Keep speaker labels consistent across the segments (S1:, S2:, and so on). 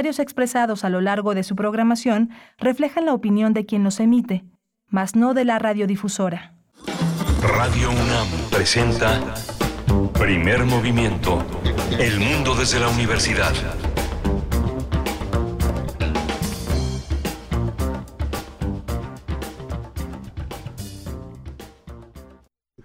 S1: comentarios expresados a lo largo de su programación reflejan la opinión de quien los emite, mas no de la radiodifusora.
S2: Radio UNAM presenta Primer Movimiento, El Mundo desde la Universidad.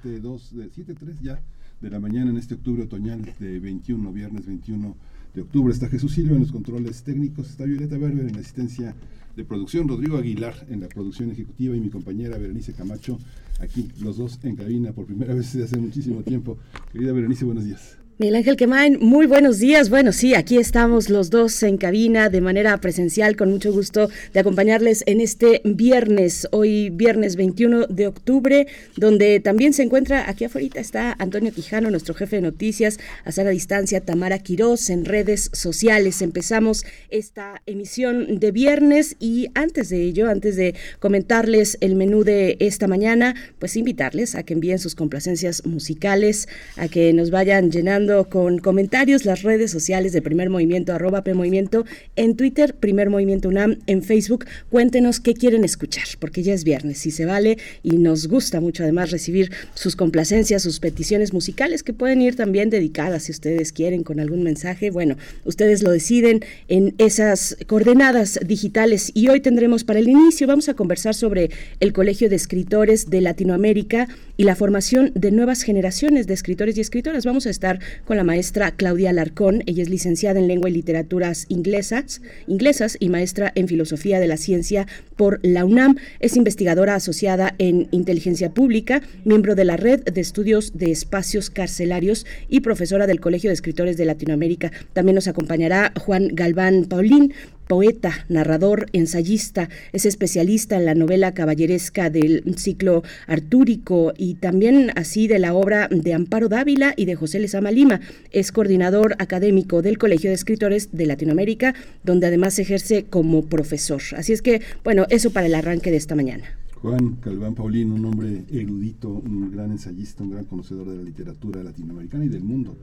S3: De 7.3 ya de la mañana en este octubre otoñal de 21, viernes 21 de octubre. Está Jesús Silva en los controles técnicos, está Violeta Berber en la asistencia de producción, Rodrigo Aguilar en la producción ejecutiva y mi compañera Berenice Camacho aquí, los dos en cabina por primera vez desde hace muchísimo tiempo. Querida Berenice, buenos días.
S4: Miguel Ángel Quemain, muy buenos días. Bueno, sí, aquí estamos los dos en cabina de manera presencial, con mucho gusto de acompañarles en este viernes, hoy viernes 21 de octubre, donde también se encuentra, aquí afuera está Antonio Quijano, nuestro jefe de noticias, a sana distancia, Tamara Quirós en redes sociales. Empezamos esta emisión de viernes y antes de ello, antes de comentarles el menú de esta mañana, pues invitarles a que envíen sus complacencias musicales, a que nos vayan llenando con comentarios las redes sociales de Primer Movimiento, arroba PMovimiento, en Twitter, Primer Movimiento UNAM, en Facebook. Cuéntenos qué quieren escuchar, porque ya es viernes y se vale y nos gusta mucho además recibir sus complacencias, sus peticiones musicales que pueden ir también dedicadas si ustedes quieren con algún mensaje. Bueno, ustedes lo deciden en esas coordenadas digitales y hoy tendremos para el inicio, vamos a conversar sobre el Colegio de Escritores de Latinoamérica y la formación de nuevas generaciones de escritores y escritoras. Vamos a estar con la maestra Claudia Alarcón. Ella es licenciada en Lengua y Literaturas inglesas, inglesas y maestra en Filosofía de la Ciencia por la UNAM. Es investigadora asociada en Inteligencia Pública, miembro de la Red de Estudios de Espacios Carcelarios y profesora del Colegio de Escritores de Latinoamérica. También nos acompañará Juan Galván Paulín, poeta, narrador, ensayista, es especialista en la novela caballeresca del ciclo artúrico y también así de la obra de Amparo Dávila y de José Lezama Lima. Es coordinador académico del Colegio de Escritores de Latinoamérica, donde además ejerce como profesor. Así es que, bueno, eso para el arranque de esta mañana.
S3: Juan Calván Paulín, un hombre erudito, un gran ensayista, un gran conocedor de la literatura latinoamericana y del mundo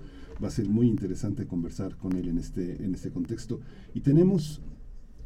S3: va a ser muy interesante conversar con él en este, en este contexto. Y tenemos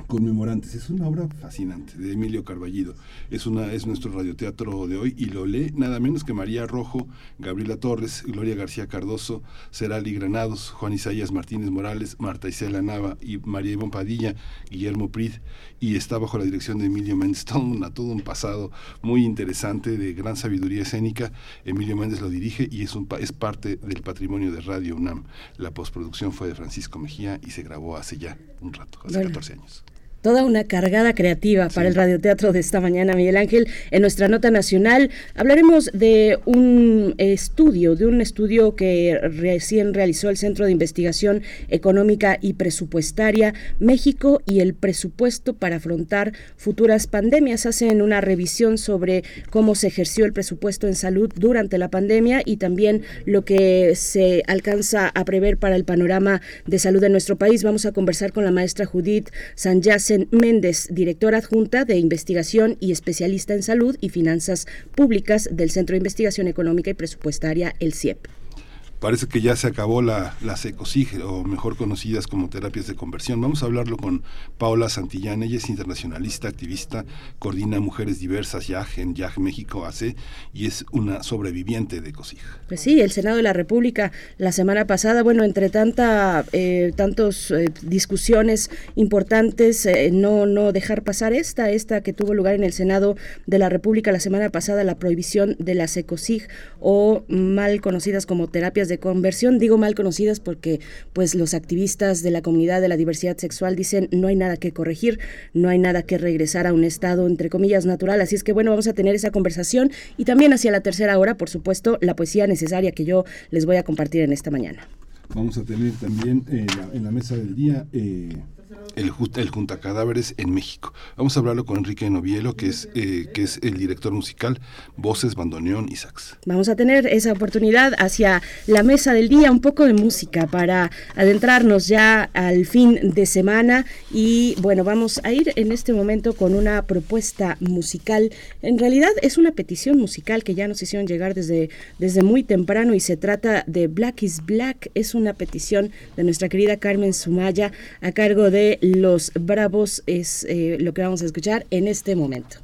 S3: conmemorantes. Es una obra fascinante de Emilio Carballido. Es, una, es nuestro radioteatro de hoy y lo lee nada menos que María Rojo, Gabriela Torres, Gloria García Cardoso, Serali Granados, Juan Isaías Martínez Morales, Marta Isela Nava y María Ivonne Padilla, Guillermo Prid. Y está bajo la dirección de Emilio Méndez. Todo, todo un pasado muy interesante de gran sabiduría escénica. Emilio Méndez lo dirige y es, un, es parte del patrimonio de Radio UNAM. La postproducción fue de Francisco Mejía y se grabó hace ya un rato, hace 14 años
S4: toda una cargada creativa para el radioteatro de esta mañana, Miguel Ángel. En nuestra nota nacional hablaremos de un estudio, de un estudio que recién realizó el Centro de Investigación Económica y Presupuestaria México y el presupuesto para afrontar futuras pandemias. Hacen una revisión sobre cómo se ejerció el presupuesto en salud durante la pandemia y también lo que se alcanza a prever para el panorama de salud de nuestro país. Vamos a conversar con la maestra Judith Méndez, directora adjunta de investigación y especialista en salud y finanzas públicas del Centro de Investigación Económica y Presupuestaria, el CIEP
S3: parece que ya se acabó la, las ECOSIG, o mejor conocidas como terapias de conversión. Vamos a hablarlo con Paula Santillán, ella es internacionalista, activista, coordina Mujeres Diversas YAG en YAG México AC y es una sobreviviente de ECOSIG.
S4: Pues sí, el Senado de la República la semana pasada, bueno, entre tanta, eh, tantos eh, discusiones importantes, eh, no, no dejar pasar esta, esta que tuvo lugar en el Senado de la República la semana pasada, la prohibición de las ECOSIG o mal conocidas como terapias de conversión, digo mal conocidas porque pues los activistas de la comunidad de la diversidad sexual dicen no hay nada que corregir, no hay nada que regresar a un estado entre comillas natural, así es que bueno, vamos a tener esa conversación y también hacia la tercera hora, por supuesto, la poesía necesaria que yo les voy a compartir en esta mañana.
S3: Vamos a tener también eh, en la mesa del día eh, el, el Junta Cadáveres en México. Vamos a hablarlo con Enrique Novielo, que es, eh, que es el director musical, voces, bandoneón y sax.
S4: Vamos a tener esa oportunidad hacia la mesa del día, un poco de música para adentrarnos ya al fin de semana y bueno, vamos a ir en este momento con una propuesta musical. En realidad es una petición musical que ya nos hicieron llegar desde, desde muy temprano y se trata de Black is Black. Es una petición de nuestra querida Carmen Sumaya a cargo de
S5: Los Bravos es eh, lo que vamos a escuchar en este momento.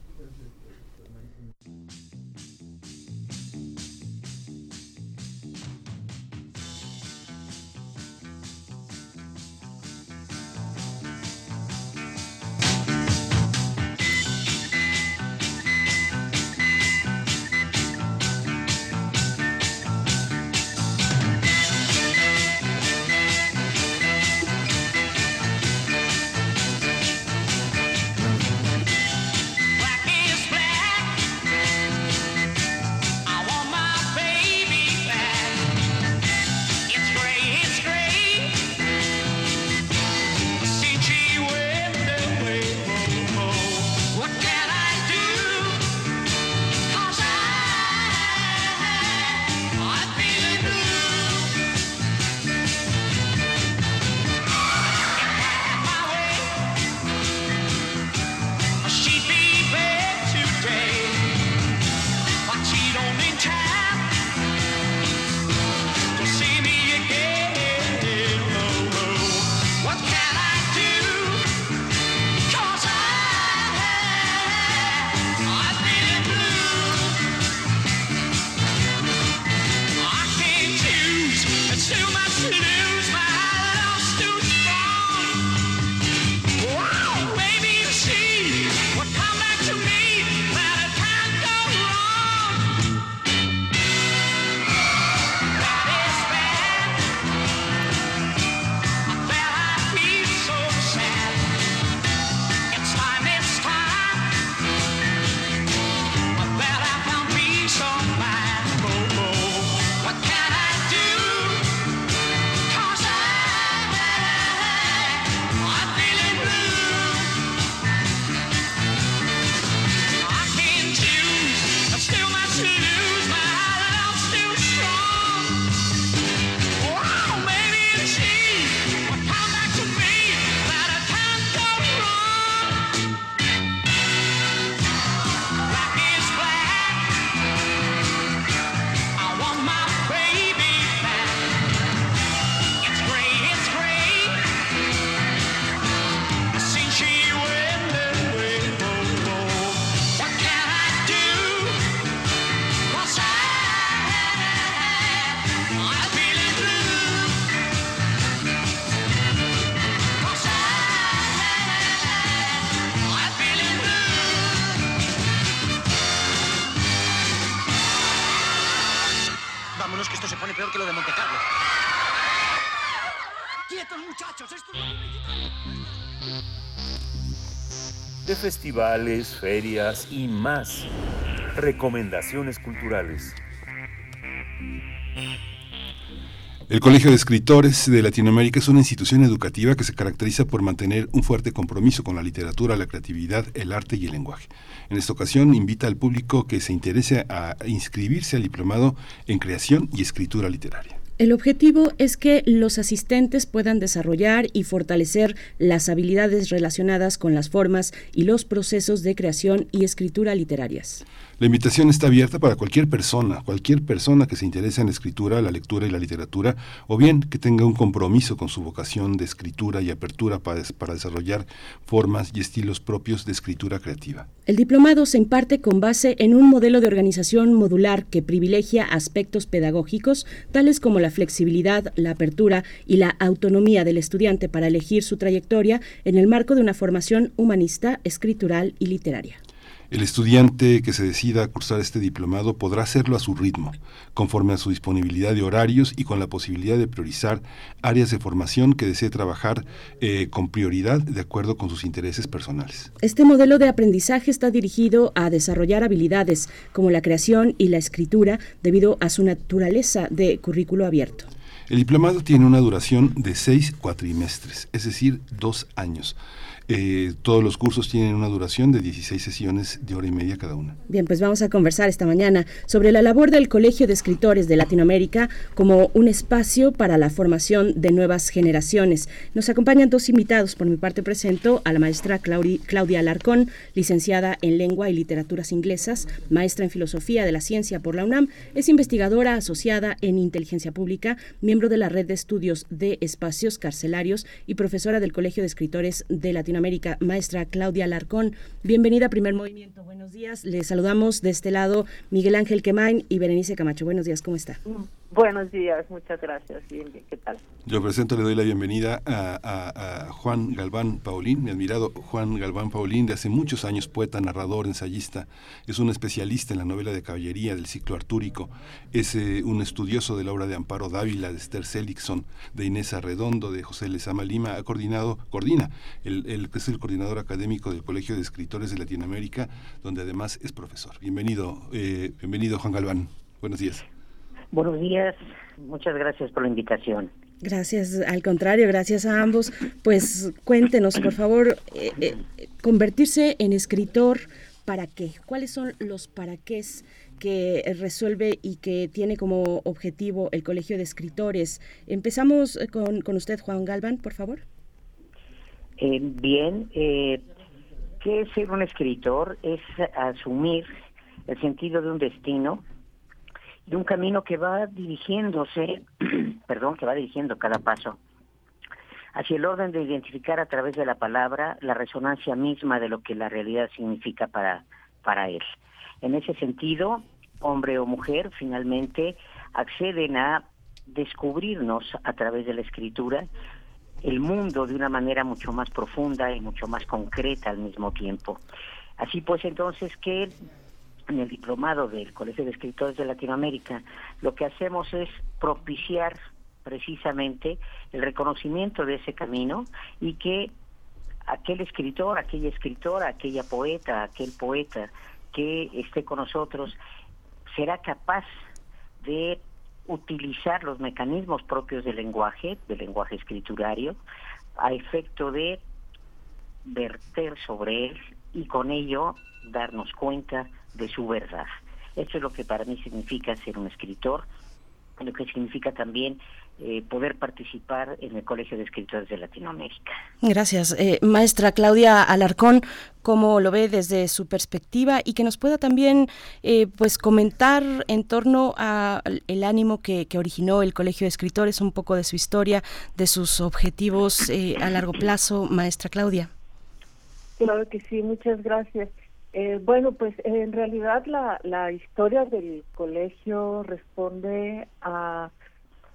S6: Festivales, ferias y más. Recomendaciones culturales.
S3: El Colegio de Escritores de Latinoamérica es una institución educativa que se caracteriza por mantener un fuerte compromiso con la literatura, la creatividad, el arte y el lenguaje. En esta ocasión invita al público que se interese a inscribirse al diplomado en creación y escritura literaria.
S5: El objetivo es que los asistentes puedan desarrollar y fortalecer las habilidades relacionadas con las formas y los procesos de creación y escritura literarias.
S3: La invitación está abierta para cualquier persona, cualquier persona que se interese en la escritura, la lectura y la literatura, o bien que tenga un compromiso con su vocación de escritura y apertura para, para desarrollar formas y estilos propios de escritura creativa.
S5: El diplomado se imparte con base en un modelo de organización modular que privilegia aspectos pedagógicos tales como la flexibilidad, la apertura y la autonomía del estudiante para elegir su trayectoria en el marco de una formación humanista, escritural y literaria.
S3: El estudiante que se decida a cursar este diplomado podrá hacerlo a su ritmo, conforme a su disponibilidad de horarios y con la posibilidad de priorizar áreas de formación que desee trabajar eh, con prioridad de acuerdo con sus intereses personales.
S5: Este modelo de aprendizaje está dirigido a desarrollar habilidades como la creación y la escritura debido a su naturaleza de currículo abierto.
S3: El diplomado tiene una duración de seis cuatrimestres, es decir, dos años. Eh, todos los cursos tienen una duración de 16 sesiones de hora y media cada una.
S5: Bien, pues vamos a conversar esta mañana sobre la labor del Colegio de Escritores de Latinoamérica como un espacio para la formación de nuevas generaciones. Nos acompañan dos invitados. Por mi parte presento a la maestra Claudia Alarcón, licenciada en Lengua y Literaturas Inglesas, maestra en Filosofía de la Ciencia por la UNAM, es investigadora asociada en Inteligencia Pública, miembro
S4: miembro de la Red de Estudios de Espacios Carcelarios y profesora del Colegio de Escritores de Latinoamérica, maestra Claudia Alarcón. Bienvenida a Primer Movimiento. Buenos días. Le saludamos de este lado Miguel Ángel Quemain y Berenice Camacho. Buenos días, ¿cómo está?
S7: Buenos días, muchas gracias. Bien, ¿qué tal?
S3: Yo presento, le doy la bienvenida a, Juan Galván Paulín, mi admirado Juan Galván Paulín, de hace muchos años poeta, narrador, ensayista. Es un especialista en la novela de caballería del ciclo artúrico. Es eh, un estudioso de la obra de Amparo Dávila, de Esther Seligson, de Inés Arredondo, de José Lezama Lima. Ha coordinado, coordina, el, el, es el coordinador académico del Colegio de Escritores de Latinoamérica, donde además es profesor. Bienvenido, eh, bienvenido Juan Galván. Buenos días.
S7: Buenos días, muchas gracias por la invitación.
S4: Gracias, al contrario, gracias a ambos. Pues cuéntenos, por favor, eh, eh, convertirse en escritor, ¿para qué? ¿Cuáles son los para qué que resuelve y que tiene como objetivo el Colegio de Escritores? Empezamos con, con usted, Juan Galván, por favor.
S7: Eh, bien, ¿qué es ser un escritor? Es asumir el sentido de un destino de un camino que va dirigiéndose, perdón, que va dirigiendo cada paso hacia el orden de identificar a través de la palabra la resonancia misma de lo que la realidad significa para, para él. En ese sentido, hombre o mujer finalmente acceden a descubrirnos a través de la escritura el mundo de una manera mucho más profunda y mucho más concreta al mismo tiempo. Así pues, entonces, que en el diplomado del Colegio de Escritores de Latinoamérica, lo que hacemos es propiciar precisamente el reconocimiento de ese camino y que aquel escritor, aquella escritora, aquella poeta, aquel poeta que esté con nosotros será capaz de utilizar los mecanismos propios del lenguaje, del lenguaje escriturario, a efecto de verter sobre él y con ello darnos cuenta de su verdad. Esto es lo que para mí significa ser un escritor, lo que significa también eh, poder participar en el Colegio de Escritores de Latinoamérica.
S4: Gracias. Eh, maestra Claudia Alarcón, ¿cómo lo ve desde su perspectiva? Y que nos pueda también eh, pues comentar en torno al ánimo que, que, originó el Colegio de Escritores, un poco de su historia, de sus objetivos a largo plazo. Maestra Claudia.
S8: Claro que sí, muchas gracias. Eh, bueno, pues en realidad la, la historia del colegio responde a,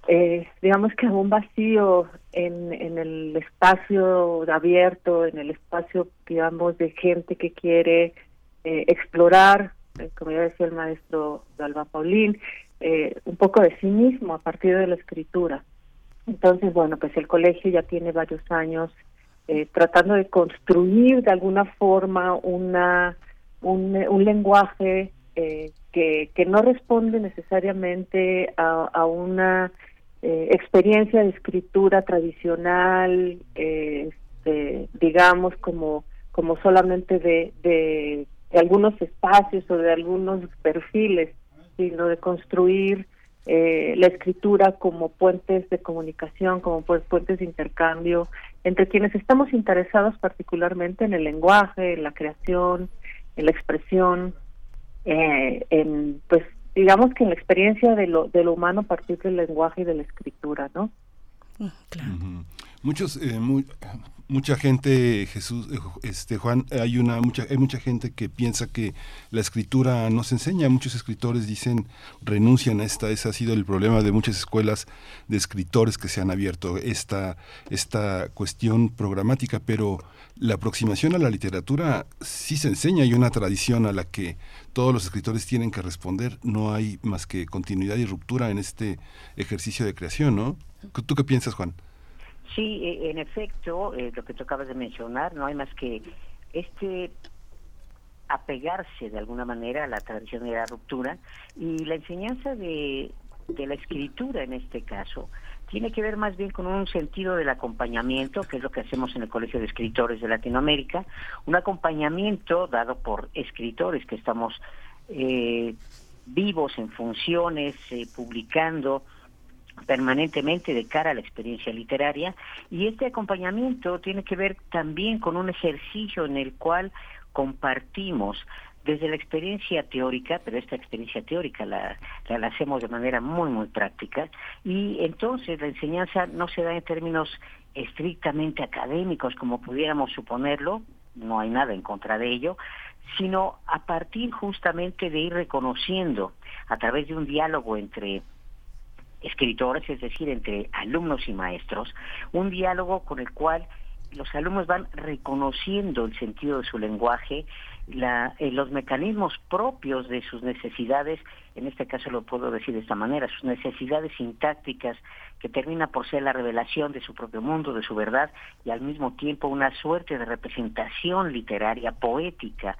S8: eh, digamos que a un vacío en, en el espacio abierto, en el espacio, digamos, de gente que quiere eh, explorar, como ya decía el maestro Galva Paulín, un poco de sí mismo a partir de la escritura. Entonces, bueno, pues el colegio ya tiene varios años tratando de construir de alguna forma una un, lenguaje eh, que, que no responde necesariamente a, una eh, experiencia de escritura tradicional, eh, este, digamos, como, como solamente de, de, algunos espacios o de algunos perfiles, sino de construir la escritura como puentes de comunicación, como puentes de intercambio entre quienes estamos interesados particularmente en el lenguaje, en la creación, en la expresión, eh, en, pues digamos que en la experiencia de lo, de lo humano a partir del lenguaje y de la escritura, ¿no?
S3: Mm, claro. Muchos, eh, mucha gente, Jesús, eh, este Juan, hay una mucha, hay mucha gente que piensa que la escritura no se enseña. Muchos escritores dicen renuncian a esta. Ese ha sido el problema de muchas escuelas de escritores que se han abierto esta esta cuestión programática, pero la aproximación a la literatura sí se enseña, hay una tradición a la que todos los escritores tienen que responder, no hay más que continuidad y ruptura en este ejercicio de creación, ¿no? ¿Tú qué piensas, Juan?
S7: Sí, e, en efecto, eh, lo que tú acabas de mencionar, no hay más que este apegarse de alguna manera a la tradición de la ruptura y la enseñanza de, de la escritura en este caso. Tiene que ver más bien con un sentido del acompañamiento, que es lo que hacemos en el Colegio de Escritores de Latinoamérica, un acompañamiento dado por escritores que estamos eh, vivos en funciones, eh, publicando permanentemente de cara a la experiencia literaria. Y este acompañamiento tiene que ver también con un ejercicio en el cual compartimos desde la experiencia teórica, pero esta experiencia teórica la, la, hacemos de manera muy, muy práctica, y entonces la enseñanza no se da en términos estrictamente académicos como pudiéramos suponerlo, no hay nada en contra de ello, sino a partir justamente de ir reconociendo a través de un diálogo entre escritores, es decir, entre alumnos y maestros, un diálogo con el cual los alumnos van reconociendo el sentido de su lenguaje, la, eh, los mecanismos propios de sus necesidades, en este caso lo puedo decir de esta manera, sus necesidades sintácticas, que termina por ser la revelación de su propio mundo, de su verdad, y al mismo tiempo una suerte de representación literaria, poética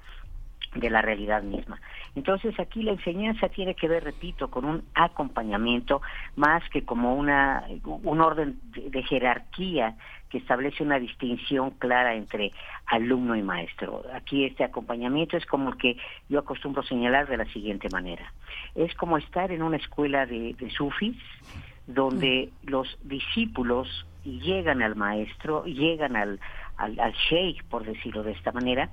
S7: de la realidad misma. Entonces aquí la enseñanza tiene que ver, repito, con un acompañamiento más que como una un orden de, jerarquía que establece una distinción clara entre alumno y maestro. Aquí este acompañamiento es como el que yo acostumbro señalar de la siguiente manera. Es como estar en una escuela de, de sufis donde los discípulos llegan al maestro, llegan al, al, al sheikh, por decirlo de esta manera,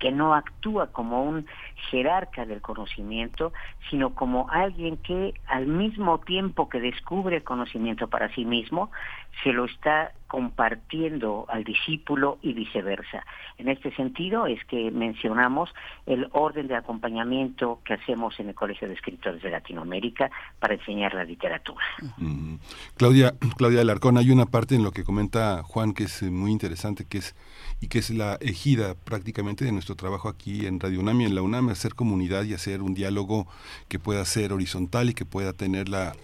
S7: que no actúa como un jerarca del conocimiento, sino como alguien que al mismo tiempo que descubre el conocimiento para sí mismo, se lo está compartiendo al discípulo y viceversa. En este sentido es que mencionamos el orden de acompañamiento que hacemos en el Colegio de Escritores de Latinoamérica para enseñar la literatura.
S3: Claudia, Claudia Alarcón, hay una parte en lo que comenta Juan que es muy interesante, que es y que es la ejida prácticamente de nuestro trabajo aquí en Radio UNAM y en la UNAM, hacer comunidad y hacer un diálogo que pueda ser horizontal y que pueda tener la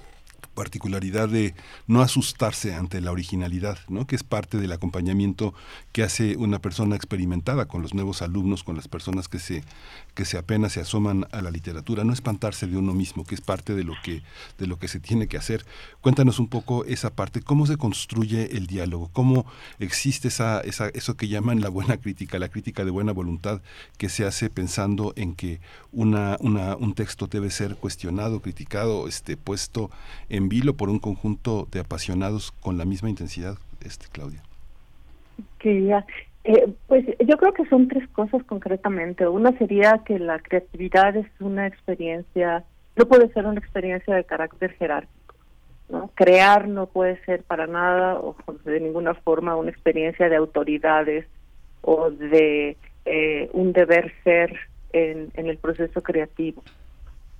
S3: particularidad de no asustarse ante la originalidad, ¿no? que es parte del acompañamiento que hace una persona experimentada con los nuevos alumnos, con las personas que se, que se apenas se asoman a la literatura, no espantarse de uno mismo, que es parte de lo que, de lo que se tiene que hacer. Cuéntanos un poco esa parte, cómo se construye el diálogo, cómo existe esa, esa, eso que llaman la buena crítica, la crítica de buena voluntad, que se hace pensando en que una, una, un texto debe ser cuestionado, criticado, este, puesto en vilo por un conjunto de apasionados con la misma intensidad, este Claudia.
S8: Que ya. Eh, pues yo creo que son tres cosas concretamente. Una sería que la creatividad es una experiencia, no puede ser una experiencia de carácter jerárquico. ¿no? Crear no puede ser para nada o de ninguna forma una experiencia de autoridades o de eh, un deber ser en, en el proceso creativo.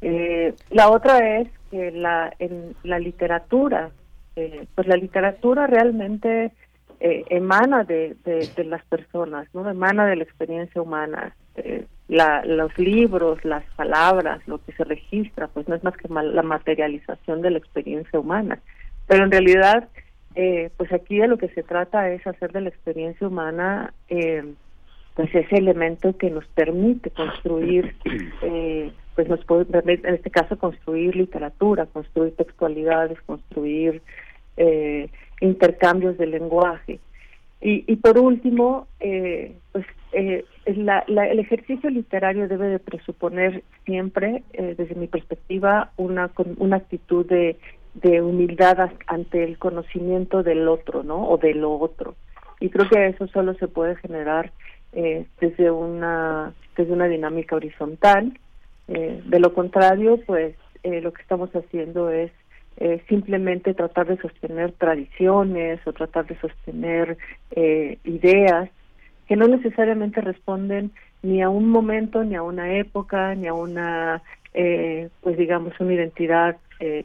S8: Eh, la otra es que la, en la literatura, eh, pues la literatura realmente eh, emana de, de, las personas, no emana de la experiencia humana. Eh, la, los libros, las palabras, lo que se registra, pues no es más que la materialización de la experiencia humana. Pero en realidad, eh, pues aquí de lo que se trata es hacer de la experiencia humana eh, pues ese elemento que nos permite construir eh, pues nos puede en este caso construir literatura, construir textualidades, construir eh, intercambios de lenguaje. Y, y por último, eh, pues eh, la, el ejercicio literario debe de presuponer siempre, eh, desde mi perspectiva, una, una actitud de, de humildad ante el conocimiento del otro, ¿no? O de lo otro. Y creo que eso solo se puede generar eh, desde una desde una dinámica horizontal. Eh, de lo contrario, pues eh, lo que estamos haciendo es eh, simplemente tratar de sostener tradiciones o tratar de sostener ideas que no necesariamente responden ni a un momento, ni a una época, ni a una, pues digamos, una identidad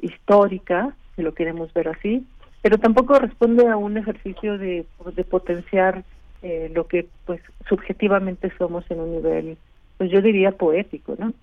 S8: histórica, si lo queremos ver así, pero tampoco responde a un ejercicio de, de potenciar lo que pues subjetivamente somos en un nivel, pues yo diría poético, ¿no?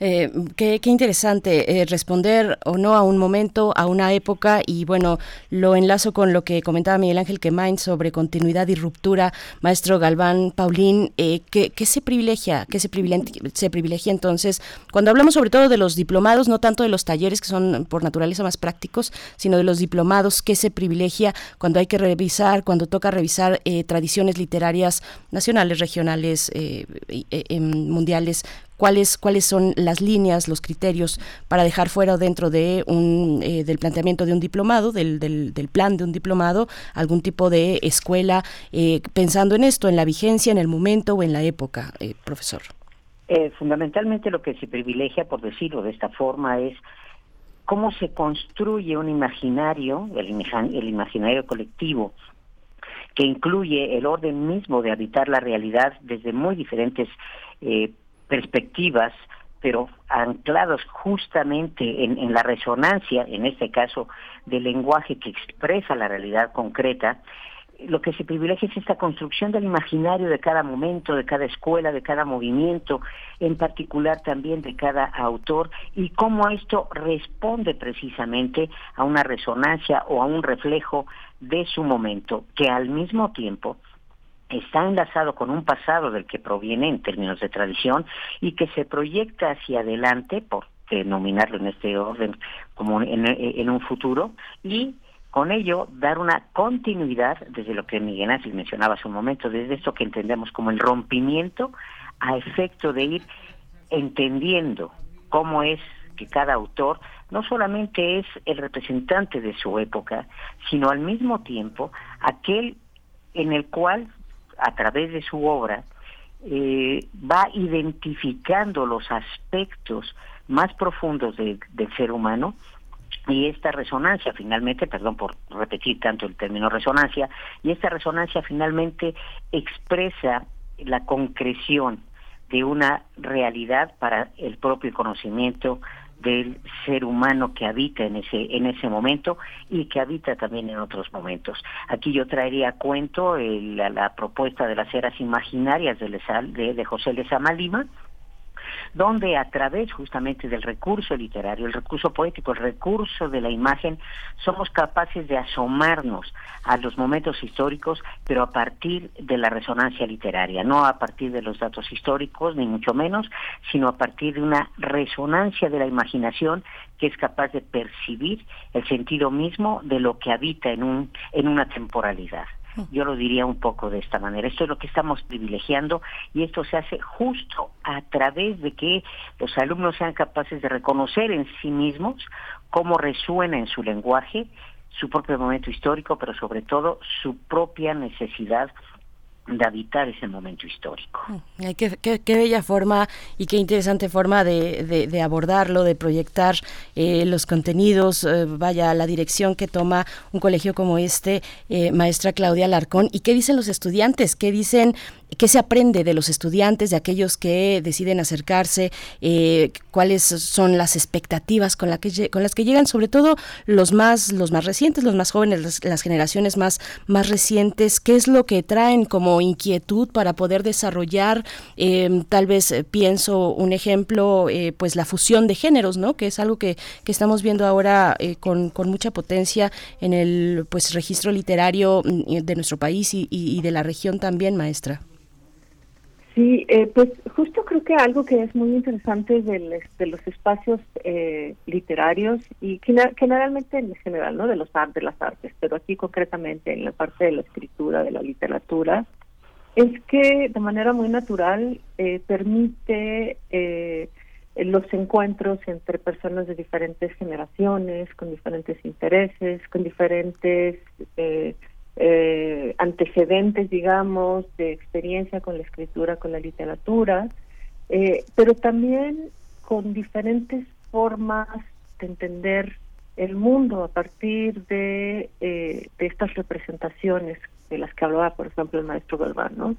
S4: Eh, qué, interesante eh, responder o no a un momento, a una época y bueno, lo enlazo con lo que comentaba Miguel Ángel Quemain sobre continuidad y ruptura. Maestro Galván, Paulín, eh, ¿qué, se privilegia? ¿Qué se privilegia, se privilegia entonces? Cuando hablamos sobre todo de los diplomados, no tanto de los talleres que son por naturaleza más prácticos, sino de los diplomados, ¿qué se privilegia cuando hay que revisar, cuando toca revisar tradiciones literarias nacionales, regionales, mundiales? Cuáles, cuáles son las líneas, los criterios para dejar fuera o dentro de un, eh, del planteamiento de un diplomado, del, del, plan de un diplomado, algún tipo de escuela, eh, pensando en esto, en la vigencia, en el momento o en la época, eh, profesor.
S7: Eh, fundamentalmente lo que se privilegia, por decirlo de esta forma, es cómo se construye un imaginario, el, imaginario colectivo, que incluye el orden mismo de habitar la realidad desde muy diferentes eh, perspectivas, pero anclados justamente en, en, la resonancia, en este caso, del lenguaje que expresa la realidad concreta, lo que se privilegia es esta construcción del imaginario de cada momento, de cada escuela, de cada movimiento, en particular también de cada autor, y cómo esto responde precisamente a una resonancia o a un reflejo de su momento, que al mismo tiempo está enlazado con un pasado del que proviene en términos de tradición y que se proyecta hacia adelante, por denominarlo en este orden como en, en un futuro, y con ello dar una continuidad desde lo que Miguel Ángel mencionaba hace un momento, desde esto que entendemos como el rompimiento a efecto de ir entendiendo cómo es que cada autor no solamente es el representante de su época, sino al mismo tiempo aquel en el cual, a través de su obra, eh, va identificando los aspectos más profundos del ser humano y esta resonancia finalmente, perdón por repetir tanto el término resonancia, y esta resonancia finalmente expresa la concreción de una realidad para el propio conocimiento del ser humano que habita en ese en ese momento y que habita también en otros momentos. Aquí yo traería a cuento la, propuesta de las eras imaginarias de, de, de José Lezama Lima, donde a través justamente del recurso literario, el recurso poético, el recurso de la imagen, somos capaces de asomarnos a los momentos históricos, pero a partir de la resonancia literaria, no a partir de los datos históricos, ni mucho menos, sino a partir de una resonancia de la imaginación que es capaz de percibir el sentido mismo de lo que habita en, un, en una temporalidad. Yo lo diría un poco de esta manera. Esto es lo que estamos privilegiando y esto se hace justo a través de que los alumnos sean capaces de reconocer en sí mismos cómo resuena en su lenguaje su propio momento histórico, pero sobre todo su propia necesidad de habitar ese momento histórico.
S4: Mm, ay, qué, qué, bella forma y qué interesante forma de, de, abordarlo, de proyectar eh, los contenidos, eh, vaya, la dirección que toma un colegio como este, eh, maestra Claudia Larcón, y qué dicen los estudiantes, qué dicen ¿Qué se aprende de los estudiantes, de aquellos que deciden acercarse? Eh, ¿Cuáles son las expectativas con, la que, con las que llegan, sobre todo los más, los más recientes, los más jóvenes, las, generaciones más, más recientes? ¿Qué es lo que traen como inquietud para poder desarrollar? Em, tal vez eh, pienso un ejemplo, eh, pues la fusión de géneros, ¿no? Que es algo que, que estamos viendo ahora con, con, mucha potencia en el pues registro literario mm, de nuestro país y, y de la región también, maestra.
S8: Sí, eh, pues justo creo que algo que es muy interesante de, los espacios eh, literarios y generalmente en general, ¿no? De los las artes, pero aquí concretamente en la parte de la escritura, de la literatura, es que de manera muy natural eh, permite los encuentros entre personas de diferentes generaciones, con diferentes intereses, con diferentes eh, antecedentes, digamos, de experiencia con la escritura, con la literatura, eh, pero también con diferentes formas de entender el mundo a partir de, eh, de estas representaciones de las que hablaba, por ejemplo, el maestro Galván, ¿no?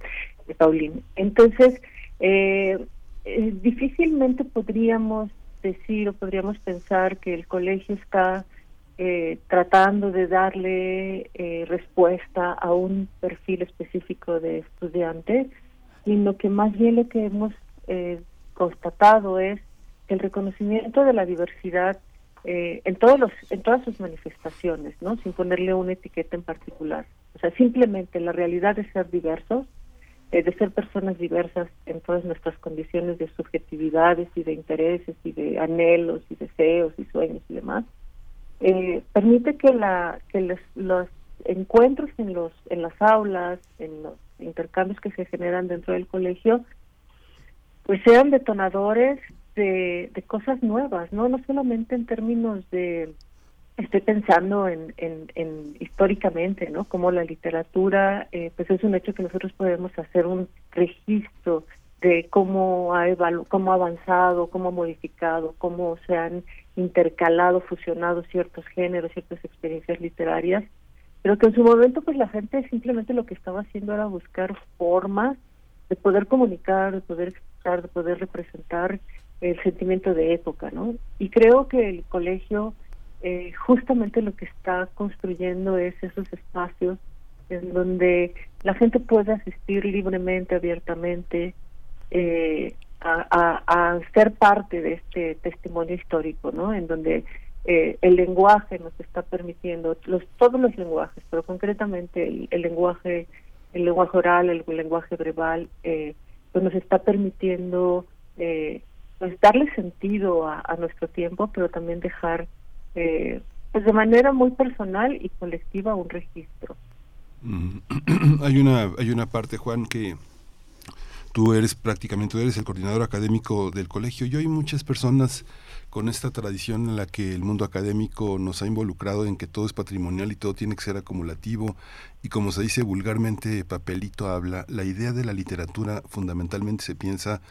S8: De. Entonces, difícilmente podríamos decir o podríamos pensar que el colegio está eh, tratando de darle eh, respuesta a un perfil específico de estudiante, sino que más bien lo que hemos eh, constatado es el reconocimiento de la diversidad en todos los en todas sus manifestaciones, ¿no? Sin ponerle una etiqueta en particular. O sea, simplemente la realidad de ser diversos, de ser personas diversas en todas nuestras condiciones de subjetividades y de intereses y de anhelos y deseos y sueños y demás, eh, permite que la que los, encuentros en los en las aulas en los intercambios que se generan dentro del colegio pues sean detonadores de, cosas nuevas no no solamente en términos de estoy pensando en, en, en históricamente no como la literatura eh, pues es un hecho que nosotros podemos hacer un registro de cómo ha, cómo ha avanzado, cómo ha modificado, cómo se han intercalado, fusionado ciertos géneros, ciertas experiencias literarias, pero que en su momento pues la gente simplemente lo que estaba haciendo era buscar formas de poder comunicar, de poder expresar, de poder representar el sentimiento de época, ¿no? Y creo que el colegio eh, justamente lo que está construyendo es esos espacios en donde la gente puede asistir libremente, abiertamente, eh, a, a, ser parte de este testimonio histórico, ¿no? En donde eh, el lenguaje nos está permitiendo, los, todos los lenguajes, pero concretamente el, lenguaje, el lenguaje oral, el, lenguaje verbal, eh, pues nos está permitiendo eh, pues darle sentido a, a, nuestro tiempo, pero también dejar eh, pues de manera muy personal y colectiva un registro.
S3: Mm. hay una hay una parte Juan que tú eres prácticamente, tú eres el coordinador académico del colegio. Y hay muchas personas con esta tradición en la que el mundo académico nos ha involucrado en que todo es patrimonial y todo tiene que ser acumulativo y como se dice vulgarmente papelito habla, la idea de la literatura fundamentalmente se piensa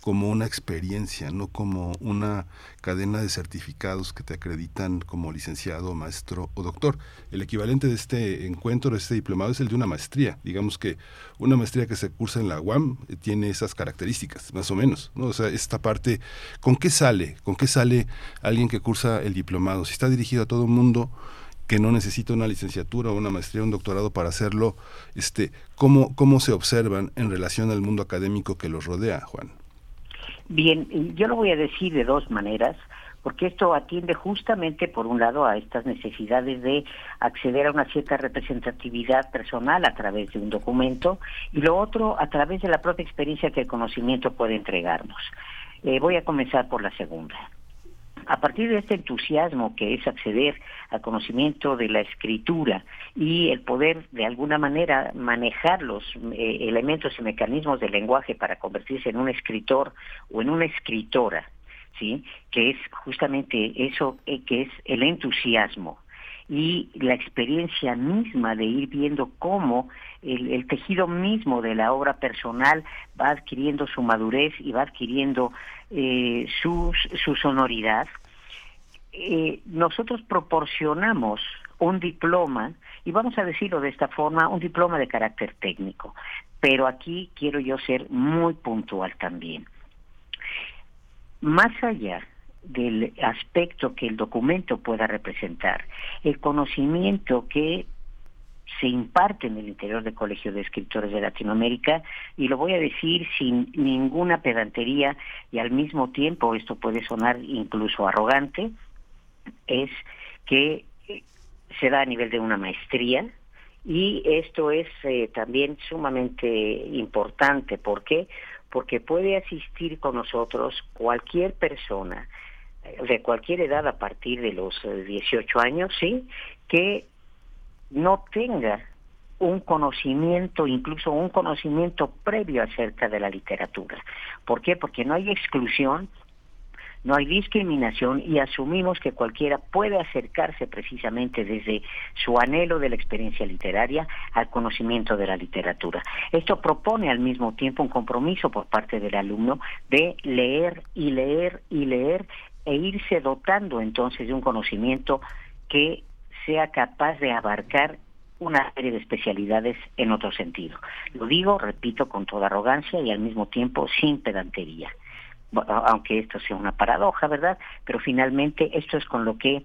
S3: como una experiencia, no como una cadena de certificados que te acreditan como licenciado, maestro o doctor. El equivalente de este encuentro, de este diplomado, es el de una maestría. Digamos que una maestría que se cursa en la UAM eh, tiene esas características, más o menos. ¿no? O sea, esta parte, ¿con qué sale? ¿Con qué sale alguien que cursa el diplomado? Si está dirigido a todo el mundo, que no necesita una licenciatura o una maestría o un doctorado para hacerlo, este, ¿cómo, ¿cómo se observan en relación al mundo académico que los rodea, Juan?
S7: Bien, yo lo voy a decir de dos maneras, porque esto atiende justamente, por un lado, a estas necesidades de acceder a una cierta representatividad personal a través de un documento, y lo otro, a través de la propia experiencia que el conocimiento puede entregarnos. Eh, voy a comenzar por la segunda a partir de este entusiasmo que es acceder al conocimiento de la escritura y el poder de alguna manera manejar los eh, elementos y mecanismos del lenguaje para convertirse en un escritor o en una escritora, ¿sí? que es justamente eso eh, que es el entusiasmo y la experiencia misma de ir viendo cómo el, tejido mismo de la obra personal va adquiriendo su madurez y va adquiriendo eh, su, sonoridad, eh, nosotros proporcionamos un diploma, y vamos a decirlo de esta forma, un diploma de carácter técnico. Pero aquí quiero yo ser muy puntual también. Más allá del aspecto que el documento pueda representar, el conocimiento que se imparte en el interior del Colegio de Escritores de Latinoamérica y lo voy a decir sin ninguna pedantería y al mismo tiempo esto puede sonar incluso arrogante, es que eh, se da a nivel de una maestría y esto es eh, también sumamente importante. ¿Por qué? Porque puede asistir con nosotros cualquier persona eh, de cualquier edad a partir de los 18 años, ¿sí? Que no tenga un conocimiento, incluso un conocimiento previo acerca de la literatura. ¿Por qué? Porque no hay exclusión, no hay discriminación y asumimos que cualquiera puede acercarse precisamente desde su anhelo de la experiencia literaria al conocimiento de la literatura. Esto propone al mismo tiempo un compromiso por parte del alumno de leer y leer y leer e irse dotando entonces de un conocimiento que sea capaz de abarcar una serie de especialidades en otro sentido. Lo digo, repito, con toda arrogancia y al mismo tiempo sin pedantería. Aunque esto sea una paradoja, ¿verdad? Pero finalmente esto es con lo que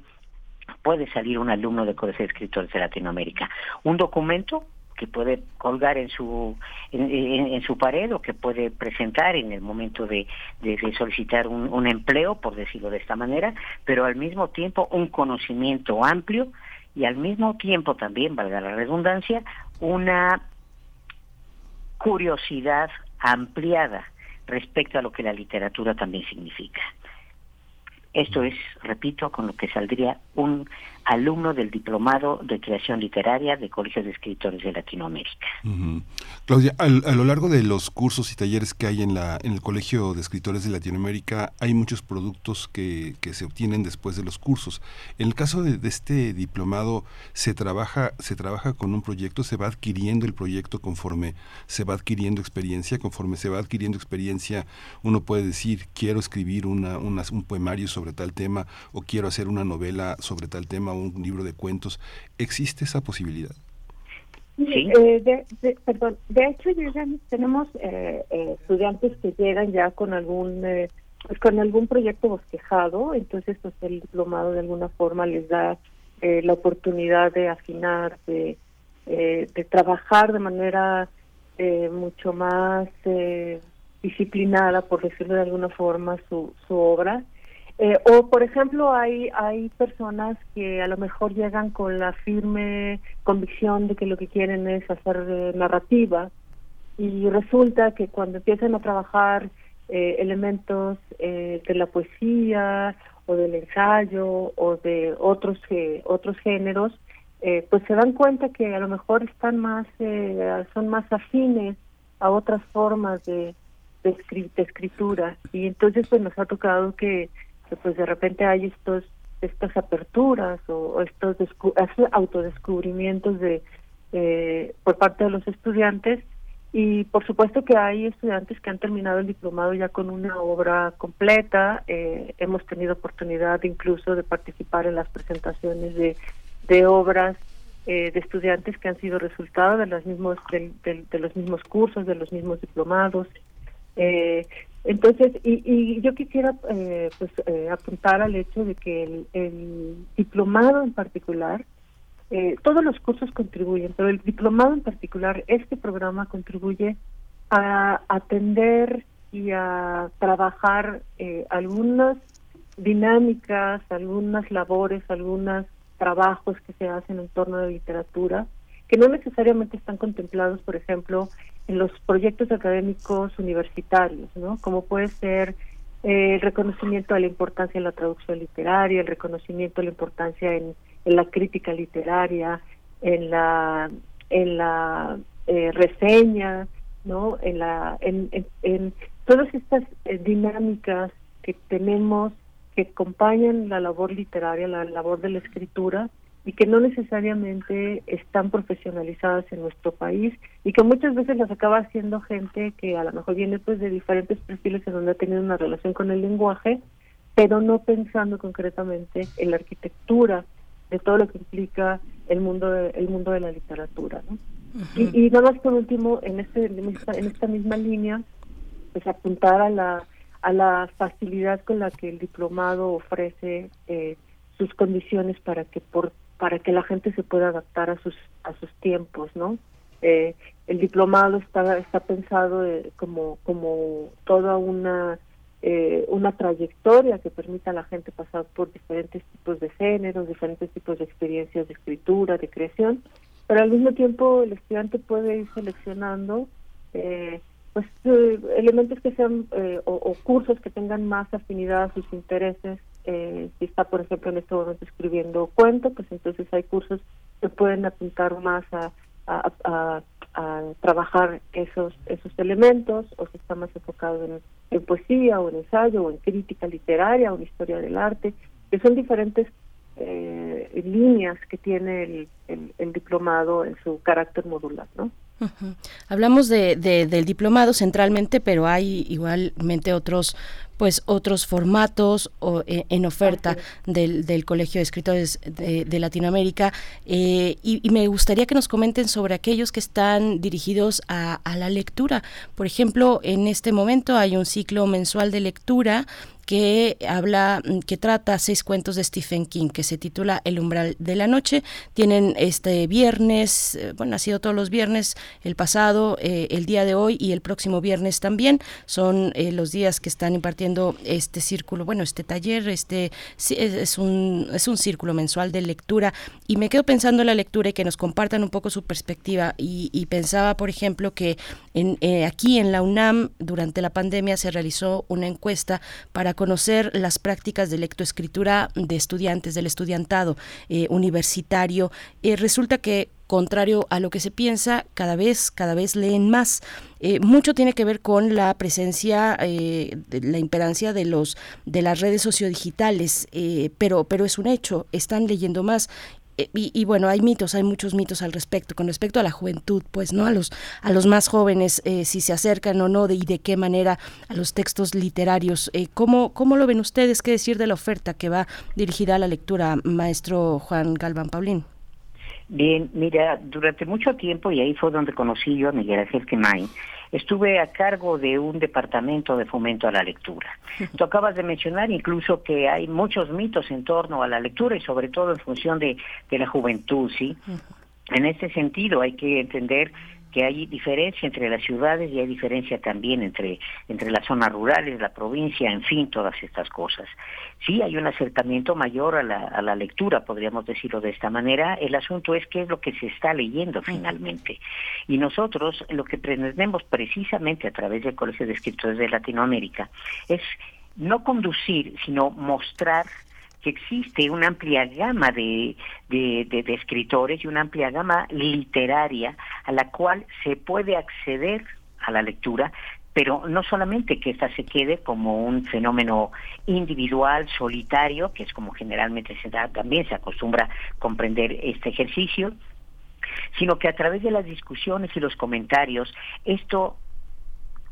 S7: puede salir un alumno de Colegio de Escritores de Latinoamérica. Un documento que puede colgar en su en, su pared o que puede presentar en el momento de, de, solicitar un, un, empleo, por decirlo de esta manera, pero al mismo tiempo un conocimiento amplio y al mismo tiempo también, valga la redundancia, una curiosidad ampliada respecto a lo que la literatura también significa. Esto es, repito, con lo que saldría un alumno del Diplomado de Creación Literaria de Colegios de Escritores de Latinoamérica.
S3: Claudia, a lo largo de los cursos y talleres que hay en, la, en el Colegio de Escritores de Latinoamérica, hay muchos productos que, que se obtienen después de los cursos. En el caso de, este diplomado, se trabaja, se trabaja con un proyecto, se va adquiriendo el proyecto conforme se va adquiriendo experiencia, conforme se va adquiriendo experiencia, uno puede decir, quiero escribir una, un poemario sobre tal tema o quiero hacer una novela sobre tal tema un libro de cuentos. ¿Existe esa posibilidad?
S8: Sí. Eh, de, perdón, de hecho tenemos eh, eh, estudiantes que llegan ya con algún pues con algún proyecto bosquejado, entonces pues el diplomado de alguna forma les da la oportunidad de afinar, de, de trabajar de manera mucho más disciplinada, por decirlo de alguna forma, su, su obra eh, o, por ejemplo, hay, hay personas que a lo mejor llegan con la firme convicción de que lo que quieren es hacer eh, narrativa y resulta que cuando empiezan a trabajar eh, elementos de la poesía o del ensayo o de otros otros géneros, pues se dan cuenta que a lo mejor están más son más afines a otras formas de, de, escritura. Y entonces pues nos ha tocado que pues de repente hay estos estas aperturas o, estos autodescubrimientos de eh, por parte de los estudiantes. Y por supuesto que hay estudiantes que han terminado el diplomado ya con una obra completa. Eh, hemos tenido oportunidad incluso de participar en las presentaciones de, de obras eh, de estudiantes que han sido resultado de los mismos de los mismos cursos de los mismos diplomados. Eh, entonces, y, y yo quisiera eh, pues eh, apuntar al hecho de que el, diplomado en particular, eh, todos los cursos contribuyen, pero el diplomado en particular, este programa contribuye a atender y a trabajar algunas dinámicas, algunas labores, algunos trabajos que se hacen en torno a la literatura, que no necesariamente están contemplados, por ejemplo, en los proyectos académicos universitarios, ¿no? Como puede ser eh, el reconocimiento de la importancia de la traducción literaria, el reconocimiento de la importancia en, la crítica literaria, en la en la eh, reseña, ¿no? En la en, en, todas estas eh, dinámicas que tenemos que acompañan la labor literaria, la labor de la escritura, y que no necesariamente están profesionalizadas en nuestro país y que muchas veces las acaba haciendo gente que a lo mejor viene pues de diferentes perfiles en donde ha tenido una relación con el lenguaje, pero no pensando concretamente en la arquitectura de todo lo que implica el mundo de, el mundo de la literatura, ¿no? y, y, nada más por último en este en esta, en esta misma línea pues apuntar a la a la facilidad con la que el diplomado ofrece eh, sus condiciones para que por para que la gente se pueda adaptar a sus a sus tiempos, ¿no? Eh, el diplomado está está pensado eh, como como toda una eh, una trayectoria que permita a la gente pasar por diferentes tipos de géneros, diferentes tipos de experiencias de escritura, de creación, pero al mismo tiempo el estudiante puede ir seleccionando pues elementos que sean o cursos que tengan más afinidad a sus intereses eh, si está, por ejemplo, en este momento escribiendo cuento, pues entonces hay cursos que pueden apuntar más a, a, trabajar esos esos elementos, o si está más enfocado en, en, poesía o en ensayo o en crítica literaria o en historia del arte, que son diferentes eh, líneas que tiene el, el, el diplomado en su carácter modular, ¿no?
S4: Hablamos de, del diplomado centralmente, pero hay igualmente otros pues otros formatos o, eh, en oferta del, del, Colegio de Escritores de, Latinoamérica eh, y, me gustaría que nos comenten sobre aquellos que están dirigidos a, a, la lectura. Por ejemplo, en este momento hay un ciclo mensual de lectura que habla, mm, que trata seis cuentos de Stephen King, que se titula El umbral de la noche. Tienen este viernes, eh, bueno, ha sido todos los viernes, el pasado, eh, el día de hoy y el próximo viernes también. Son eh, los días que están impartiendo este círculo, bueno, este taller, este es, un, es un círculo mensual de lectura y me quedo pensando en la lectura y que nos compartan un poco su perspectiva y, pensaba, por ejemplo, que en, eh, aquí en la UNAM durante la pandemia se realizó una encuesta para conocer las prácticas de lectoescritura de estudiantes, del estudiantado eh, universitario. Eh, resulta que contrario a lo que se piensa, cada vez, cada vez leen más. Eh, mucho tiene que ver con la presencia, eh, la imperancia de los de las redes sociodigitales, eh, pero, pero es un hecho, están leyendo más y, bueno, hay mitos, hay muchos mitos al respecto, con respecto a la juventud, pues, ¿no? A los, a los más jóvenes, si se acercan o no, de, y de qué manera a los textos literarios. ¿cómo, ¿Cómo lo ven ustedes? ¿Qué decir de la oferta que va dirigida a la lectura, maestro Juan Galván Paulín?
S7: Bien, mira, durante mucho tiempo, y ahí fue donde conocí yo a Miguel Ángel Quemain, estuve a cargo de un departamento de fomento a la lectura. Tú acabas de mencionar incluso que hay muchos mitos en torno a la lectura y sobre todo en función de, de la juventud, ¿sí? En este sentido hay que entender que hay diferencia entre las ciudades y hay diferencia también entre, entre las zonas rurales, la provincia, en fin, todas estas cosas. Sí, hay un acercamiento mayor a la, a la lectura, podríamos decirlo de esta manera. El asunto es qué es lo que se está leyendo finalmente. Y nosotros lo que pretendemos precisamente a través del Colegio de Escritores de Latinoamérica es no conducir, sino mostrar que existe una amplia gama de, de, escritores y una amplia gama literaria a la cual se puede acceder a la lectura, pero no solamente que ésta se quede como un fenómeno individual, solitario, que es como generalmente se da, también se acostumbra comprender este ejercicio, sino que a través de las discusiones y los comentarios esto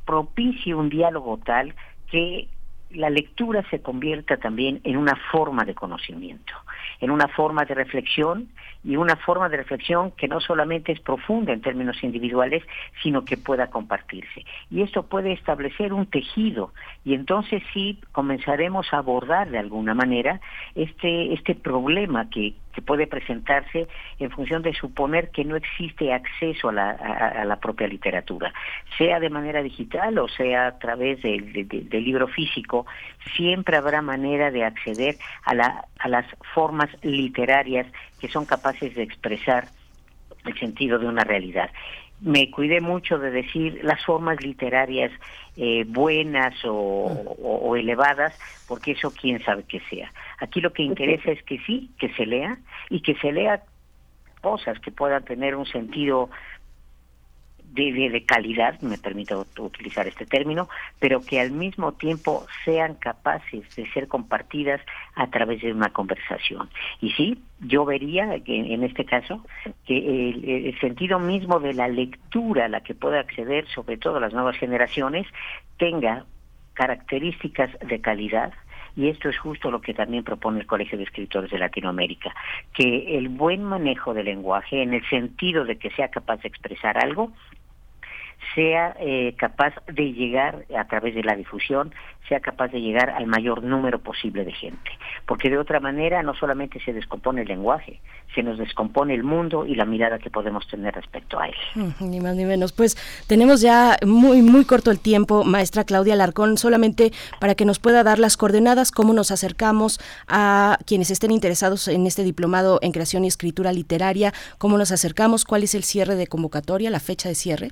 S7: propicie un diálogo tal que la lectura se convierta también en una forma de conocimiento, en una forma de reflexión y una forma de reflexión que no solamente es profunda en términos individuales, sino que pueda compartirse. Y esto puede establecer un tejido y entonces sí comenzaremos a abordar de alguna manera este, este problema que, que puede presentarse en función de suponer que no existe acceso a la, a, la propia literatura, sea de manera digital o sea a través del libro físico, siempre habrá manera de acceder a, la, a las formas literarias que son capaces de expresar el sentido de una realidad me cuidé mucho de decir las formas literarias eh, buenas o, elevadas, porque eso quién sabe que sea. Aquí lo que interesa es que sí, que se lea y que se lea cosas que puedan tener un sentido de, calidad, me permito utilizar este término, pero que al mismo tiempo sean capaces de ser compartidas a través de una conversación. Y sí, yo vería que en este caso que el, el sentido mismo de la lectura a la que pueda acceder, sobre todo las nuevas generaciones, tenga características de calidad, y esto es justo lo que también propone el Colegio de Escritores de Latinoamérica, que el buen manejo del lenguaje, en el sentido de que sea capaz de expresar algo, sea eh, capaz de llegar a través de la difusión, sea capaz de llegar al mayor número posible de gente. Porque de otra manera no solamente se descompone el lenguaje, se nos descompone el mundo y la mirada que podemos tener respecto a él.
S4: Ni más ni menos. Pues tenemos ya muy, muy corto el tiempo, maestra Claudia Larcón, solamente para que nos pueda dar las coordenadas, cómo nos acercamos a quienes estén interesados en este diplomado en creación y escritura literaria, cómo nos acercamos, cuál es el cierre de convocatoria, la fecha de cierre.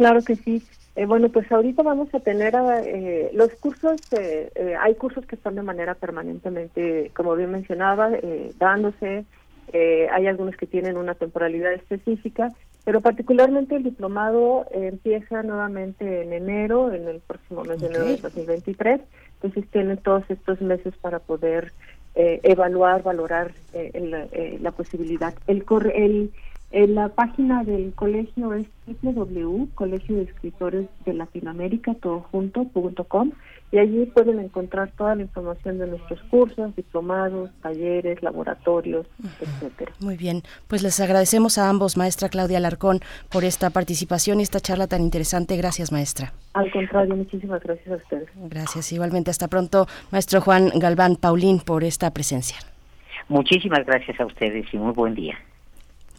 S8: Claro que sí. Eh, bueno, pues ahorita vamos a tener eh, los cursos, eh, eh, hay cursos que están de manera permanentemente, como bien mencionaba, dándose, hay algunos que tienen una temporalidad específica, pero particularmente el diplomado empieza nuevamente en enero, en el próximo mes de enero de 2023, entonces tienen todos estos meses para poder evaluar, valorar la posibilidad. El, el en la página del colegio es www.colegio de escritores de Latinoamérica, todo y allí pueden encontrar toda la información de nuestros cursos, diplomados, talleres, laboratorios, etcétera.
S4: Muy bien, pues les agradecemos a ambos, maestra Claudia Alarcón, por esta participación y esta charla tan interesante. Gracias, maestra.
S8: Al contrario, muchísimas gracias a ustedes.
S4: Gracias, igualmente. Hasta pronto, maestro Juan Galván Paulín, por esta presencia.
S7: Muchísimas gracias a ustedes y muy buen día.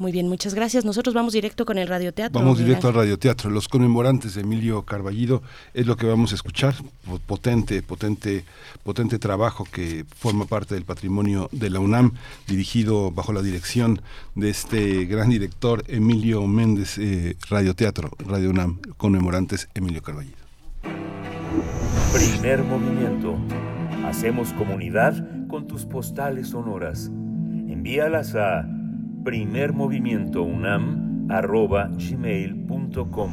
S4: Muy bien, muchas gracias. Nosotros vamos directo con el radioteatro.
S3: Vamos directo al radioteatro. Los conmemorantes de Emilio Carballido es lo que vamos a escuchar. Potente, potente, potente trabajo que forma parte del patrimonio de la UNAM, dirigido bajo la dirección de este gran director Emilio Méndez, eh, radioteatro, Radio UNAM, conmemorantes Emilio Carballido.
S6: Primer movimiento. Hacemos comunidad con tus postales sonoras. Envíalas a primermovimientounam.gmail.com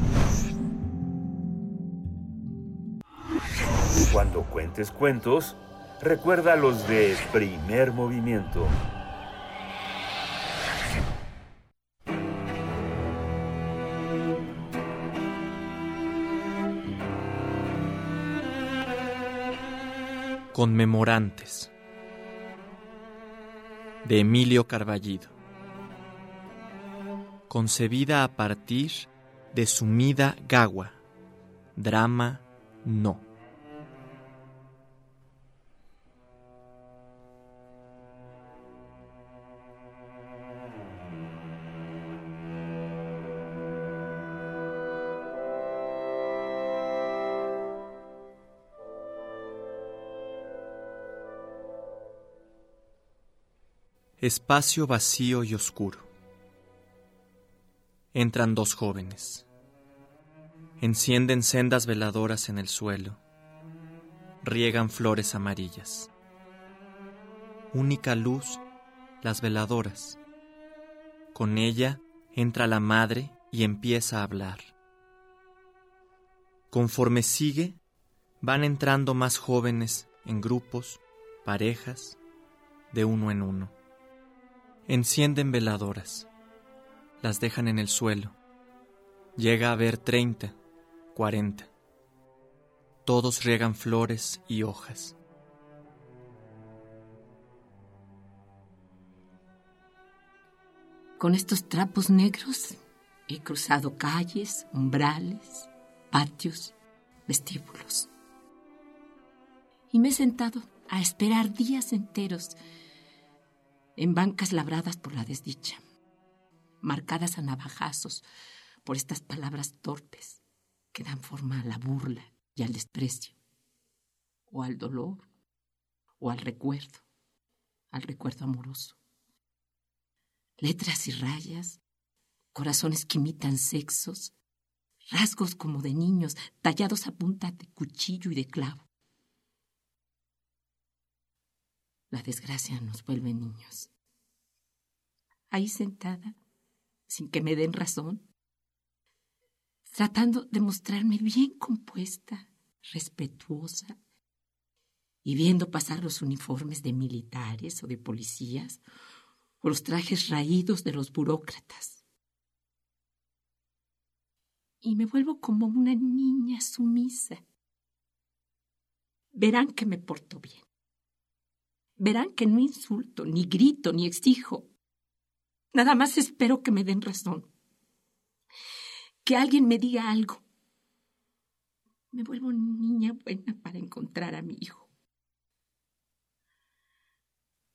S6: Cuando cuentes cuentos, recuerda los de primer movimiento.
S9: Conmemorantes de Emilio Carballido concebida a partir de Sumida Gawa, drama no. Espacio vacío y oscuro. Entran dos jóvenes. Encienden sendas veladoras en el suelo. Riegan flores amarillas. Única luz, las veladoras. Con ella entra la madre y empieza a hablar. Conforme sigue, van entrando más jóvenes en grupos, parejas, de uno en uno. Encienden veladoras las dejan en el suelo. Llega a haber treinta, cuarenta. Todos riegan flores y hojas.
S10: Con estos trapos negros he cruzado calles, umbrales, patios, vestíbulos. Y me he sentado a esperar días enteros en bancas labradas por la desdicha marcadas a navajazos por estas palabras torpes que dan forma a la burla y al desprecio, o al dolor, o al recuerdo, al recuerdo amoroso. Letras y rayas, corazones que imitan sexos, rasgos como de niños tallados a punta de cuchillo y de clavo. La desgracia nos vuelve niños. Ahí sentada, sin que me den razón, tratando de mostrarme bien compuesta, respetuosa, y viendo pasar los uniformes de militares o de policías, o los trajes raídos de los burócratas. Y me vuelvo como una niña sumisa. Verán que me porto bien. Verán que no insulto, ni grito, ni exijo. Nada más espero que me den razón. Que alguien me diga algo. Me vuelvo niña buena para encontrar a mi hijo.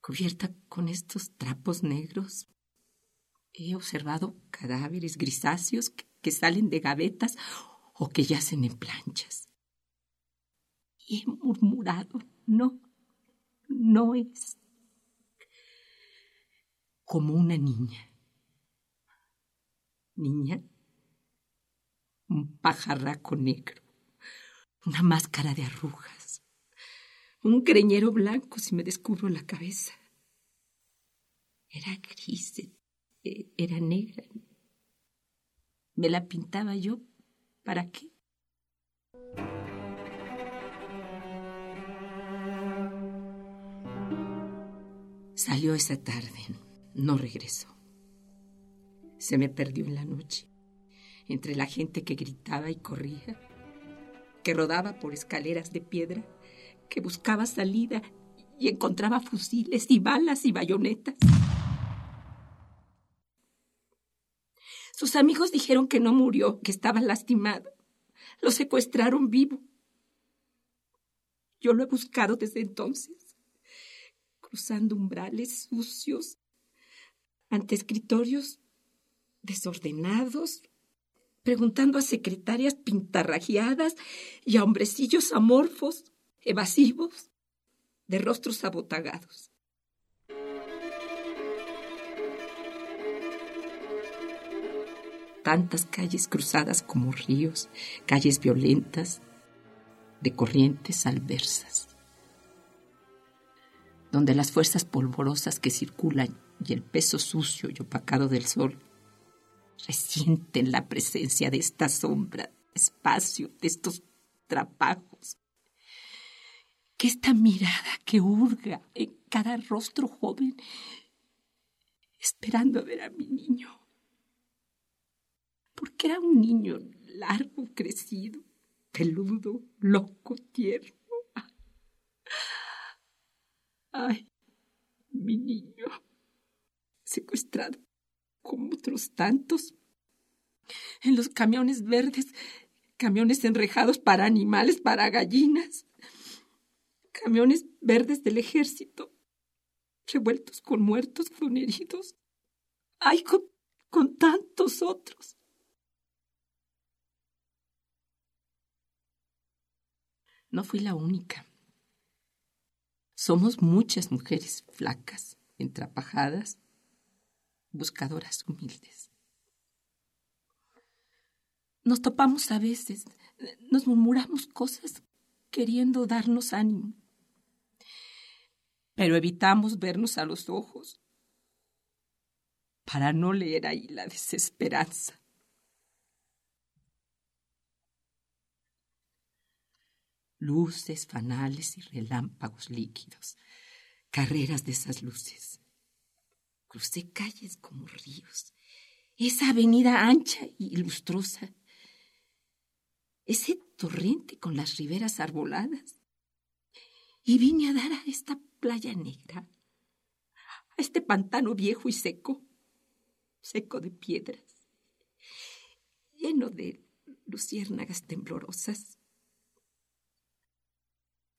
S10: Cubierta con estos trapos negros, he observado cadáveres grisáceos que, salen de gavetas o que yacen en planchas. Y he murmurado, no, no es como una niña. Niña, un pajarraco negro, una máscara de arrugas, un creñero blanco si me descubro la cabeza. Era gris, e, era negra. ¿Me la pintaba yo? ¿Para qué? Salió esa tarde no regresó. Se me perdió en la noche, entre la gente que gritaba y corría, que rodaba por escaleras de piedra, que buscaba salida y encontraba fusiles y balas y bayonetas. Sus amigos dijeron que no murió, que estaba lastimado. Lo secuestraron vivo. Yo lo he buscado desde entonces, cruzando umbrales sucios ante escritorios desordenados, preguntando a secretarias pintarrajeadas y a hombrecillos amorfos, evasivos, de rostros abotagados. Tantas calles cruzadas como ríos, calles violentas, de corrientes alversas, donde las fuerzas polvorosas que circulan y el peso sucio y opacado del sol resienten la presencia de esta sombra, espacio, de estos trabajos. Que esta mirada que hurga en cada rostro joven, esperando a ver a mi niño. Porque era un niño largo, crecido, peludo, loco, tierno. Ay, mi niño, secuestrado como otros tantos, en los camiones verdes, camiones enrejados para animales, para gallinas, camiones verdes del ejército, revueltos con muertos, con heridos. Ay, con, con tantos otros. No fui la única. Somos muchas mujeres flacas, entrapajadas, buscadoras humildes. Nos topamos a veces, nos murmuramos cosas queriendo darnos ánimo, pero evitamos vernos a los ojos para no leer ahí la desesperanza. Luces, fanales y relámpagos líquidos, carreras de esas luces Crucé calles como ríos. Esa avenida ancha y lustrosa. Ese torrente con las riberas arboladas. Y vine a dar a esta playa negra, a este pantano viejo y seco, seco de piedras, lleno de luciérnagas temblorosas,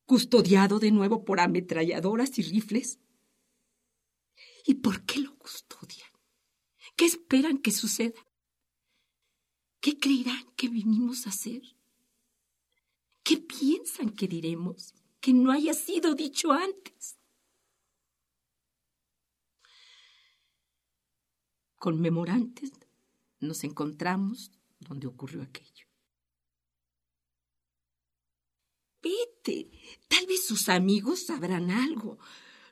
S10: custodiado de nuevo por ametralladoras y rifles, ¿Y por qué lo custodian? ¿Qué esperan que suceda? ¿Qué creerán que vinimos a hacer? ¿Qué piensan que diremos que no haya sido dicho antes? Conmemorantes nos encontramos donde ocurrió aquello. Vete, tal vez sus amigos sabrán algo,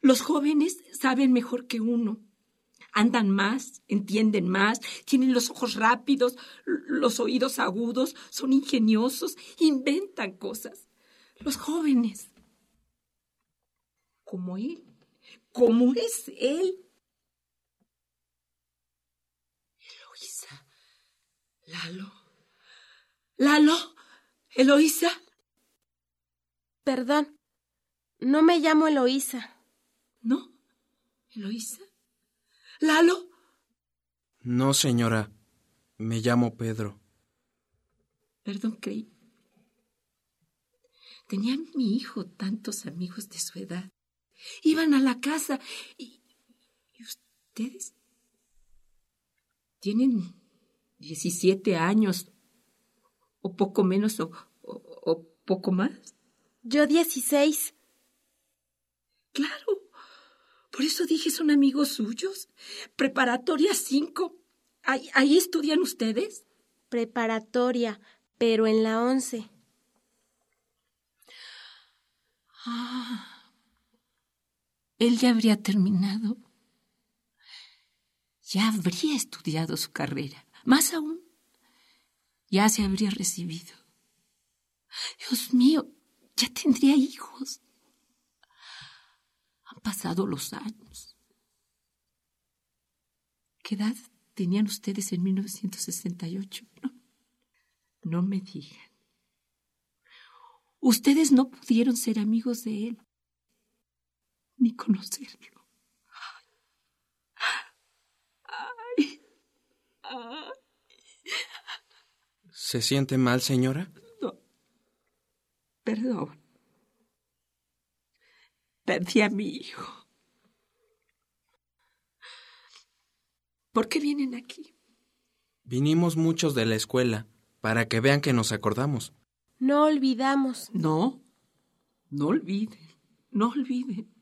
S10: los jóvenes saben mejor que uno. Andan más, entienden más, tienen los ojos rápidos, los oídos agudos, son ingeniosos, inventan cosas. Los jóvenes. Como él, como es él. Eloísa. Lalo. Lalo. Eloísa.
S11: Perdón. No me llamo Eloísa.
S10: ¿No? ¿Eloísa? ¿Lalo?
S12: No, señora. Me llamo Pedro.
S10: Perdón, creí. Tenía mi hijo tantos amigos de su edad. Iban a la casa y, ustedes tienen 17 años o poco menos o, o poco más.
S11: Yo 16.
S10: Claro. Por eso dije, son amigos suyos. Preparatoria 5. ¿Ahí, estudian ustedes?
S11: Preparatoria, pero en la 11.
S10: Ah. Él ya habría terminado. Ya habría estudiado su carrera. Más aún, ya se habría recibido. Dios mío, ya tendría hijos pasado los años. ¿Qué edad tenían ustedes en 1968? No, no me digan. Ustedes no pudieron ser amigos de él, ni conocerlo. Ay,
S12: ay. ¿Se siente mal, señora?
S10: No. Perdón. Perdí a mi hijo. ¿Por qué vienen aquí?
S12: Vinimos muchos de la escuela para que vean que nos acordamos.
S11: No olvidamos.
S10: No, no olviden, no olviden.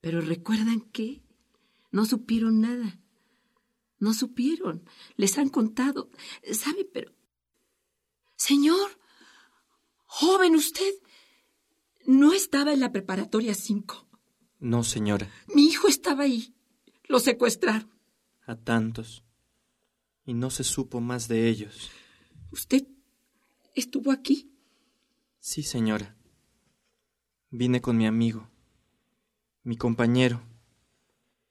S10: Pero recuerdan que no supieron nada. No supieron. Les han contado. ¿Sabe? Pero... Señor, joven usted, no estaba en la preparatoria 5.
S12: No, señora.
S10: Mi hijo estaba ahí. Lo secuestraron.
S12: A tantos. Y no se supo más de ellos.
S10: ¿Usted estuvo aquí?
S12: Sí, señora. Vine con mi amigo, mi compañero.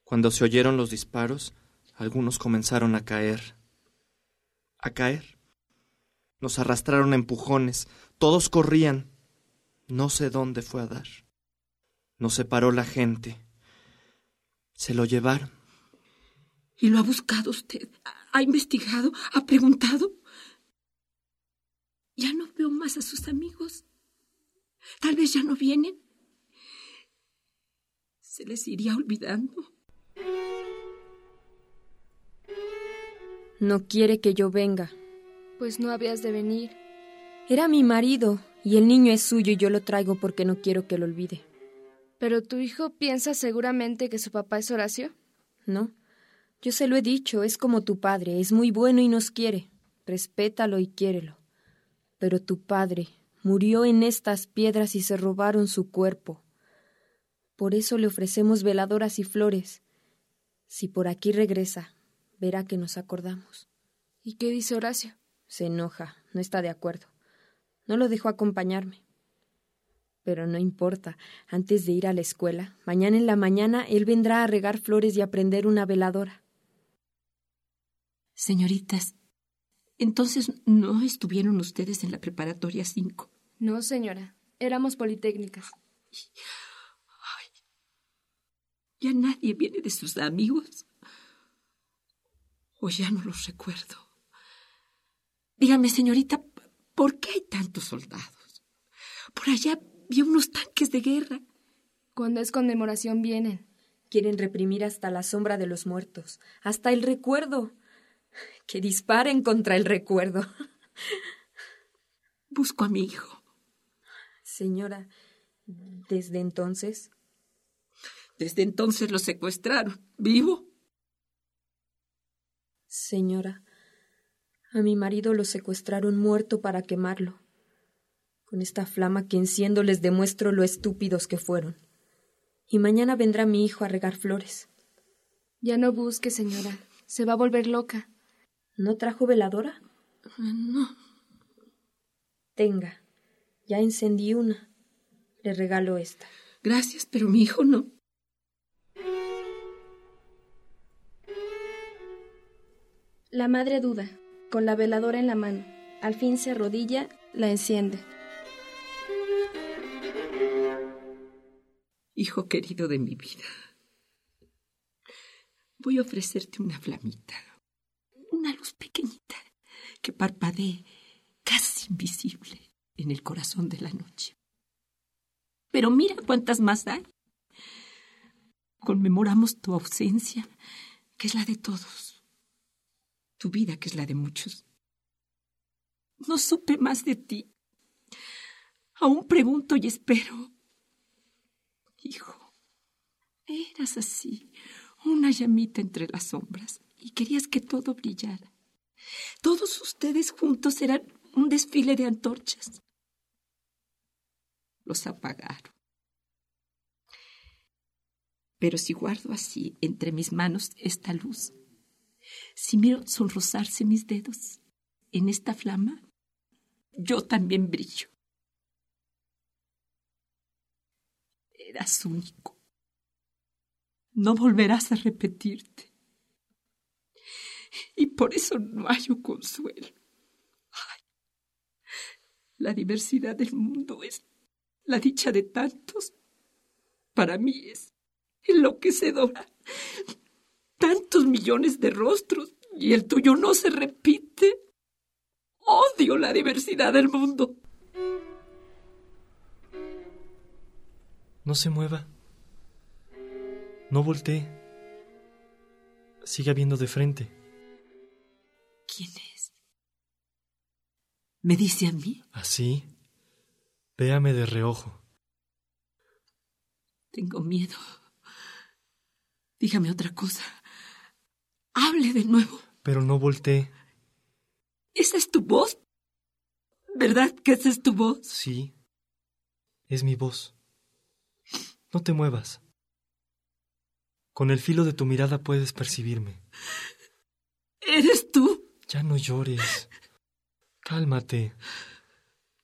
S12: Cuando se oyeron los disparos, algunos comenzaron a caer. A caer. Nos arrastraron a empujones. Todos corrían. No sé dónde fue a dar. Nos separó la gente. Se lo llevaron.
S10: ¿Y lo ha buscado usted? ¿Ha investigado? ¿Ha preguntado? Ya no veo más a sus amigos. Tal vez ya no vienen. Se les iría olvidando.
S13: No quiere que yo venga.
S11: Pues no habías de venir.
S13: Era mi marido, y el niño es suyo y yo lo traigo porque no quiero que lo olvide.
S11: ¿Pero tu hijo piensa seguramente que su papá es Horacio?
S13: No. Yo se lo he dicho, es como tu padre, es muy bueno y nos quiere. Respétalo y quiérelo. Pero tu padre murió en estas piedras y se robaron su cuerpo. Por eso le ofrecemos veladoras y flores. Si por aquí regresa, verá que nos acordamos.
S11: ¿Y qué dice Horacio?
S13: Se enoja, no está de acuerdo. No lo dejó acompañarme. Pero no importa, antes de ir a la escuela, mañana en la mañana él vendrá a regar flores y a prender una veladora.
S10: Señoritas, entonces no estuvieron ustedes en la preparatoria 5.
S11: No, señora, éramos politécnicas.
S10: Ay, ¿Ya nadie viene de sus amigos? O ya no los recuerdo. Dígame, señorita, ¿por qué hay tantos soldados? Por allá vi unos tanques de guerra.
S11: Cuando es conmemoración vienen.
S13: Quieren reprimir hasta la sombra de los muertos, hasta el recuerdo. Que disparen contra el recuerdo.
S10: Busco a mi hijo.
S13: Señora, ¿desde entonces?
S10: Desde entonces lo secuestraron. ¿Vivo?
S13: Señora, a mi marido lo secuestraron muerto para quemarlo. Con esta flama que enciendo les demuestro lo estúpidos que fueron. Y mañana vendrá mi hijo a regar flores.
S11: Ya no busque, señora. Se va a volver loca.
S13: ¿No trajo veladora?
S10: No.
S13: Tenga. Ya encendí una. Le regalo esta.
S10: Gracias, pero mi hijo no.
S11: La madre duda, con la veladora en la mano. Al fin se arrodilla, la enciende.
S10: Hijo querido de mi vida, voy a ofrecerte una flamita, una luz pequeñita que parpadee casi invisible en el corazón de la noche. Pero mira cuántas más hay. Conmemoramos tu ausencia, que es la de todos, tu vida, que es la de muchos. No supe más de ti. Aún pregunto y espero. Hijo, eras así, una llamita entre las sombras, y querías que todo brillara. Todos ustedes juntos eran un desfile de antorchas. Los apagaron. Pero si guardo así entre mis manos esta luz, si miro sonrosarse mis dedos en esta flama, yo también brillo. Eras único. No volverás a repetirte. Y por eso no hallo consuelo. Ay, la diversidad del mundo es la dicha de tantos. Para mí es enloquecedora. Tantos millones de rostros y el tuyo no se repite. Odio la diversidad del mundo.
S12: No se mueva. No voltee. Siga viendo de frente.
S10: ¿Quién es? ¿Me dice a mí?
S12: ¿Así? Véame de reojo.
S10: Tengo miedo. Dígame otra cosa. Hable de nuevo.
S12: Pero no volteé.
S10: ¿Esa es tu voz? ¿Verdad que esa es tu voz?
S12: Sí. Es mi voz. No te muevas. Con el filo de tu mirada puedes percibirme.
S10: ¿Eres tú?
S12: Ya no llores. Cálmate.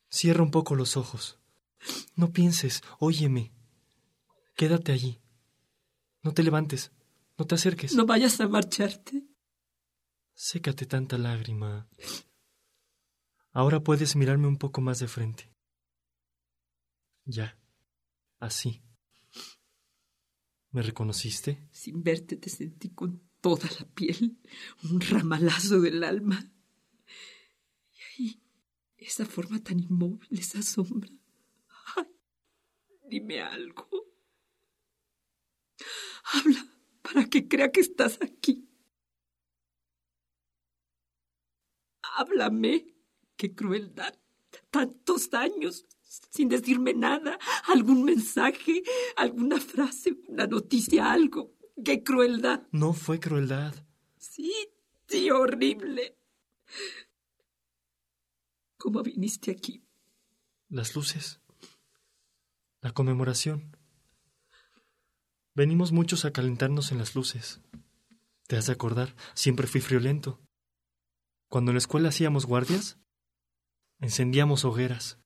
S12: Cierra un poco los ojos. No pienses, óyeme. Quédate allí. No te levantes. No te acerques.
S10: No vayas a marcharte.
S12: Sécate tanta lágrima. Ahora puedes mirarme un poco más de frente. Ya. Así. ¿Me reconociste?
S10: Sin verte te sentí con toda la piel, un ramalazo del alma. Y ahí, esa forma tan inmóvil, esa sombra. Ay, dime algo. Habla para que crea que estás aquí. Háblame. Qué crueldad. Tantos años sin decirme nada, algún mensaje, alguna frase, una noticia, algo. ¡Qué crueldad!
S12: No fue crueldad.
S10: Sí, sí, horrible. ¿Cómo viniste aquí?
S12: Las luces. La conmemoración. Venimos muchos a calentarnos en las luces. ¿Te has de acordar? Siempre fui friolento. Cuando en la escuela hacíamos guardias, encendíamos hogueras.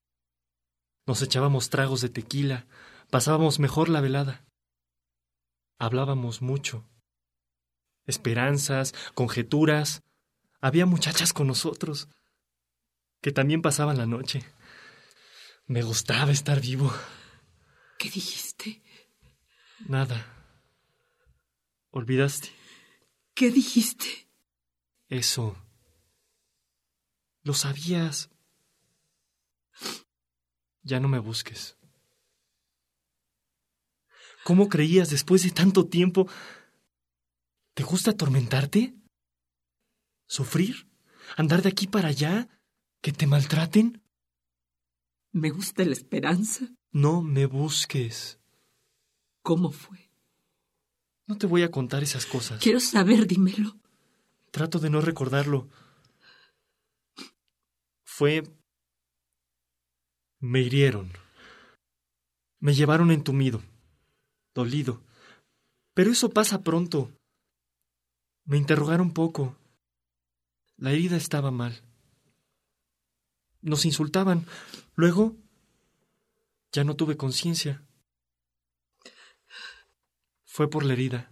S12: Nos echábamos tragos de tequila, pasábamos mejor la velada. Hablábamos mucho. Esperanzas, conjeturas. Había muchachas con nosotros que también pasaban la noche. Me gustaba estar vivo.
S10: ¿Qué dijiste?
S12: Nada. ¿Olvidaste?
S10: ¿Qué dijiste?
S12: Eso. Lo sabías. Ya no me busques. ¿Cómo creías después de tanto tiempo? ¿Te gusta atormentarte? ¿Sufrir? ¿Andar de aquí para allá? ¿Que te maltraten?
S10: Me gusta la esperanza.
S12: No me busques.
S10: ¿Cómo fue?
S12: No te voy a contar esas cosas.
S10: Quiero saber, dímelo.
S12: Trato de no recordarlo. Fue me hirieron. Me llevaron entumido, dolido. Pero eso pasa pronto. Me interrogaron poco. La herida estaba mal. Nos insultaban. Luego, ya no tuve conciencia. Fue por la herida.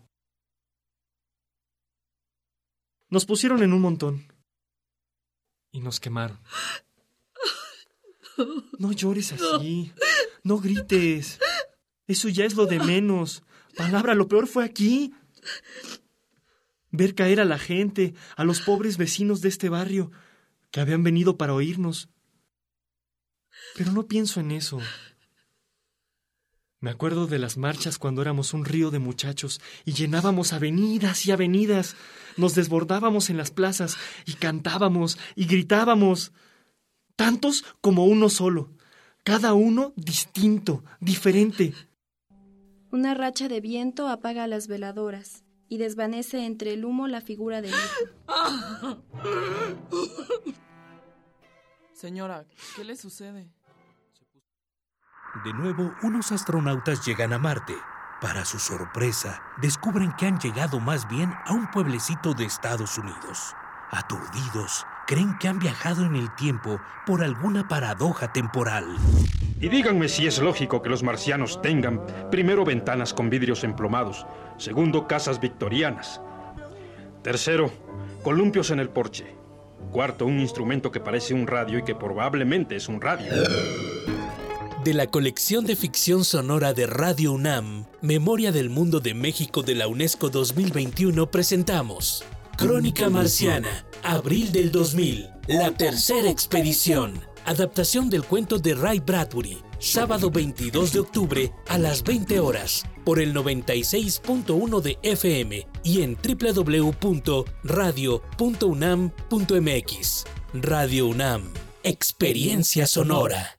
S12: Nos pusieron en un montón. Y nos quemaron. No llores así. No. grites. Eso ya es lo de menos. Palabra, lo peor fue aquí. Ver caer a la gente, a los pobres vecinos de este barrio, que habían venido para oírnos. Pero no pienso en eso. Me acuerdo de las marchas cuando éramos un río de muchachos y llenábamos avenidas y avenidas, nos desbordábamos en las plazas y cantábamos y gritábamos tantos como uno solo, cada uno distinto, diferente.
S11: Una racha de viento apaga las veladoras y desvanece entre el humo la figura del hijo.
S14: Señora, ¿qué le sucede?
S15: De nuevo, unos astronautas llegan a Marte. Para su sorpresa, descubren que han llegado más bien a un pueblecito de Estados Unidos. Aturdidos, creen que han viajado en el tiempo por alguna paradoja temporal.
S16: Y díganme si es lógico que los marcianos tengan, primero, ventanas con vidrios emplomados, segundo, casas victorianas, tercero, columpios en el porche, cuarto, un instrumento que parece un radio y que probablemente es un radio.
S15: De la colección de ficción sonora de Radio UNAM, Memoria del Mundo de México de la UNESCO 2021, presentamos Crónica Marciana, abril del 2000, la tercera expedición, adaptación del cuento de Ray Bradbury, sábado 22 de octubre a las 20 horas por el 96.1 de FM y en www.radio.unam.mx. Radio UNAM, experiencia sonora.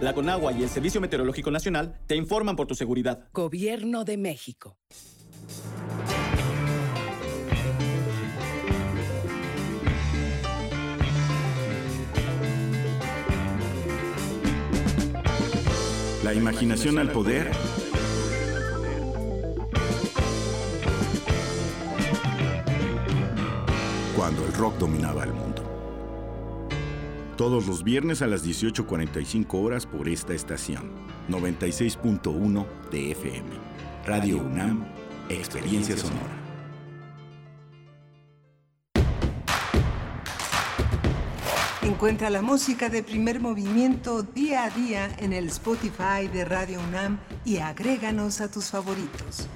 S17: La Conagua y el Servicio Meteorológico Nacional te informan por tu seguridad.
S18: Gobierno de México.
S19: La imaginación al poder. Cuando el rock dominaba el mundo. Todos los viernes a las 18.45 horas por esta estación. 96.1 de FM. Radio UNAM, Experiencia Sonora.
S20: Encuentra la música de primer movimiento día a día en el Spotify de Radio UNAM y agréganos a tus favoritos.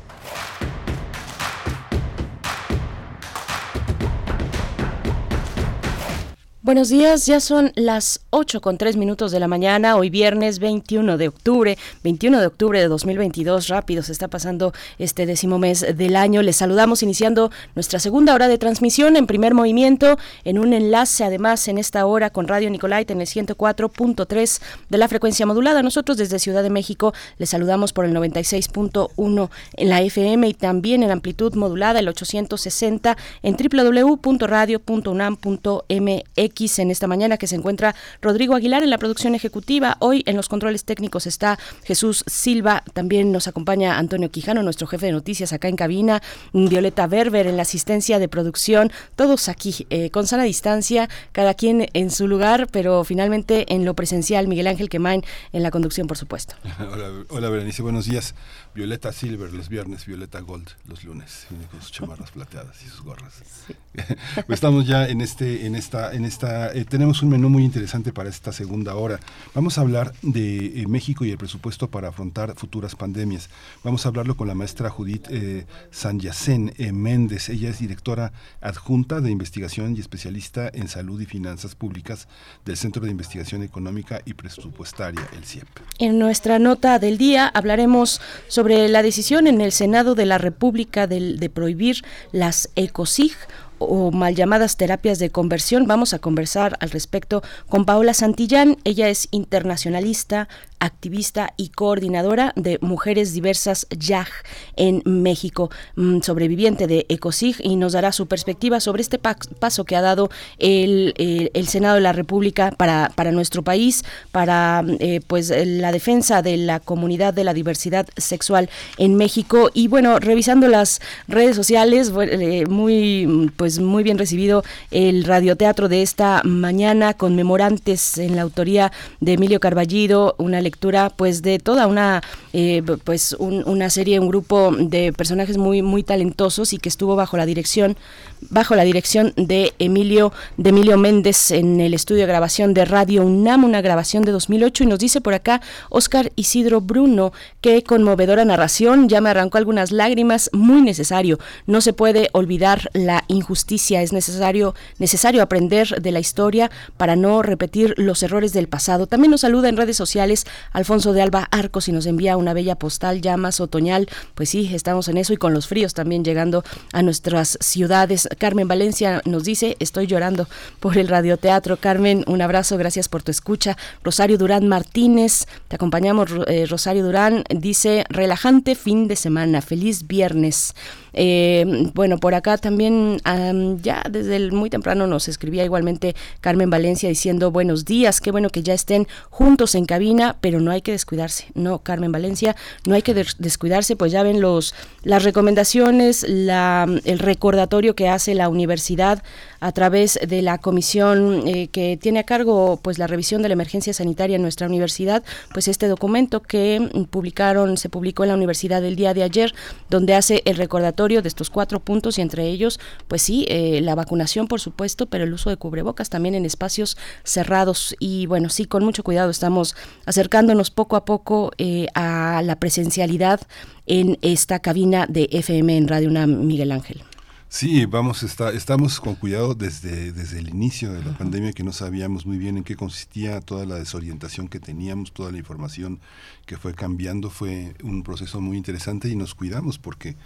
S4: Buenos días, ya son las 8 con 3 minutos de la mañana, hoy viernes 21 de octubre, 21 de octubre de 2022, rápido se está pasando este décimo mes del año. Les saludamos iniciando nuestra segunda hora de transmisión en primer movimiento, en un enlace además en esta hora con Radio Nicolait en el 104.3 de la frecuencia modulada. Nosotros desde Ciudad de México les saludamos por el 96.1 en la FM y también en amplitud modulada el 860 en www.radio.unam.mx en esta mañana que se encuentra Rodrigo Aguilar en la producción ejecutiva. Hoy en los controles técnicos está Jesús Silva, también nos acompaña Antonio Quijano, nuestro jefe de noticias acá en cabina, Violeta Berber en la asistencia de producción, todos aquí eh, con sana distancia, cada quien en su lugar, pero finalmente en lo presencial, Miguel Ángel Quemain en la conducción, por supuesto.
S3: Hola, hola buenos días. Violeta Silver los viernes, Violeta Gold los lunes, con sus chamarras plateadas y sus gorras. Estamos ya en este, en esta, en esta, eh, tenemos un menú muy interesante para esta segunda hora. Vamos a hablar de eh, México y el presupuesto para afrontar futuras pandemias. Vamos a hablarlo con la maestra Judith eh, Sanyacén eh, Méndez. Ella es directora adjunta de investigación y especialista en salud y finanzas públicas del Centro de Investigación Económica y Presupuestaria, el CIEP.
S4: En nuestra nota del día hablaremos sobre la decisión en el Senado de la República de, de prohibir las ECOSIG o mal llamadas terapias de conversión. Vamos a conversar al respecto con Paola Santillán. Ella es internacionalista, activista y coordinadora de Mujeres Diversas YAG en México, mm, sobreviviente de ECOSIG, y nos dará su perspectiva sobre este paso que ha dado el, el, Senado de la República para, para nuestro país, para eh, pues la defensa de la comunidad de la diversidad sexual en México. Y bueno, revisando las redes sociales, eh, muy pues muy bien recibido el radioteatro de esta mañana, conmemorantes en la autoría de Emilio Carballido, una lectura pues de toda una eh, pues una serie, un grupo de personajes muy muy talentosos y que estuvo bajo la dirección bajo la dirección de Emilio de Emilio Méndez en el estudio de grabación de Radio UNAM, una grabación de 2008 y nos dice por acá Oscar Isidro Bruno qué conmovedora narración, ya me arrancó algunas lágrimas, muy necesario, no se puede olvidar la injusticia justicia. Es necesario, necesario aprender de la historia para no repetir los errores del pasado. También nos saluda en redes sociales Alfonso de Alba Arcos y nos envía una bella postal ya más otoñal. Pues sí, estamos en eso y con los fríos también llegando a nuestras ciudades. Carmen Valencia nos dice, estoy llorando por el radioteatro. Carmen, un abrazo, gracias por tu escucha. Rosario Durán Martínez, te acompañamos, eh, Rosario Durán, dice, relajante fin de semana, feliz viernes. Eh, bueno, por acá también ya desde el muy temprano nos escribía igualmente Carmen Valencia diciendo buenos días, qué bueno que ya estén juntos en cabina, pero no hay que descuidarse. No, Carmen Valencia, no hay que descuidarse, pues ya ven los las recomendaciones, la, el recordatorio que hace la universidad a través de la comisión eh, que tiene a cargo pues la revisión de la emergencia sanitaria en nuestra universidad, pues este documento que publicaron, se publicó en la universidad el día de ayer, donde hace el recordatorio de estos cuatro puntos y entre ellos, pues sí, eh, la vacunación por supuesto, pero el uso de cubrebocas también en espacios cerrados. Y bueno, sí, con mucho cuidado estamos acercándonos poco a poco eh, a la presencialidad en esta cabina de FM en Radio Una Miguel Ángel.
S3: Sí, vamos, está, estamos con cuidado desde, desde el inicio de la pandemia que no sabíamos muy bien en qué consistía toda la desorientación que teníamos, toda la información que fue cambiando, fue un proceso muy interesante y nos cuidamos porque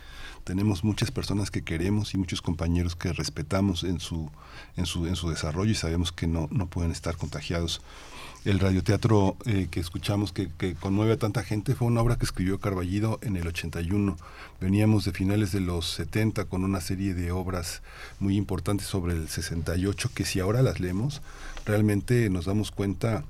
S3: tenemos muchas personas que queremos y muchos compañeros que respetamos en su, en su, en su desarrollo y sabemos que no, no pueden estar contagiados el radioteatro eh, que escuchamos que, conmueve a tanta gente fue una obra que escribió Carballido en el 81. Veníamos de finales de los 70 con una serie de obras muy importantes sobre el 68 que si ahora las leemos realmente nos damos cuenta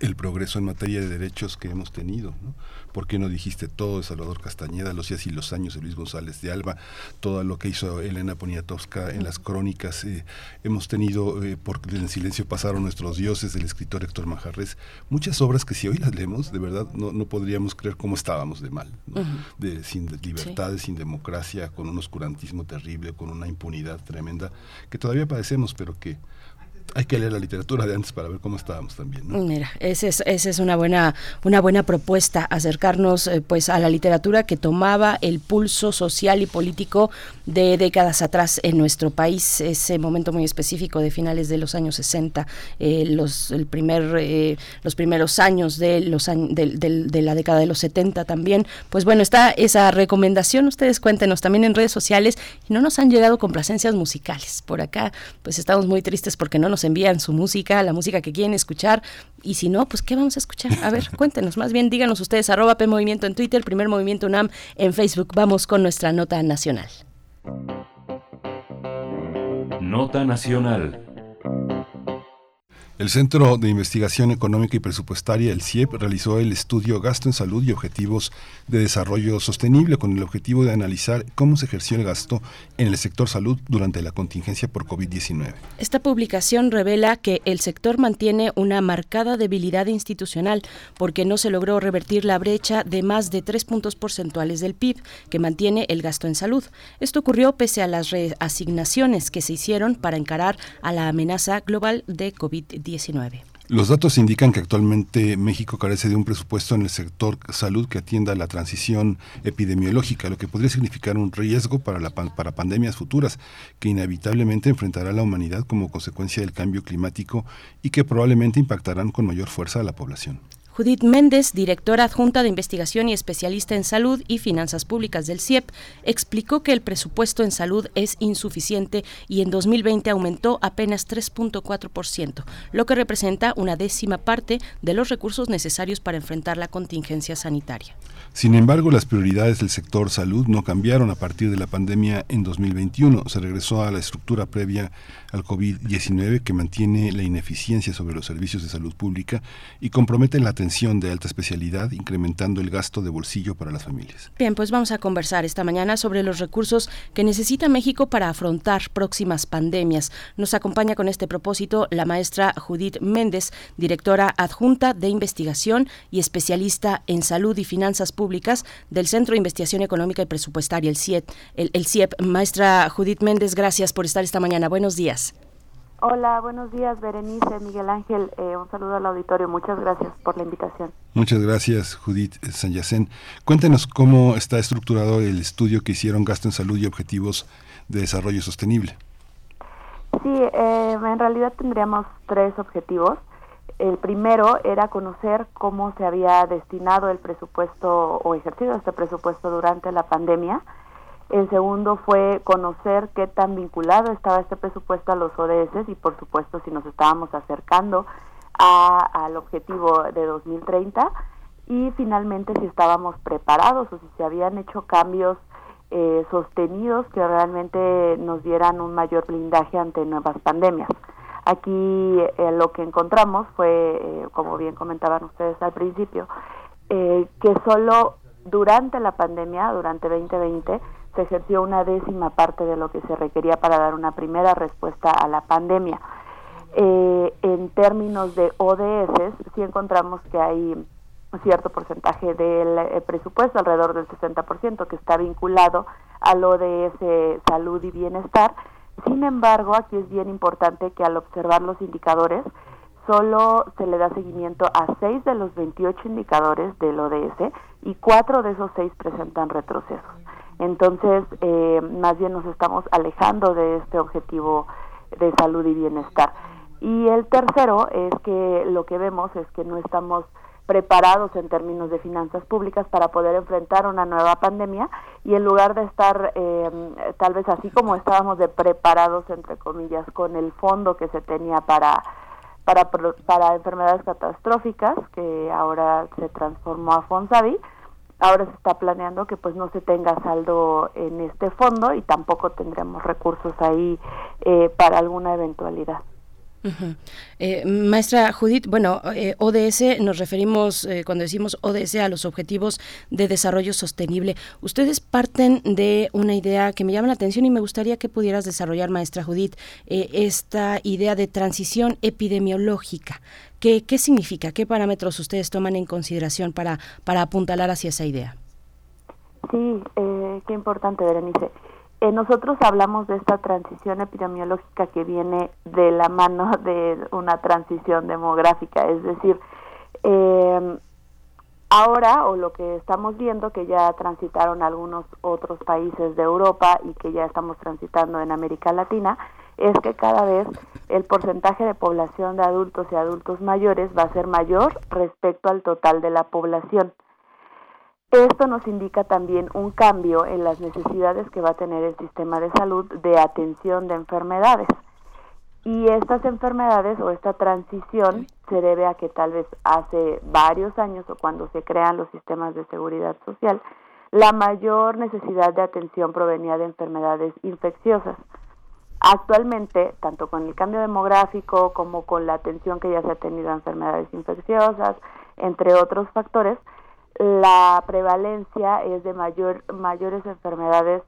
S3: el progreso en materia de derechos que hemos tenido. ¿no? ¿Por qué no dijiste todo de Salvador Castañeda, los días y los años de Luis González de Alba, todo lo que hizo Elena Poniatowska en las crónicas? Eh, hemos tenido, eh, porque en silencio pasaron nuestros dioses, del escritor Héctor Manjarres, muchas obras que si hoy las leemos, de verdad no, no podríamos creer cómo estábamos de mal, de, sin libertades, sin democracia, con un oscurantismo terrible, con una impunidad tremenda, que todavía padecemos, pero que hay que leer la literatura de antes para ver cómo estábamos también.
S4: Mira, esa es, esa es una buena, una buena propuesta, acercarnos eh, pues a la literatura que tomaba el pulso social y político de décadas atrás en nuestro país, ese momento muy específico de finales de los años 60, eh, los, el primer, eh, los primeros años de, los de, la década de los 70 también. Pues bueno, está esa recomendación, ustedes cuéntenos también en redes sociales no nos han llegado complacencias musicales. Por acá pues estamos muy tristes porque no nos envían su música, la música que quieren escuchar. Y si no, pues ¿qué vamos a escuchar? A ver, cuéntenos, más bien díganos ustedes, arroba P Movimiento en Twitter, Primer Movimiento UNAM en Facebook. Vamos con nuestra nota nacional.
S6: Nota nacional.
S3: El Centro de Investigación Económica y Presupuestaria, el CIEP, realizó el estudio Gasto en Salud y Objetivos de Desarrollo Sostenible con el objetivo de analizar cómo se ejerció el gasto en el sector salud durante la contingencia por COVID-19.
S4: Esta publicación revela que el sector mantiene una marcada debilidad institucional porque no se logró revertir la brecha de más de tres puntos porcentuales del PIB que mantiene el gasto en salud. Esto ocurrió pese a las reasignaciones que se hicieron para encarar a la amenaza global de COVID-19.
S3: Los datos indican que actualmente México carece de un presupuesto en el sector salud que atienda la transición epidemiológica, lo que podría significar un riesgo para, la, para pandemias futuras que inevitablemente enfrentará la humanidad como consecuencia del cambio climático y que probablemente impactarán con mayor fuerza a la población.
S4: Judith Méndez, directora adjunta de investigación y especialista en salud y finanzas públicas del CIEP, explicó que el presupuesto en salud es insuficiente y en 2020 aumentó apenas 3.4%, lo que representa una décima parte de los recursos necesarios para enfrentar la contingencia sanitaria.
S3: Sin embargo, las prioridades del sector salud no cambiaron a partir de la pandemia en 2021. Se regresó a la estructura previa al COVID-19 que mantiene la ineficiencia sobre los servicios de salud pública y compromete la atención de alta especialidad, incrementando el gasto de bolsillo para las familias.
S4: Bien, pues vamos a conversar esta mañana sobre los recursos que necesita México para afrontar próximas pandemias. Nos acompaña con este propósito la maestra Judith Méndez, directora adjunta de investigación y especialista en salud y finanzas públicas del Centro de Investigación Económica y Presupuestaria, el CIEP. El, el CIEP. Maestra Judith Méndez, gracias por estar esta mañana. Buenos días.
S21: Hola, buenos días, Berenice, Miguel Ángel. Eh, un saludo al auditorio. Muchas gracias por la invitación.
S3: Muchas gracias, Judith Sanyacén. Cuéntenos cómo está estructurado el estudio que hicieron Gasto en Salud y Objetivos de Desarrollo Sostenible.
S21: Sí, eh, en realidad tendríamos tres objetivos. El primero era conocer cómo se había destinado el presupuesto o ejercido este presupuesto durante la pandemia. El segundo fue conocer qué tan vinculado estaba este presupuesto a los ODS y por supuesto si nos estábamos acercando al objetivo de 2030 y finalmente si estábamos preparados o si se habían hecho cambios eh, sostenidos que realmente nos dieran un mayor blindaje ante nuevas pandemias. Aquí eh, lo que encontramos fue, eh, como bien comentaban ustedes al principio, eh, que solo durante la pandemia, durante 2020, se ejerció una décima parte de lo que se requería para dar una primera respuesta a la pandemia. en términos de ODS, sí encontramos que hay un cierto porcentaje del presupuesto, alrededor del 60%, que está vinculado al ODS salud y bienestar, sin embargo, aquí es bien importante que al observar los indicadores, solo se le da seguimiento a 6 de los 28 indicadores del ODS y 4 de esos 6 presentan retrocesos. Entonces, eh, más bien nos estamos alejando de este objetivo de salud y bienestar. Y el tercero es que lo que vemos es que no estamos preparados en términos de finanzas públicas para poder enfrentar una nueva pandemia y en lugar de estar eh, tal vez así como estábamos de preparados entre comillas con el fondo que se tenía para para para enfermedades catastróficas que ahora se transformó a Fonsavi ahora se está planeando que pues no se tenga saldo en este fondo y tampoco tendremos recursos ahí eh, para alguna eventualidad
S4: eh, maestra Judith, bueno, eh, ODS nos referimos eh, cuando decimos ODS a los Objetivos de Desarrollo Sostenible. Ustedes parten de una idea que me llama la atención y me gustaría que pudieras desarrollar, maestra Judith, esta idea de transición epidemiológica. ¿Qué, ¿Qué significa? ¿Qué parámetros ustedes toman en consideración para, para apuntalar hacia esa idea?
S21: Sí, qué importante, Berenice. Eh, nosotros hablamos de esta transición epidemiológica que viene de la mano de una transición demográfica, es decir, eh, ahora o lo que estamos viendo que ya transitaron algunos otros países de Europa y que ya estamos transitando en América Latina, es que cada vez el porcentaje de población de adultos y adultos mayores va a ser mayor respecto al total de la población. Esto nos indica también un cambio en las necesidades que va a tener el sistema de salud de atención de enfermedades. Y estas enfermedades o esta transición se debe a que tal vez hace varios años o cuando se crean los sistemas de seguridad social, la mayor necesidad de atención provenía de enfermedades infecciosas. Actualmente, tanto con el cambio demográfico como con la atención que ya se ha tenido a enfermedades infecciosas, entre otros factores, la prevalencia es de mayor, mayores enfermedades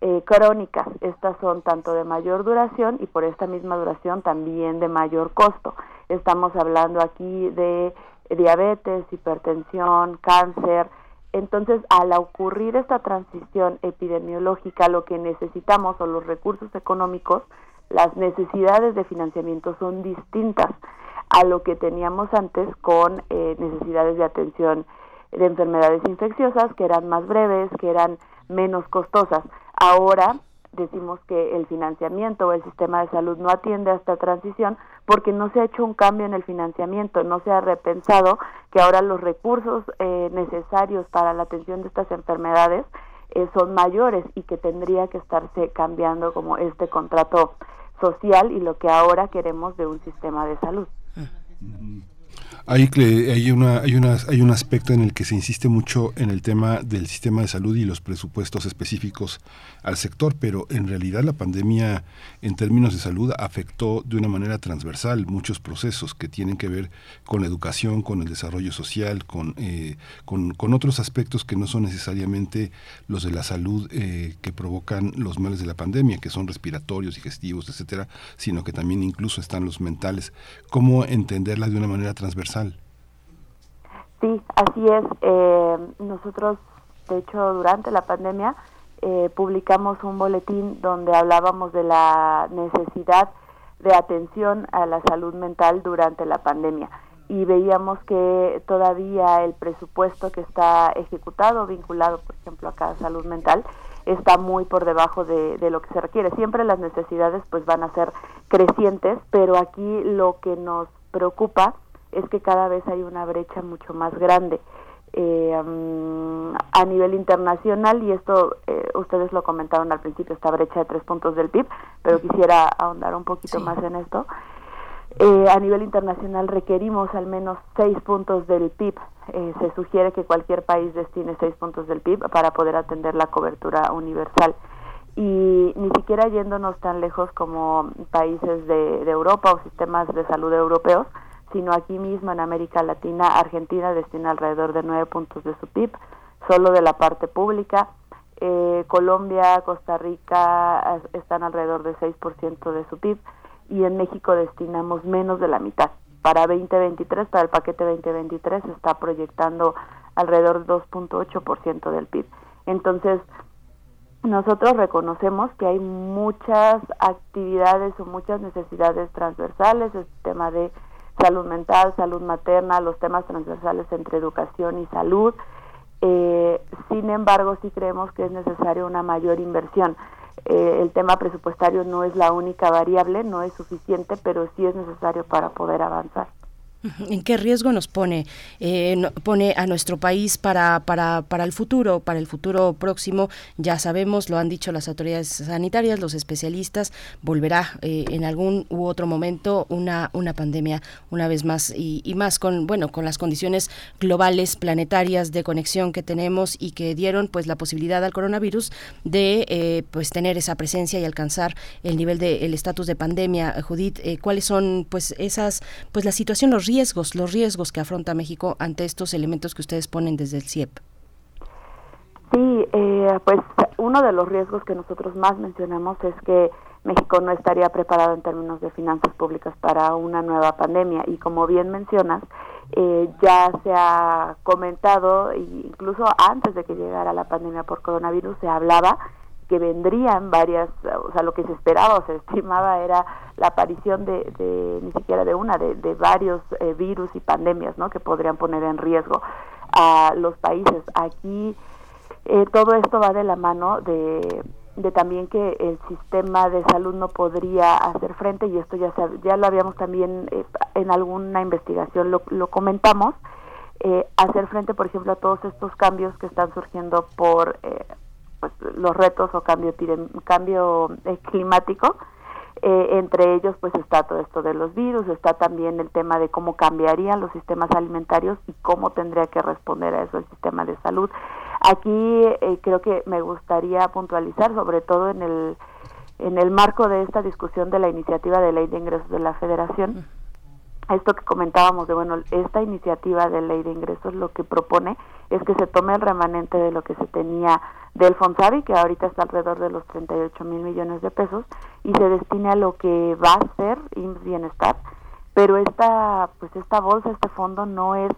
S21: eh, crónicas. Estas son tanto de mayor duración y por esta misma duración también de mayor costo. Estamos hablando aquí de diabetes, hipertensión, cáncer. Entonces, al ocurrir esta transición epidemiológica, lo que necesitamos son los recursos económicos, las necesidades de financiamiento son distintas a lo que teníamos antes con eh, necesidades de atención de enfermedades infecciosas que eran más breves, que eran menos costosas. Ahora decimos que el financiamiento o el sistema de salud no atiende a esta transición porque no se ha hecho un cambio en el financiamiento, no se ha repensado que ahora los recursos eh, necesarios para la atención de estas enfermedades eh, son mayores y que tendría que estarse cambiando como este contrato social y lo que ahora queremos de un sistema de salud.
S3: Hay, hay, una, hay, una, hay un aspecto en el que se insiste mucho en el tema del sistema de salud y los presupuestos específicos al sector, pero en realidad la pandemia en términos de salud afectó de una manera transversal muchos procesos que tienen que ver con la educación, con el desarrollo social, con, eh, con, otros aspectos que no son necesariamente los de la salud eh, que provocan los males de la pandemia, que son respiratorios, digestivos, etcétera, sino que también incluso están los mentales. ¿Cómo entenderla de una manera transversal?
S21: Sí, así es. Eh, nosotros, de hecho, durante la pandemia eh, publicamos un boletín donde hablábamos de la necesidad de atención a la salud mental durante la pandemia y veíamos que todavía el presupuesto que está ejecutado, vinculado, por ejemplo, a cada salud mental, está muy por debajo de, de, lo que se requiere. Siempre las necesidades pues van a ser crecientes, pero aquí lo que nos preocupa es que cada vez hay una brecha mucho más grande. Eh, a nivel internacional, y esto eh, ustedes lo comentaron al principio, esta brecha de tres puntos del PIB, pero quisiera ahondar un poquito más en esto. Eh, a nivel internacional requerimos al menos seis puntos del PIB. se sugiere que cualquier país destine seis puntos del PIB para poder atender la cobertura universal. Y ni siquiera yéndonos tan lejos como países de Europa o sistemas de salud europeos, sino aquí mismo en América Latina, Argentina destina alrededor de nueve puntos de su PIB, solo de la parte pública. Eh, Colombia, Costa Rica están alrededor de 6% de su PIB y en México destinamos menos de la mitad. Para 2023, para el paquete 2023, se está proyectando alrededor de 2.8% del PIB. Entonces, nosotros reconocemos que hay muchas actividades o muchas necesidades transversales, el tema de salud mental, salud materna, los temas transversales entre educación y salud. Eh, sin embargo, sí creemos que es necesaria una mayor inversión. Eh, el tema presupuestario no es la única variable, no es suficiente, pero sí es necesario para poder avanzar.
S4: ¿En qué riesgo nos pone, eh, pone a nuestro país para, para, para el futuro, para el futuro próximo? Ya sabemos, lo han dicho las autoridades sanitarias, los especialistas, volverá eh, en algún u otro momento una, una pandemia una vez más y, más con, bueno, con las condiciones globales, planetarias de conexión que tenemos y que dieron pues la posibilidad al coronavirus de eh, pues tener esa presencia y alcanzar el nivel de el estatus de pandemia. Judith, ¿cuáles son pues esas, pues la situación, los riesgos, los riesgos que afronta México ante estos elementos que ustedes ponen desde el CIEP?
S21: Sí, eh, pues uno de los riesgos que nosotros más mencionamos es que México no estaría preparado en términos de finanzas públicas para una nueva pandemia y como bien mencionas, eh, ya se ha comentado, incluso antes de que llegara la pandemia por coronavirus, se hablaba que vendrían varias, o sea, lo que se esperaba o se estimaba era la aparición de, ni siquiera de una, de, varios eh, virus y pandemias, ¿no? Que podrían poner en riesgo a los países. Aquí eh, todo esto va de la mano de, de también que el sistema de salud no podría hacer frente y esto ya ya lo habíamos también eh, en alguna investigación lo, lo comentamos hacer frente por ejemplo a todos estos cambios que están surgiendo por pues, los retos o cambio, cambio eh, climático. Eh, entre ellos pues está todo esto de los virus, está también el tema de cómo cambiarían los sistemas alimentarios y cómo tendría que responder a eso el sistema de salud. Aquí eh, creo que me gustaría puntualizar sobre todo en el en el marco de esta discusión de la iniciativa de ley de ingresos de la Federación esto que comentábamos de, bueno, esta iniciativa de ley de ingresos lo que propone es que se tome el remanente de lo que se tenía del Fonsavi, que ahorita está alrededor de los 38 mil millones de pesos, y se destine a lo que va a ser IMSS Bienestar, pero esta, pues esta bolsa, este fondo no es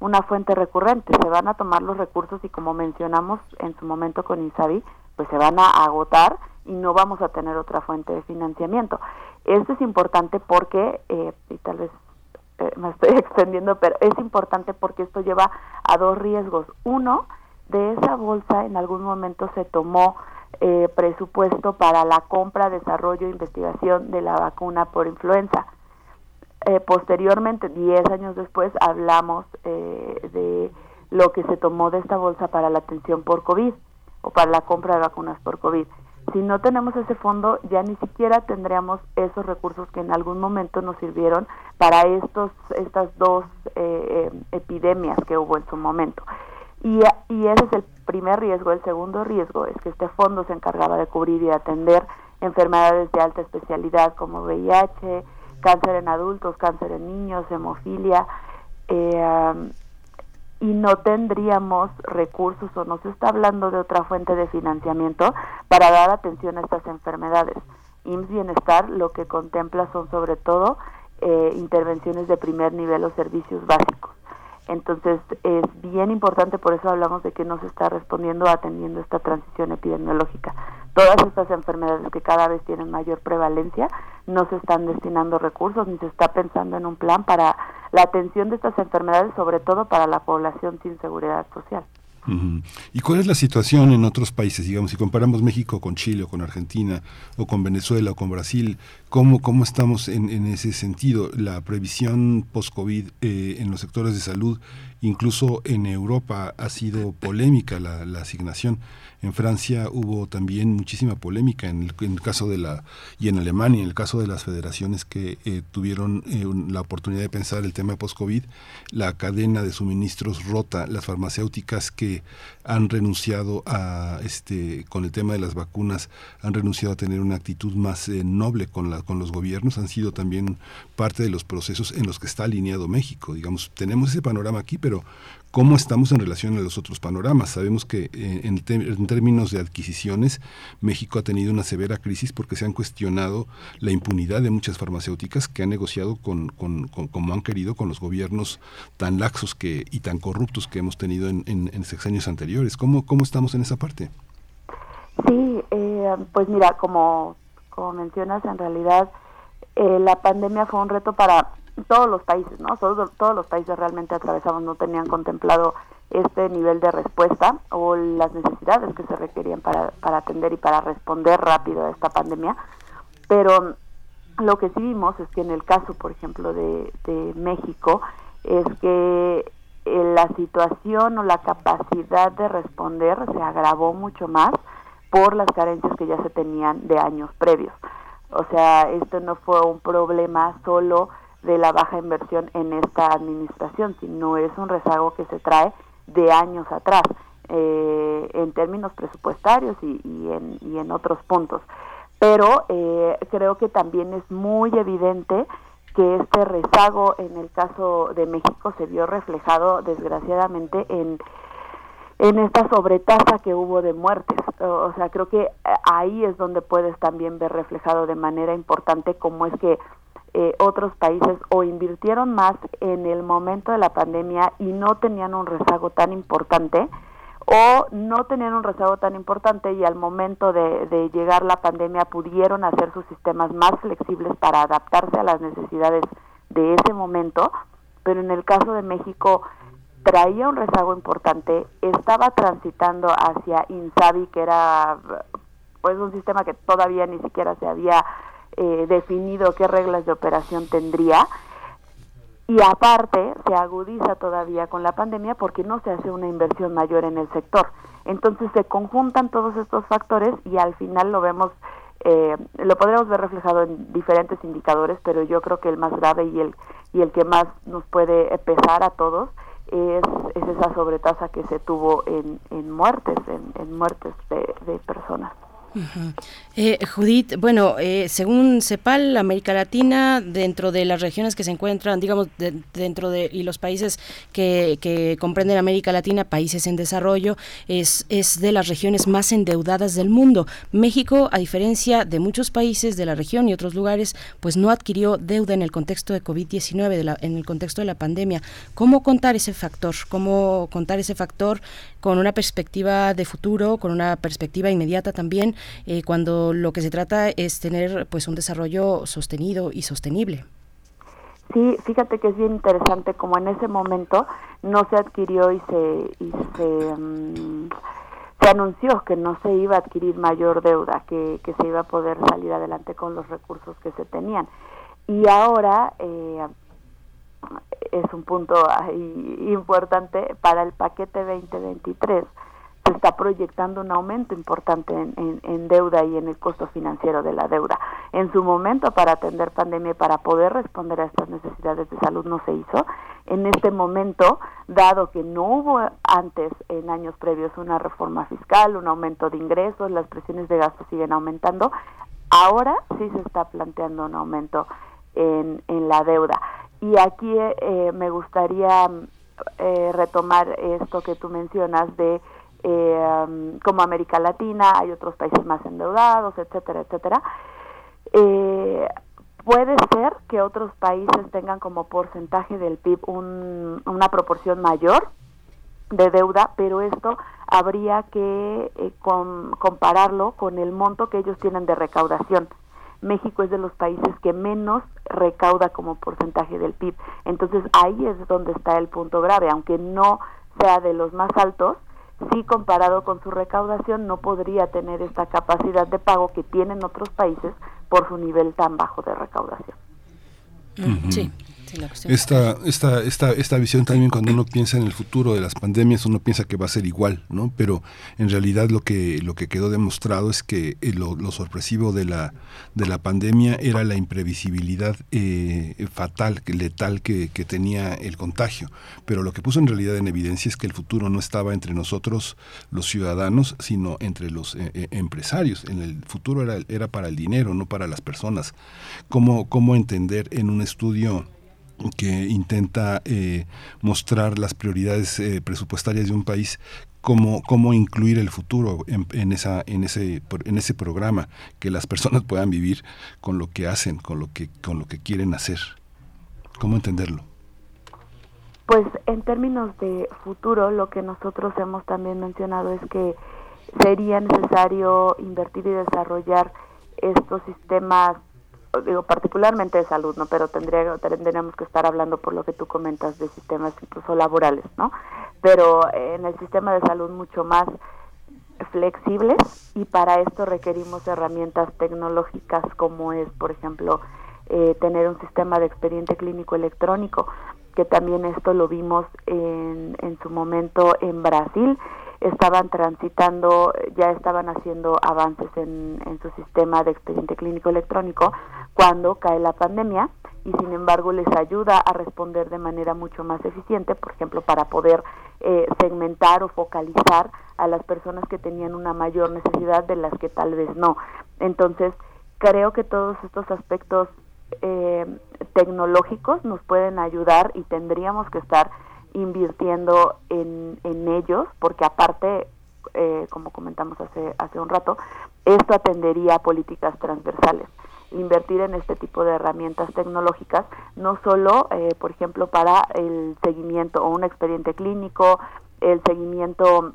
S21: una fuente recurrente, se van a tomar los recursos y como mencionamos en su momento con INSABI, pues se van a agotar y no vamos a tener otra fuente de financiamiento. Esto es importante porque, eh, y tal vez me estoy extendiendo, pero es importante porque esto lleva a dos riesgos. Uno, de esa bolsa en algún momento se tomó eh, presupuesto para la compra, desarrollo e investigación de la vacuna por influenza. Eh, posteriormente, 10 años después, hablamos de lo que se tomó de esta bolsa para la atención por COVID o para la compra de vacunas por COVID si no tenemos ese fondo, ya ni siquiera tendríamos esos recursos que en algún momento nos sirvieron para estos, estas dos eh, eh, epidemias que hubo en su momento. Y, y ese es el primer riesgo. El segundo riesgo es que este fondo se encargaba de cubrir y atender enfermedades de alta especialidad como VIH, cáncer en adultos, cáncer en niños, hemofilia, eh, y no tendríamos recursos o no se está hablando de otra fuente de financiamiento para dar atención a estas enfermedades. IMSS Bienestar lo que contempla son sobre todo eh, intervenciones de primer nivel o servicios básicos. Entonces es bien importante, por eso hablamos de que no se está respondiendo atendiendo esta transición epidemiológica todas estas enfermedades que cada vez tienen mayor prevalencia, no se están destinando recursos ni se está pensando en un plan para la atención de estas enfermedades, sobre todo para la población sin seguridad social.
S3: ¿Y cuál es la situación en otros países? Digamos, si comparamos México con Chile o con Argentina o con Venezuela o con Brasil, ¿cómo, cómo estamos en, en ese sentido? La previsión post-COVID eh, en los sectores de salud, incluso en Europa, ha sido polémica la, asignación. En Francia hubo también muchísima polémica en el, caso de la y en Alemania en el caso de las federaciones que eh, tuvieron eh, la oportunidad de pensar el tema post-COVID, la cadena de suministros rota, las farmacéuticas que han renunciado a este con el tema de las vacunas han renunciado a tener una actitud más eh, noble con la con los gobiernos han sido también parte de los procesos en los que está alineado México digamos tenemos ese panorama aquí pero cómo estamos en relación a los otros panoramas. Sabemos que eh, en, términos de adquisiciones, México ha tenido una severa crisis porque se han cuestionado la impunidad de muchas farmacéuticas que han negociado con, como han querido con los gobiernos tan laxos que, y tan corruptos que hemos tenido en, en, sexenios anteriores. ¿Cómo, ¿Cómo estamos en esa parte?
S21: Sí, eh, pues mira, como, como mencionas, en realidad eh, la pandemia fue un reto para todos los países, ¿no? Todos, los países realmente atravesados no tenían contemplado este nivel de respuesta o las necesidades que se requerían para, para atender y para responder rápido a esta pandemia. Pero lo que sí vimos es que en el caso, por ejemplo, de, de México, es que eh, la situación o la capacidad de responder se agravó mucho más por las carencias que ya se tenían de años previos. O sea, esto no fue un problema solo de la baja inversión en esta administración, sino es un rezago que se trae de años atrás, eh, en términos presupuestarios y, en, y en otros puntos. Pero eh, creo que también es muy evidente que este rezago en el caso de México se vio reflejado desgraciadamente en en esta sobretasa que hubo de muertes. O sea, creo que ahí es donde puedes también ver reflejado de manera importante cómo es que eh, otros países o invirtieron más en el momento de la pandemia y no tenían un rezago tan importante o no tenían un rezago tan importante y al momento de, de llegar la pandemia pudieron hacer sus sistemas más flexibles para adaptarse a las necesidades de ese momento, pero en el caso de México traía un rezago importante, estaba transitando hacia INSABI, que era pues un sistema que todavía ni siquiera se había eh, definido qué reglas de operación tendría. Y aparte, se agudiza todavía con la pandemia porque no se hace una inversión mayor en el sector. Entonces se conjuntan todos estos factores y al final lo vemos, eh, lo podremos ver reflejado en diferentes indicadores, pero yo creo que el más grave y el, y el que más nos puede pesar a todos es, es esa sobretasa que se tuvo en, en muertes, en, muertes de personas
S4: eh, Judith, bueno, eh, según CEPAL, América Latina, dentro de las regiones que se encuentran, digamos, dentro de y los países que, que, comprenden América Latina, países en desarrollo, es, es de las regiones más endeudadas del mundo. México, a diferencia de muchos países de la región y otros lugares, pues no adquirió deuda en el contexto de COVID-19, en el contexto de la pandemia. ¿Cómo contar ese factor? ¿Cómo contar ese factor con una perspectiva de futuro, con una perspectiva inmediata también? Eh, cuando lo que se trata es tener pues un desarrollo sostenido y sostenible.
S21: Sí, fíjate que es bien interesante como en ese momento no se adquirió y se y se, mm, se anunció que no se iba a adquirir mayor deuda, que, que se iba a poder salir adelante con los recursos que se tenían. Y ahora eh, es un punto importante para el paquete 2023 está proyectando un aumento importante en, deuda y en el costo financiero de la deuda. En su momento, para atender pandemia y para poder responder a estas necesidades de salud, no se hizo. En este momento, dado que no hubo antes, en años previos, una reforma fiscal, un aumento de ingresos, las presiones de gasto siguen aumentando, ahora sí se está planteando un aumento en, la deuda. Y aquí eh, me gustaría eh, retomar esto que tú mencionas de eh, como América Latina, hay otros países más endeudados, etcétera, etcétera. Eh, puede ser que otros países tengan como porcentaje del PIB una proporción mayor de deuda, pero esto habría que eh, compararlo con el monto que ellos tienen de recaudación. México es de los países que menos recauda como porcentaje del PIB. Entonces ahí es donde está el punto grave, aunque no sea de los más altos, sí comparado con su recaudación no podría tener esta capacidad de pago que tienen otros países por su nivel tan bajo de recaudación.
S4: Sí
S3: esta, esta, esta, esta visión también cuando uno piensa en el futuro de las pandemias, uno piensa que va a ser igual, ¿no? Pero en realidad lo que, lo que quedó demostrado es que eh, lo, sorpresivo de la, de la pandemia era la imprevisibilidad eh, fatal, letal que, que tenía el contagio. Pero lo que puso en realidad en evidencia es que el futuro no estaba entre nosotros, los ciudadanos, sino entre los eh, empresarios. En el futuro era, era para el dinero, no para las personas. ¿Cómo, cómo entender en un estudio que intenta eh, mostrar las prioridades eh, presupuestarias de un país cómo, cómo incluir el futuro en, esa, en, ese, en ese programa, que las personas puedan vivir con lo que hacen, con lo que, con lo que quieren hacer. ¿Cómo entenderlo?
S21: Pues en términos de futuro, lo que nosotros hemos también mencionado es que sería necesario invertir y desarrollar estos sistemas digo particularmente de salud, ¿no? Pero tendría, tendríamos que estar hablando por lo que tú comentas de sistemas incluso laborales, ¿no? Pero en el sistema de salud mucho más flexibles y para esto requerimos herramientas tecnológicas como es, por ejemplo, eh, tener un sistema de expediente clínico electrónico, que también esto lo vimos en, en su momento en Brasil estaban transitando, ya estaban haciendo avances en, su sistema de expediente clínico electrónico cuando cae la pandemia y sin embargo les ayuda a responder de manera mucho más eficiente, por ejemplo, para poder eh, segmentar o focalizar a las personas que tenían una mayor necesidad de las que tal vez no. Entonces, creo que todos estos aspectos eh, tecnológicos nos pueden ayudar y tendríamos que estar invirtiendo en, en ellos, porque aparte, eh, como comentamos hace, hace un rato, esto atendería a políticas transversales. Invertir en este tipo de herramientas tecnológicas, no solo, eh, por ejemplo, para el seguimiento o un expediente clínico, el seguimiento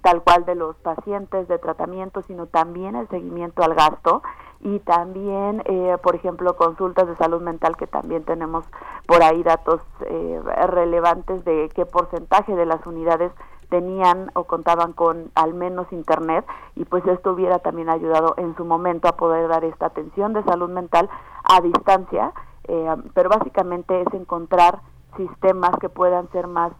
S21: tal cual de los pacientes de tratamiento, sino también el seguimiento al gasto y también, eh, por ejemplo, consultas de salud mental que también tenemos por ahí datos eh, relevantes de qué porcentaje de las unidades tenían o contaban con al menos internet y pues esto hubiera también ayudado en su momento a poder dar esta atención de salud mental a distancia, eh, pero básicamente es encontrar sistemas que puedan ser más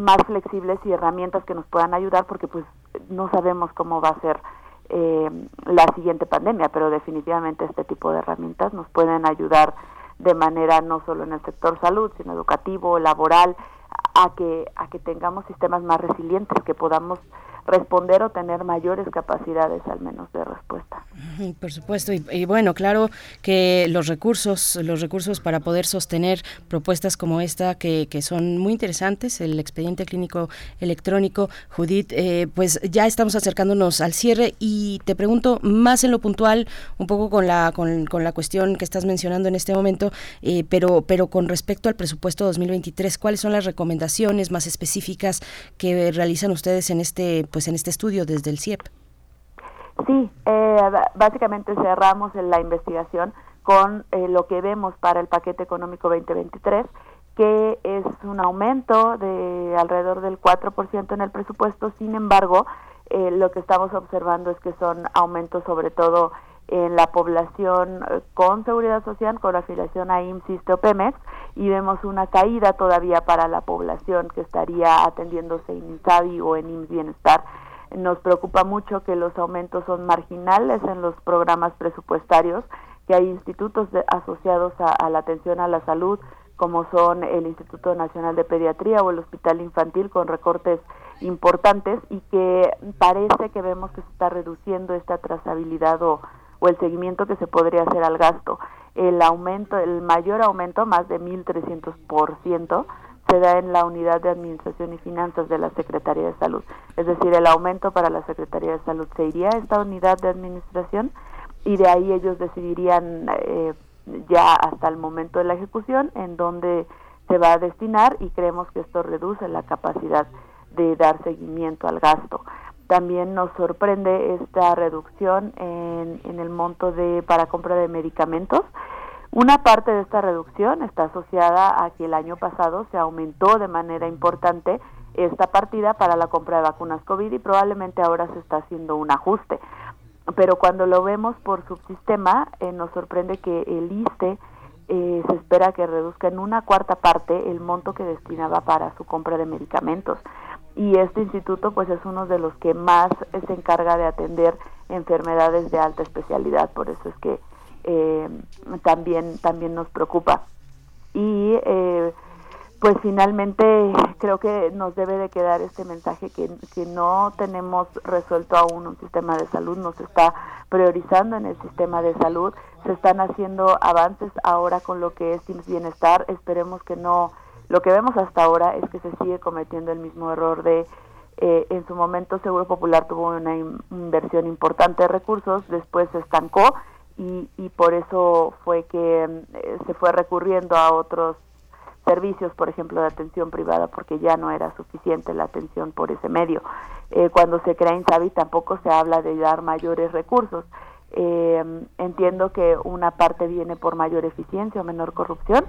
S21: más flexibles y herramientas que nos puedan ayudar porque pues no sabemos cómo va a ser eh, la siguiente pandemia, pero definitivamente este tipo de herramientas nos pueden ayudar de manera no solo en el sector salud, sino educativo, laboral, a que a que tengamos sistemas más resilientes, que podamos responder o tener mayores capacidades al menos de respuesta.
S4: Por supuesto, y, bueno, claro que los recursos, los recursos para poder sostener propuestas como esta que, que son muy interesantes, el expediente clínico electrónico, Judith, eh, pues ya estamos acercándonos al cierre y te pregunto más en lo puntual, un poco con la, con, con la cuestión que estás mencionando en este momento, eh, pero, pero con respecto al presupuesto 2023, ¿cuáles son las recomendaciones más específicas que realizan ustedes en este pues en este estudio desde el CIEP.
S21: Sí, eh, básicamente cerramos la investigación con eh, lo que vemos para el paquete económico 2023, que es un aumento de alrededor del 4% en el presupuesto. Sin embargo, eh, lo que estamos observando es que son aumentos sobre todo en la población con seguridad social, con afiliación a IMSS, Pemex, y vemos una caída todavía para la población que estaría atendiéndose en INSABI o en IMSS Bienestar. Nos preocupa mucho que los aumentos son marginales en los programas presupuestarios, que hay institutos asociados a, la atención a la salud, como son el Instituto Nacional de Pediatría o el Hospital Infantil, con recortes importantes y que parece que vemos que se está reduciendo esta trazabilidad o o el seguimiento que se podría hacer al gasto. El aumento, el mayor aumento, más de 1.300%, se da en la unidad de Administración y Finanzas de la Secretaría de Salud. Es decir, el aumento para la Secretaría de Salud se iría a esta unidad de administración y de ahí ellos decidirían eh, ya hasta el momento de la ejecución en dónde se va a destinar y creemos que esto reduce la capacidad de dar seguimiento al gasto. También nos sorprende esta reducción en, el monto de para compra de medicamentos. Una parte de esta reducción está asociada a que el año pasado se aumentó de manera importante esta partida para la compra de vacunas COVID y probablemente ahora se está haciendo un ajuste. Pero cuando lo vemos por subsistema, eh, nos sorprende que el ISTE eh, se espera que reduzca en una cuarta parte el monto que destinaba para su compra de medicamentos. Y este instituto pues es uno de los que más se encarga de atender enfermedades de alta especialidad, por eso es que eh, también, también nos preocupa. Y eh, pues finalmente creo que nos debe de quedar este mensaje que, que no tenemos resuelto aún un sistema de salud, nos está priorizando en el sistema de salud, se están haciendo avances ahora con lo que es Bienestar, esperemos que no, lo que vemos hasta ahora es que se sigue cometiendo el mismo error de eh, en su momento Seguro Popular tuvo una inversión importante de recursos, después se estancó y, y por eso fue que eh, se fue recurriendo a otros servicios, por ejemplo, de atención privada, porque ya no era suficiente la atención por ese medio. Eh, cuando se crea Insabi tampoco se habla de dar mayores recursos. Eh, entiendo que una parte viene por mayor eficiencia o menor corrupción.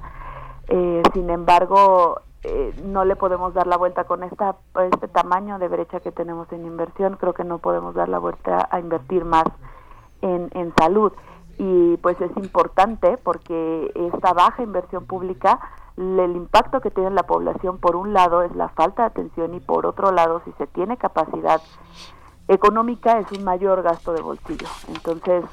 S21: Eh, sin embargo, no le podemos dar la vuelta con esta, este tamaño de brecha que tenemos en inversión. Creo que no podemos dar la vuelta a invertir más en, en salud. Y pues es importante porque esta baja inversión pública el impacto que tiene la población por un lado es la falta de atención y por otro lado si se tiene capacidad económica es un mayor gasto de bolsillo entonces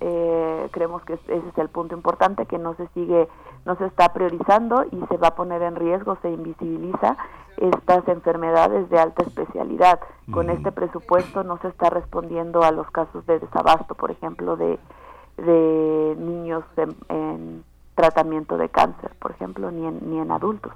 S21: eh, creemos que ese es el punto importante que no se sigue no se está priorizando y se va a poner en riesgo se invisibiliza estas enfermedades de alta especialidad. Con este presupuesto no se está respondiendo a los casos de desabasto por ejemplo de de niños en tratamiento de cáncer, por ejemplo, ni en, ni en adultos.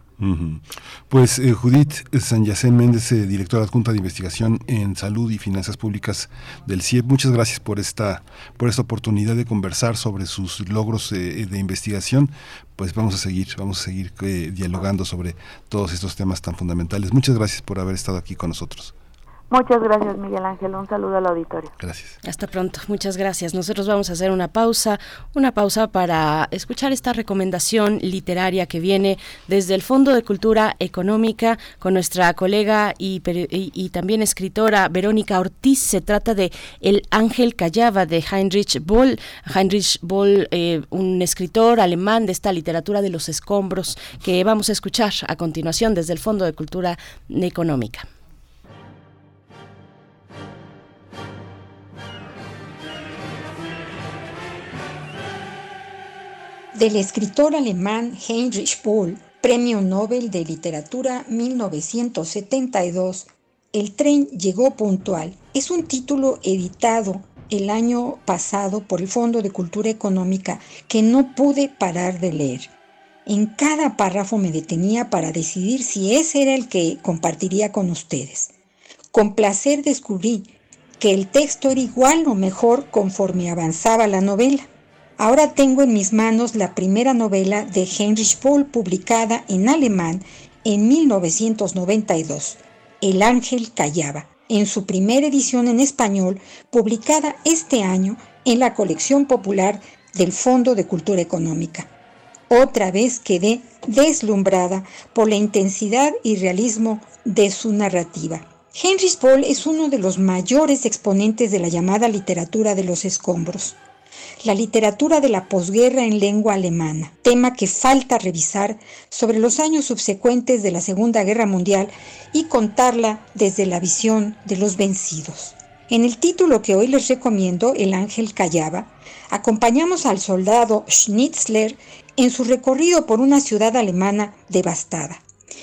S3: Pues eh, Judith San Yacén Méndez, eh, directora adjunta de investigación en salud y finanzas públicas del CIEP, muchas gracias por esta, por esta oportunidad de conversar sobre sus logros eh, de investigación. Pues vamos a seguir, vamos a seguir dialogando sobre todos estos temas tan fundamentales. Muchas gracias por haber estado aquí con nosotros.
S21: Muchas gracias, Miguel Ángel. Un saludo al auditorio.
S3: Gracias.
S4: Hasta pronto. Muchas gracias. Nosotros vamos a hacer una pausa, una pausa para escuchar esta recomendación literaria que viene desde el Fondo de Cultura Económica con nuestra colega y, también escritora Verónica Ortiz. Se trata de El Ángel Callaba de Heinrich Boll. Heinrich Boll, eh, un escritor alemán de esta literatura de los escombros que vamos a escuchar a continuación desde el Fondo de Cultura Económica.
S22: Del escritor alemán Heinrich Boll, Premio Nobel de Literatura 1972, El tren llegó puntual. Es un título editado el año pasado por el Fondo de Cultura Económica que no pude parar de leer. En cada párrafo me detenía para decidir si ese era el que compartiría con ustedes. Con placer descubrí que el texto era igual o mejor conforme avanzaba la novela. Ahora tengo en mis manos la primera novela de Heinrich Boll publicada en alemán en 1992, El ángel callaba, en su primera edición en español, publicada este año en la colección popular del Fondo de Cultura Económica. Otra vez quedé deslumbrada por la intensidad y realismo de su narrativa. Heinrich Boll es uno de los mayores exponentes de la llamada literatura de los escombros la literatura de la posguerra en lengua alemana, tema que falta revisar sobre los años subsecuentes de la Segunda Guerra Mundial y contarla desde la visión de los vencidos. En el título que hoy les recomiendo, El ángel callaba, acompañamos al soldado Schnitzler en su recorrido por una ciudad alemana devastada,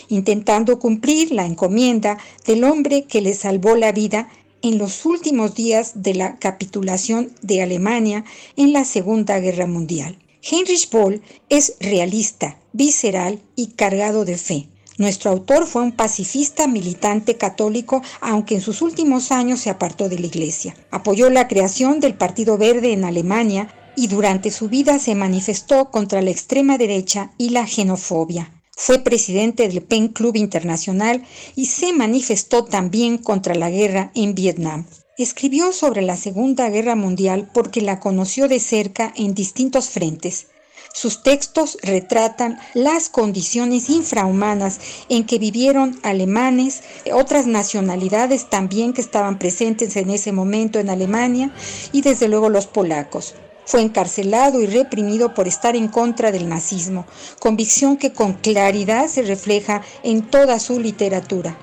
S22: intentando cumplir la encomienda del hombre que le salvó la vida en los últimos días de la capitulación de Alemania en la Segunda Guerra Mundial. Heinrich Boll es realista, visceral y cargado de fe. Nuestro autor fue un pacifista militante católico, aunque en sus últimos años se apartó de la Iglesia. Apoyó la creación del Partido Verde en Alemania y durante su vida se manifestó contra la extrema derecha y la xenofobia. Fue presidente del PEN Club Internacional y se manifestó también contra la guerra en Vietnam. Escribió sobre la Segunda Guerra Mundial porque la conoció de cerca en distintos frentes. Sus textos retratan las condiciones infrahumanas en que vivieron alemanes, otras nacionalidades también que estaban presentes en ese momento en Alemania y desde luego los polacos. Fue encarcelado y reprimido por estar en contra del nazismo, convicción que con claridad se refleja en toda su literatura.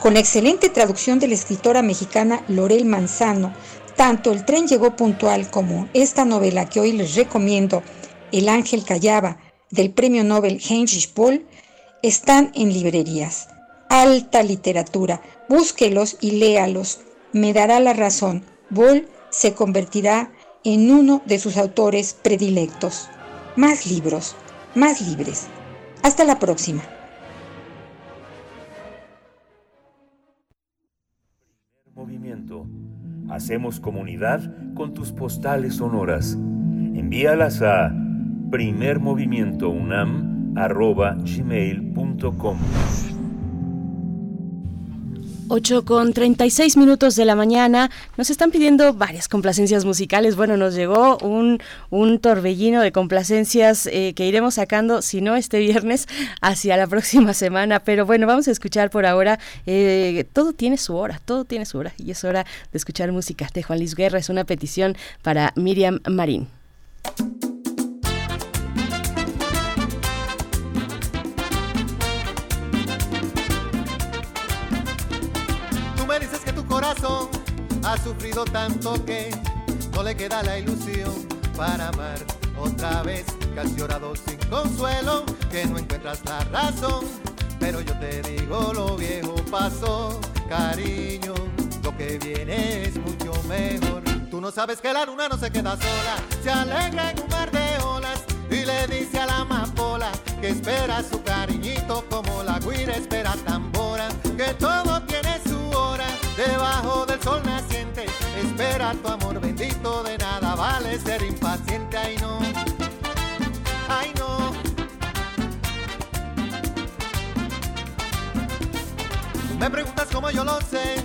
S22: Con excelente traducción de la escritora mexicana Lorel Manzano, tanto El tren llegó puntual como esta novela que hoy les recomiendo, El ángel callaba, del premio Nobel Heinrich Böll, están en librerías. Alta literatura, búsquelos y léalos. Me dará la razón. Böll se convertirá en uno de sus autores predilectos. Más libros, más libres. Hasta la próxima.
S6: Movimiento. Hacemos comunidad con tus postales sonoras. Envíalas a primermovimientounam.gmail.com
S4: 8 con 36 minutos de la mañana. Nos están pidiendo varias complacencias musicales. Bueno, nos llegó un, un torbellino de complacencias eh, que iremos sacando, si no este viernes, hacia la próxima semana. Pero bueno, vamos a escuchar por ahora. Eh, todo tiene su hora, todo tiene su hora. Y es hora de escuchar música de Juan Luis Guerra. Es una petición para Miriam Marín.
S23: Ha sufrido tanto que no le queda la ilusión para amar otra vez, que has llorado sin consuelo, que no encuentras la razón. Pero yo te digo, lo viejo pasó, cariño, lo que viene es mucho mejor. Tú no sabes que la luna no se queda sola, se alegra en un mar de olas y le dice a la amapola que espera su cariñito como la guira espera tambora, que todo debajo del sol naciente. Espera tu amor bendito, de nada vale ser impaciente. Ay no, ay no. Me preguntas cómo yo lo sé,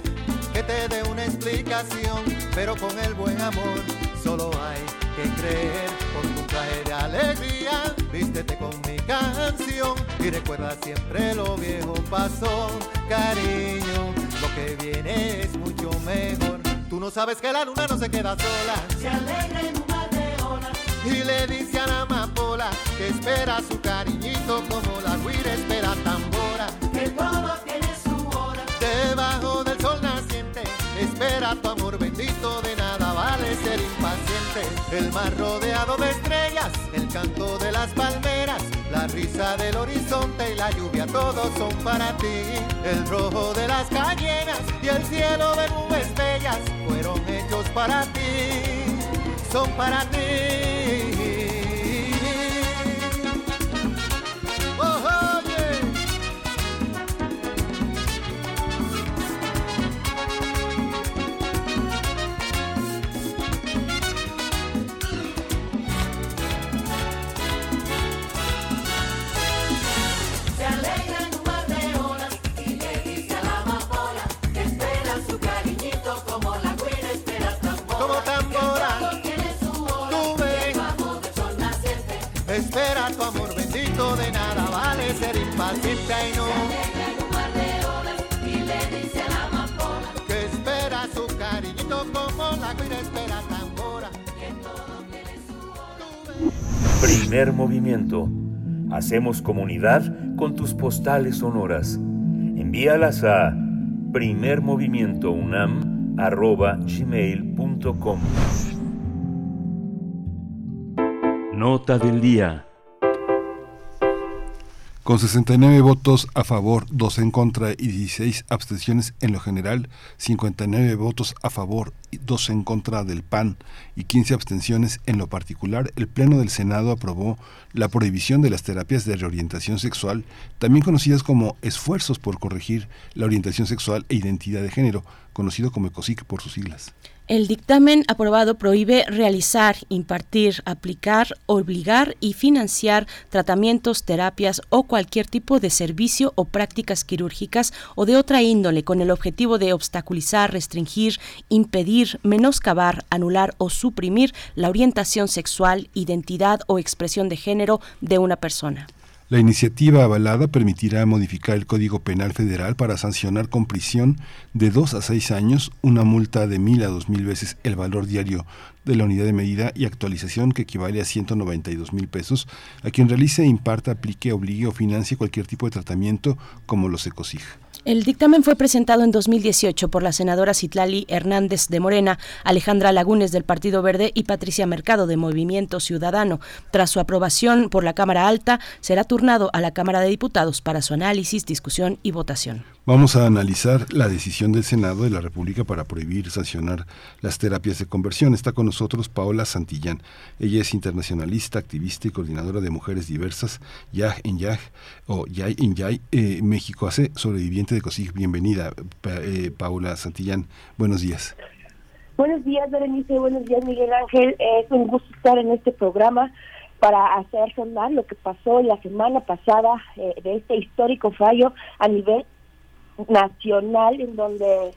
S23: que te dé una explicación, pero con el buen amor solo hay que creer. Con tu traje de alegría, vístete con mi canción y recuerda siempre lo viejo pasó, cariño que viene es mucho mejor. Tú no sabes que la luna no se queda sola. Se alegra en un mar de olas. Y le dice a la amapola que espera su cariñito como la guira espera tambora. Que todo tiene su hora. Debajo del sol naciente, espera tu amor bendito, de nada vale ser impaciente. El mar rodeado de estrellas, el canto de las palmeras, la risa del horizonte y la lluvia, todos son para ti. El rojo de las cañeras y el cielo de nubes bellas fueron hechos para ti, son para ti. Ser impaciente, ay no.
S24: Se un mar de olas y le dice a la amapola
S23: Que espera su cariñito como la guira espera tambora.
S24: que todo tiene su hora.
S6: Primer movimiento. Hacemos comunidad con tus postales sonoras. Envíalas a primermovimientounam.gmail.com Nota del día.
S3: Con 69 votos a favor, 2 en contra y 16 abstenciones en lo general, 59 votos a favor, 2 en contra del PAN y 15 abstenciones en lo particular, el Pleno del Senado aprobó la prohibición de las terapias de reorientación sexual, también conocidas como esfuerzos por corregir la orientación sexual e identidad de género, conocido como ECOSIC por sus siglas.
S4: El dictamen aprobado prohíbe realizar, impartir, aplicar, obligar y financiar tratamientos, terapias o cualquier tipo de servicio o prácticas quirúrgicas o de otra índole con el objetivo de obstaculizar, restringir, impedir menoscabar, anular o suprimir la orientación sexual, identidad o expresión de género de una persona.
S3: La iniciativa avalada permitirá modificar el Código Penal Federal para sancionar con prisión de dos a seis años una multa de mil a dos mil veces el valor diario de la unidad de medida y actualización que equivale a 192 mil pesos a quien realice, imparta, aplique, obligue o financie cualquier tipo de tratamiento como los ECOSIG.
S4: El dictamen fue presentado en 2018 por la senadora Citlali Hernández de Morena, Alejandra Lagunes del Partido Verde y Patricia Mercado de Movimiento Ciudadano. Tras su aprobación por la Cámara Alta, será turnado a la Cámara de Diputados para su análisis, discusión y votación.
S3: Vamos a analizar la decisión del Senado de la República para prohibir sancionar las terapias de conversión. Está con nosotros Paola Santillán. Ella es internacionalista, activista y coordinadora de mujeres diversas, YAG en YAG o YAI en YAI, eh, México hace sobreviviente de COSIG. Bienvenida, pa, eh, Paola Santillán. Buenos días.
S25: Buenos días, Berenice. Buenos días, Miguel Ángel. Es un gusto estar en este programa para hacer sonar lo que pasó la semana pasada eh, de este histórico fallo a nivel nacional en donde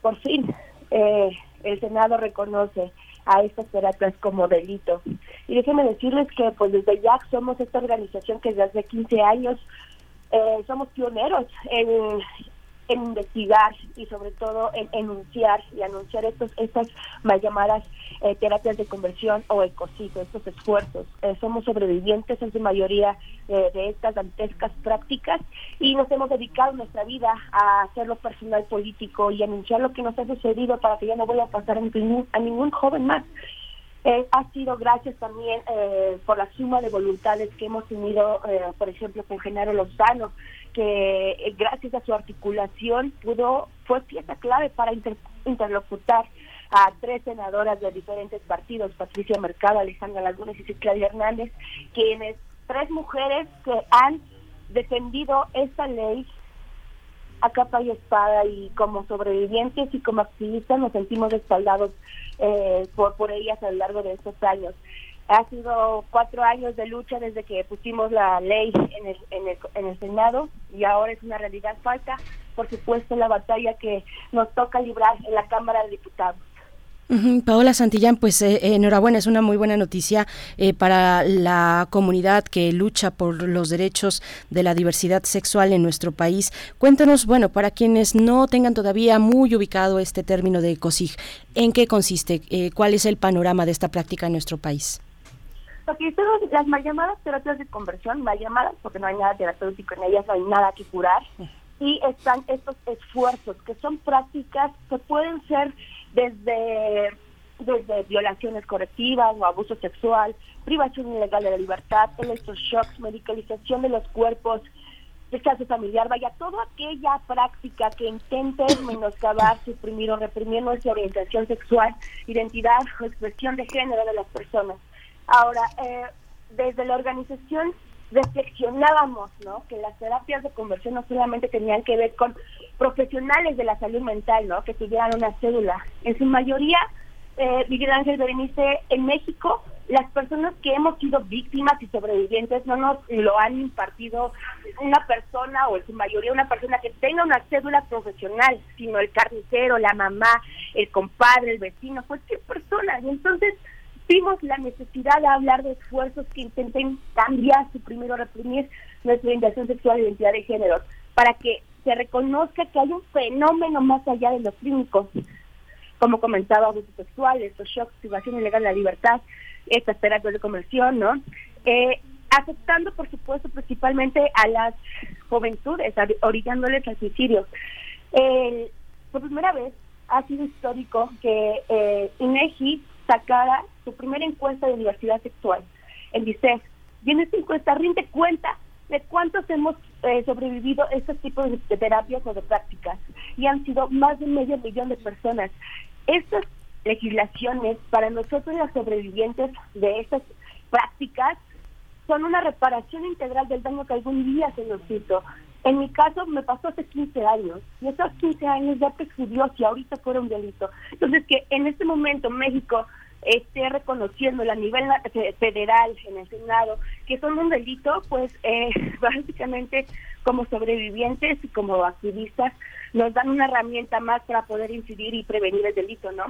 S25: por fin eh, el Senado reconoce a estas terapias como delito. Y déjenme decirles que pues desde YAC somos esta organización que desde hace 15 años eh, somos pioneros en, en investigar y sobre todo en enunciar y anunciar estos estas mal llamadas eh, terapias de conversión o ecocidio, estos esfuerzos. Eh, somos sobrevivientes en su mayoría eh, de estas dantescas prácticas y nos hemos dedicado nuestra vida a hacerlo personal político y anunciar lo que nos ha sucedido para que ya no vuelva a pasar a ningún, a ningún joven más. Eh, ha sido gracias también eh, por la suma de voluntades que hemos tenido, eh, por ejemplo, con Genaro Lozano, que eh, gracias a su articulación pudo fue pieza clave para inter- interlocutar a tres senadoras de diferentes partidos, Patricia Mercado, Alejandra Lagunes y Cicladia Hernández, quienes tres mujeres que han defendido esta ley a capa y espada y como sobrevivientes y como activistas nos sentimos respaldados eh, por, por ellas a lo largo de estos años. Ha sido cuatro años de lucha desde que pusimos la ley en el, en el, en el Senado y ahora es una realidad. Falta, por supuesto, la batalla que nos toca librar en la Cámara de Diputados.
S4: Paola Santillán, pues eh, eh, enhorabuena, es una muy buena noticia eh, para la comunidad que lucha por los derechos de la diversidad sexual en nuestro país. Cuéntanos, bueno, para quienes no tengan todavía muy ubicado este término de COSIG, ¿en qué consiste? Eh, ¿Cuál es el panorama de esta práctica en nuestro país?
S25: Porque son las mal llamadas terapias de conversión, mal llamadas porque no hay nada terapéutico en ellas, no hay nada que curar. Y están estos esfuerzos que son prácticas que pueden ser desde, desde violaciones correctivas o abuso sexual, privación ilegal de la libertad, electroshocks, medicalización de los cuerpos, rechazo familiar, vaya, toda aquella práctica que intente menoscabar, suprimir o reprimir nuestra orientación sexual, identidad o expresión de género de las personas. Ahora, eh, desde la organización reflexionábamos, ¿no? Que las terapias de conversión no solamente tenían que ver con profesionales de la salud mental, ¿no? Que tuvieran una cédula. En su mayoría, eh, Miguel Ángel Berenice, en México, las personas que hemos sido víctimas y sobrevivientes no nos lo han impartido una persona o en su mayoría una persona que tenga una cédula profesional, sino el carnicero, la mamá, el compadre, el vecino, cualquier persona. Y entonces vimos la necesidad de hablar de esfuerzos que intenten cambiar, suprimir o reprimir nuestra orientación sexual e identidad de género, para que se reconozca que hay un fenómeno más allá de lo clínico, como comentaba, abuso sexual, estos shocks, privación ilegal de la libertad, estas terapias de conversión, ¿no? Eh, afectando, por supuesto, principalmente a las juventudes, orillándoles al suicidio. Por primera vez ha sido histórico que eh, INEGI sacara su primera encuesta de diversidad sexual, el DICEF, y en esta encuesta rinde cuenta de cuántos hemos eh, sobrevivido a estos tipos de, terapias o de prácticas, y han sido más de medio millón de personas. Estas legislaciones, para nosotros las sobrevivientes de estas prácticas, son una reparación integral del daño que algún día se nos hizo. En mi caso me pasó hace 15 años y esos 15 años ya prescribió si ahorita fuera un delito. Entonces que en este momento México esté reconociendo a nivel federal en el Senado que son un delito, pues eh, básicamente como sobrevivientes y como activistas nos dan una herramienta más para poder incidir y prevenir el delito, ¿no?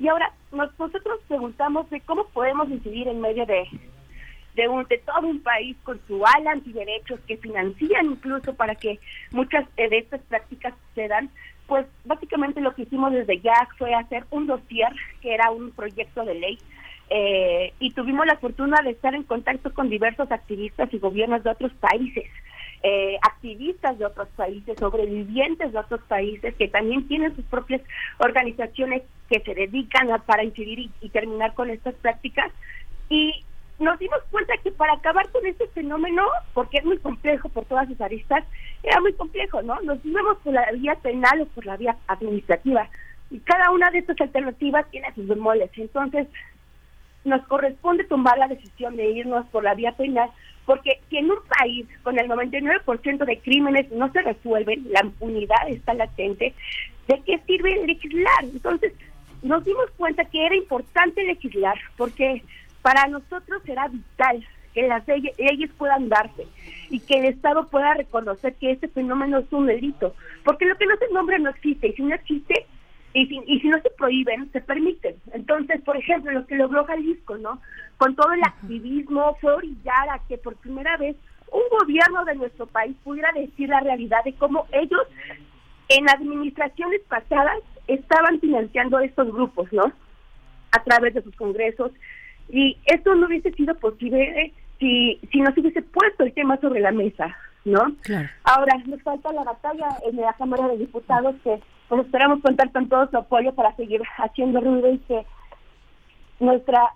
S25: Y ahora nos- nosotros preguntamos de cómo podemos incidir en medio de, de, un, de todo un país con su ala antiderechos que financian incluso para que muchas eh, de estas prácticas sucedan, pues básicamente lo que hicimos desde ya fue hacer un dossier que era un proyecto de ley eh, y tuvimos la fortuna de estar en contacto con diversos activistas y gobiernos de otros países, eh, activistas de otros países, sobrevivientes de otros países que también tienen sus propias organizaciones que se dedican a, para incidir y, y terminar con estas prácticas. Y nos dimos cuenta que para acabar con este fenómeno, porque es muy complejo por todas sus aristas, era muy complejo, ¿no? Nos íbamos por la vía penal o por la vía administrativa. Y cada una de estas alternativas tiene sus bemoles. Entonces, nos corresponde tomar la decisión de irnos por la vía penal, porque si en un país con el 99% de crímenes no se resuelven, la impunidad está latente, ¿de qué sirve legislar? Entonces, nos dimos cuenta que era importante legislar, porque para nosotros era vital que las leyes, leyes puedan darse y que el Estado pueda reconocer que este fenómeno es un delito, porque lo que no se nombra no existe, y si no existe, y si, y si no se prohíben, se permiten. Entonces, por ejemplo, lo que logró Jalisco, ¿no? Con todo el activismo fue orillar a que por primera vez un gobierno de nuestro país pudiera decir la realidad de cómo ellos en administraciones pasadas estaban financiando estos grupos, ¿no? A través de sus congresos. Y esto no hubiese sido posible si, si no se hubiese puesto el tema sobre la mesa, ¿no?
S4: Claro.
S25: Ahora, nos falta la batalla en la Cámara de Diputados que pues esperamos contar con todo su apoyo para seguir haciendo ruido y que nuestra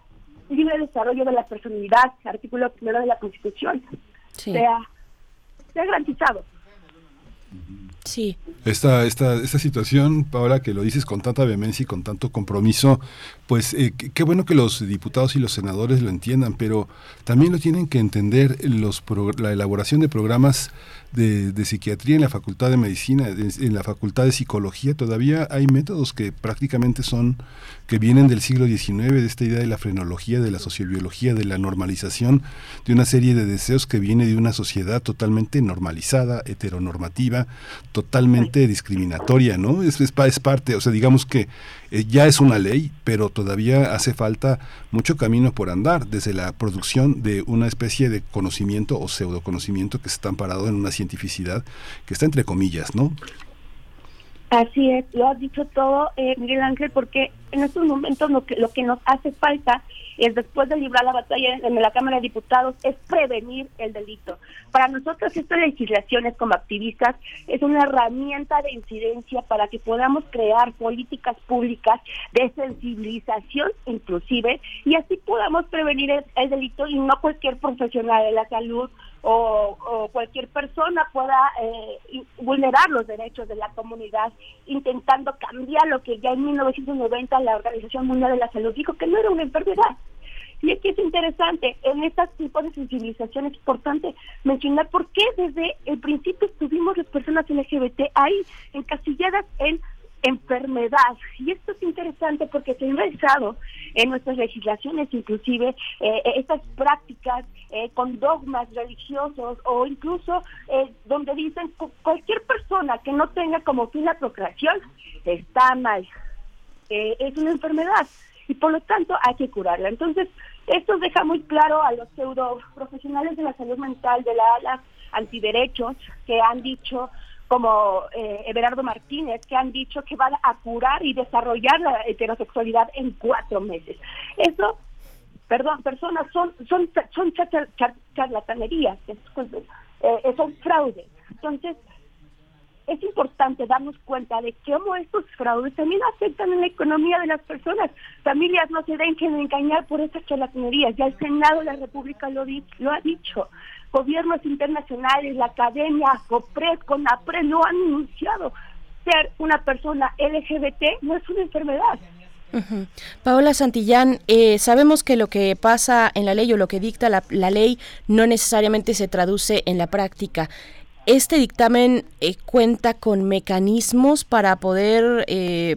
S25: libre desarrollo de la personalidad, artículo primero de la Constitución,
S4: Sí.
S25: sea, sea garantizado.
S4: Sí.
S3: Esta, esta, esta situación, Paola, que lo dices con tanta vehemencia y con tanto compromiso, pues eh, qué qué bueno que los diputados y los senadores lo entiendan, pero también lo tienen que entender los pro- la elaboración de programas de, de psiquiatría en la Facultad de Medicina, en la Facultad de Psicología. Todavía hay métodos que prácticamente son, que vienen del siglo XIX, de esta idea de la frenología, de la sociobiología, de la normalización, de una serie de deseos que viene de una sociedad totalmente normalizada, heteronormativa, totalmente discriminatoria, ¿no? Es, es, es parte, o sea, digamos que eh, ya es una ley, pero todavía hace falta mucho camino por andar, desde la producción de una especie de conocimiento o pseudoconocimiento que está amparado en una cientificidad que está entre comillas, ¿no?
S25: Así es, lo has dicho todo, eh, Miguel Ángel, porque en estos momentos lo que, lo que nos hace falta es, después de librar la batalla en la Cámara de Diputados, es prevenir el delito. Para nosotros estas legislaciones como activistas es una herramienta de incidencia para que podamos crear políticas públicas de sensibilización inclusive y así podamos prevenir el, el delito y no cualquier profesional de la salud o, o cualquier persona pueda eh, vulnerar los derechos de la comunidad intentando cambiar lo que ya en 1990 la Organización Mundial de la Salud dijo que no era una enfermedad. Y aquí es interesante, en este tipo de sensibilización es importante mencionar por qué desde el principio estuvimos las personas LGBT ahí encasilladas en enfermedad. Y esto es interesante porque se ha ingresado en nuestras legislaciones inclusive eh, estas prácticas eh, con dogmas religiosos o incluso eh, donde dicen cu- cualquier persona que no tenga como fin la procreación está mal, eh, es una enfermedad y por lo tanto hay que curarla. Entonces, esto deja muy claro a los pseudo profesionales de la salud mental de la ala antiderechos que han dicho como eh, Everardo Martínez, que han dicho que van a curar y desarrollar la heterosexualidad en cuatro meses. Eso, perdón, personas son son son char- char- charlatanerías, es- eh, son fraudes. Entonces, es importante darnos cuenta de cómo estos fraudes también afectan en la economía de las personas. Familias no se dejen engañar por estas charlatanerías. Ya el Senado de la República lo, di- lo ha dicho. Gobiernos internacionales, la academia, COPRED, CONAPRED lo han anunciado. Ser una persona LGBT no es una enfermedad.
S4: Paola Santillán, eh, sabemos que lo que pasa en la ley o lo que dicta la, la ley no necesariamente se traduce en la práctica. ¿Este dictamen eh, cuenta con mecanismos para poder eh,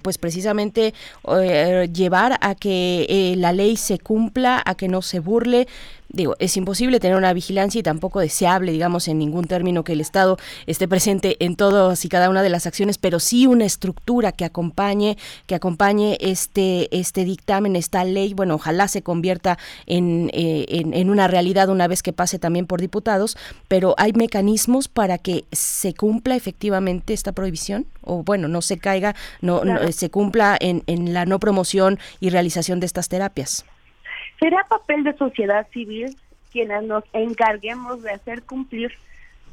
S4: pues precisamente eh, llevar a que eh, la ley se cumpla, a que no se burle digo, es imposible tener una vigilancia y tampoco deseable, digamos, en ningún término que el Estado esté presente en todas y cada una de las acciones, pero sí una estructura que acompañe, que acompañe este, este dictamen, esta ley, bueno, ojalá se convierta en, eh, en, en una realidad una vez que pase también por diputados, pero hay mecanismos para que se cumpla efectivamente esta prohibición o bueno, no se caiga, no, no- se cumpla en, en la no promoción y realización de estas terapias.
S25: Será papel de sociedad civil quienes nos encarguemos de hacer cumplir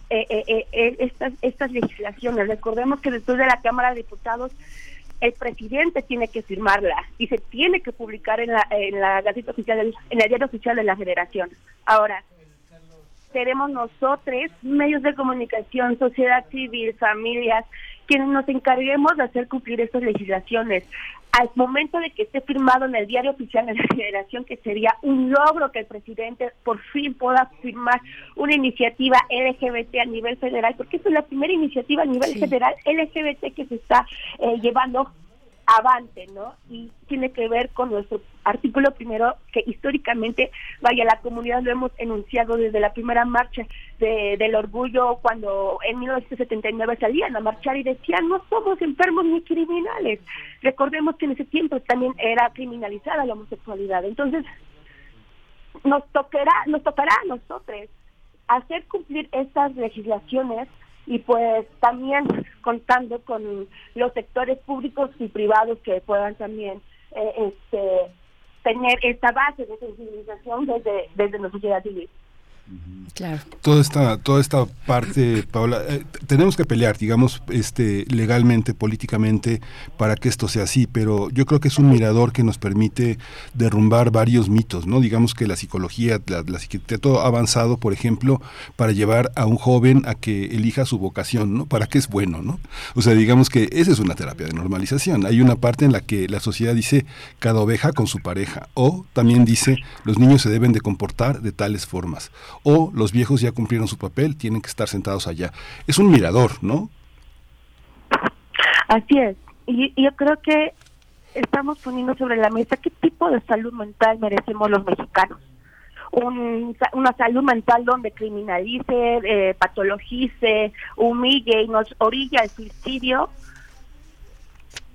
S25: eh, eh, eh, eh, estas, estas legislaciones. Recordemos que después de la Cámara de Diputados el presidente tiene que firmarla y se tiene que publicar en la, en la Gaceta Oficial, en el diario oficial de la Federación. Ahora, seremos nosotros, medios de comunicación, sociedad civil, familias, quienes nos encarguemos de hacer cumplir estas legislaciones. Al momento de que esté firmado en el diario oficial de la Federación, que sería un logro que el presidente por fin pueda firmar una iniciativa LGBT a nivel federal, porque es la primera iniciativa a nivel federal LGBT que se está eh, llevando avante, ¿no? Y tiene que ver con nuestro artículo primero, que históricamente, vaya, la comunidad lo hemos enunciado desde la primera marcha de- del orgullo, cuando en 1979 salían a marchar y decían, no somos enfermos ni criminales. Recordemos que en ese tiempo también era criminalizada la homosexualidad. Entonces, nos tocará, nos tocará a nosotros hacer cumplir estas legislaciones y pues también contando con los sectores públicos y privados que puedan también eh, este, tener esta base de sensibilización desde, desde la sociedad civil.
S4: Claro.
S3: toda esta toda esta parte Paola eh, tenemos que pelear digamos este legalmente políticamente para que esto sea así pero yo creo que es un mirador que nos permite derrumbar varios mitos no digamos que la psicología la, la psiquiatría todo avanzado por ejemplo para llevar a un joven a que elija su vocación no para qué es bueno no o sea digamos que esa es una terapia de normalización. Hay una parte en la que la sociedad dice cada oveja con su pareja o también dice los niños se deben de comportar de tales formas o los viejos ya cumplieron su papel, tienen que estar sentados allá. Es un mirador, ¿no?
S25: Así es. Y, yo creo que estamos poniendo sobre la mesa qué tipo de salud mental merecemos los mexicanos. Un- una salud mental donde criminalice, eh, patologice, humille y nos orilla al suicidio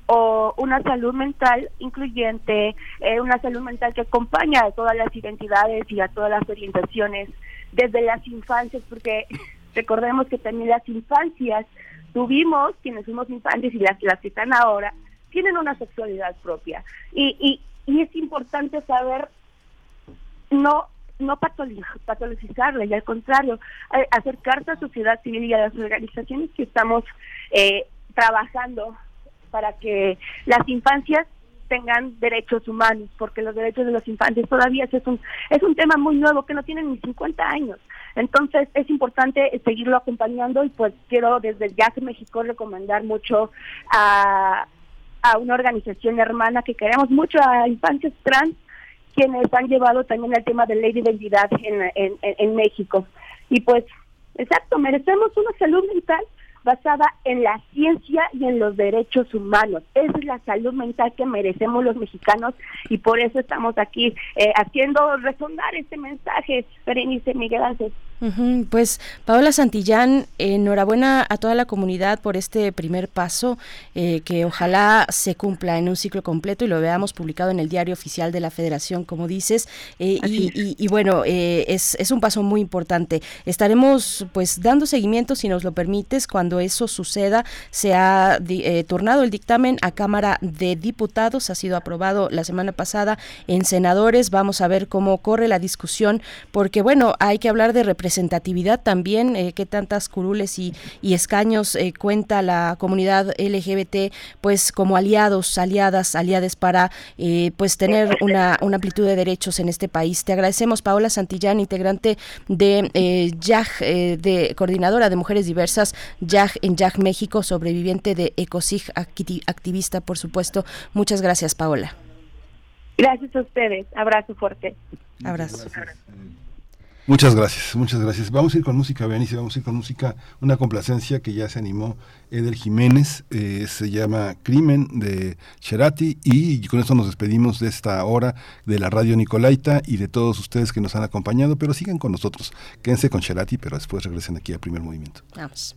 S25: o una salud mental incluyente, eh, una salud mental que acompaña a todas las identidades y a todas las orientaciones desde las infancias, porque recordemos que también las infancias tuvimos, quienes fuimos infantes y las, las que están ahora, tienen una sexualidad propia. Y, y, y es importante saber no no patologizarla y al contrario eh, acercarse a la sociedad civil y a las organizaciones que estamos eh, trabajando para que las infancias tengan derechos humanos, porque los derechos de los infantes todavía es un es un tema muy nuevo que no tienen ni 50 años. Entonces es importante seguirlo acompañando y pues quiero desde Jazz México recomendar mucho a, a una organización hermana que queremos mucho a infancias trans quienes han llevado también el tema de ley de identidad en, en, en- en México. Y pues, exacto, merecemos una salud mental basada en la ciencia y en los derechos humanos. Esa es la salud mental que merecemos los mexicanos y por eso estamos aquí eh, haciendo resonar este mensaje, Berenice Miguel Ángel.
S4: Pues Paola Santillán, enhorabuena a toda la comunidad por este primer paso, eh, que ojalá se cumpla en un ciclo completo y lo veamos publicado en el diario oficial de la Federación, como dices. eh, y, y- y bueno, eh, es, es un paso muy importante. Estaremos pues dando seguimiento, si nos lo permites, cuando eso suceda. Se ha eh, turnado el dictamen a Cámara de Diputados, ha sido aprobado la semana pasada en senadores. Vamos a ver cómo corre la discusión, porque bueno, hay que hablar de representatividad también, eh, qué tantas curules y, escaños eh, cuenta la comunidad LGBT, pues como aliados, aliadas, aliades para eh, pues tener una, una amplitud de derechos en este país. Te agradecemos, Paola Santillán, integrante de eh, YAG, de coordinadora de mujeres diversas, YAG en YAG México, sobreviviente de ECOSIG, acti- activista, por supuesto. Muchas gracias, Paola.
S25: Gracias a ustedes. Abrazo fuerte.
S4: Abrazo.
S3: Muchas gracias, muchas gracias. Vamos a ir con música, Benice, vamos a ir con música, una complacencia que ya se animó Edel Jiménez, eh, se llama Crimen de Cherati y con esto nos despedimos de esta hora de la radio Nicolaita y de todos ustedes que nos han acompañado, pero sigan con nosotros, quédense con Cherati, pero después regresen aquí a Primer Movimiento.
S4: Vamos.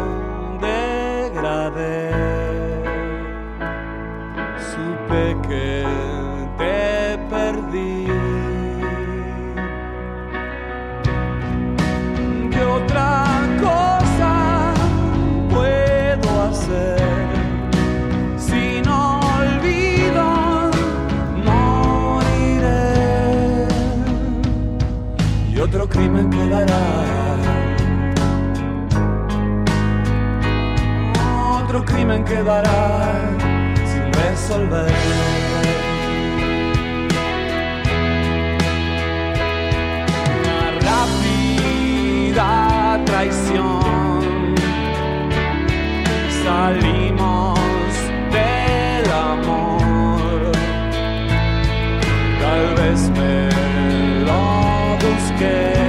S26: Que te perdí. ¿Qué otra cosa puedo hacer? Si no olvido, moriré. Y otro crimen quedará. otro crimen quedará resolver. Una rápida traición. Salimos del amor. Tal vez me lo busqué.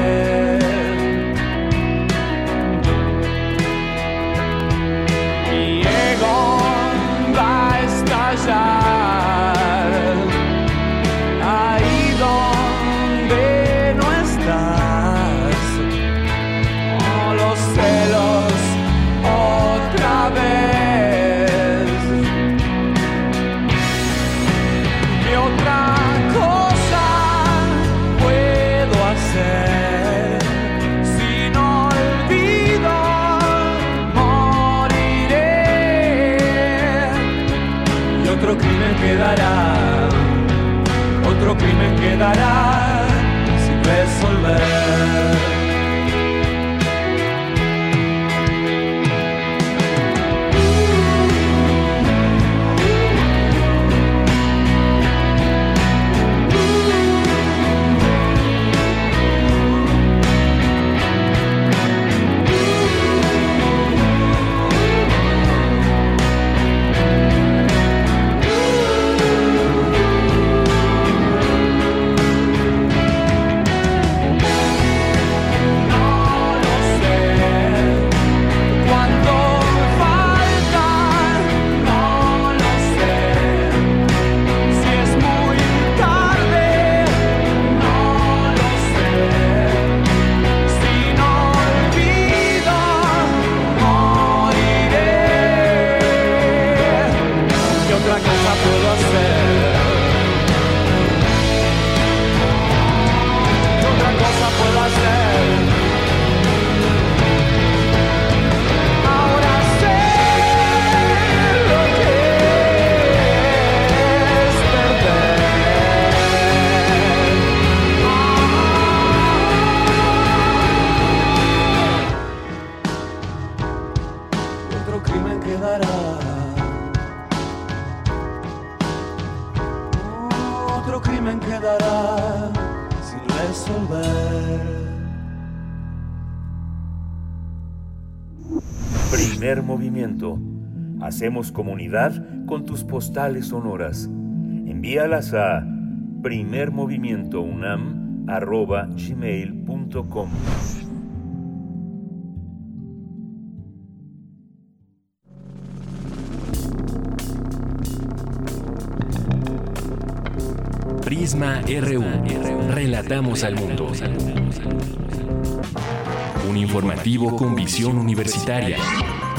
S6: Primer movimiento. Hacemos comunidad con tus postales sonoras. Envíalas a primermovimientounam.gmail.com
S27: Prisma RU. Relatamos al mundo. Un informativo con visión universitaria.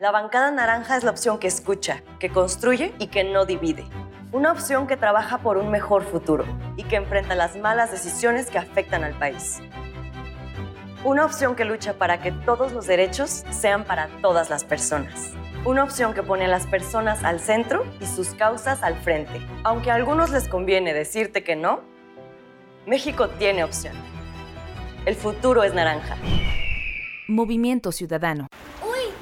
S28: La bancada naranja es la opción que escucha, que construye y que no divide. Una opción que trabaja por un mejor futuro y que enfrenta las malas decisiones que afectan al país. Una opción que lucha para que todos los derechos sean para todas las personas. Una opción que pone a las personas al centro y sus causas al frente. Aunque a algunos les conviene decirte que no, México tiene opción. El futuro es naranja.
S29: Movimiento Ciudadano.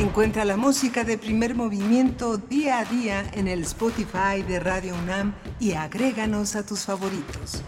S20: Encuentra la música de primer movimiento día a día en el Spotify de Radio UNAM y agréganos a tus favoritos.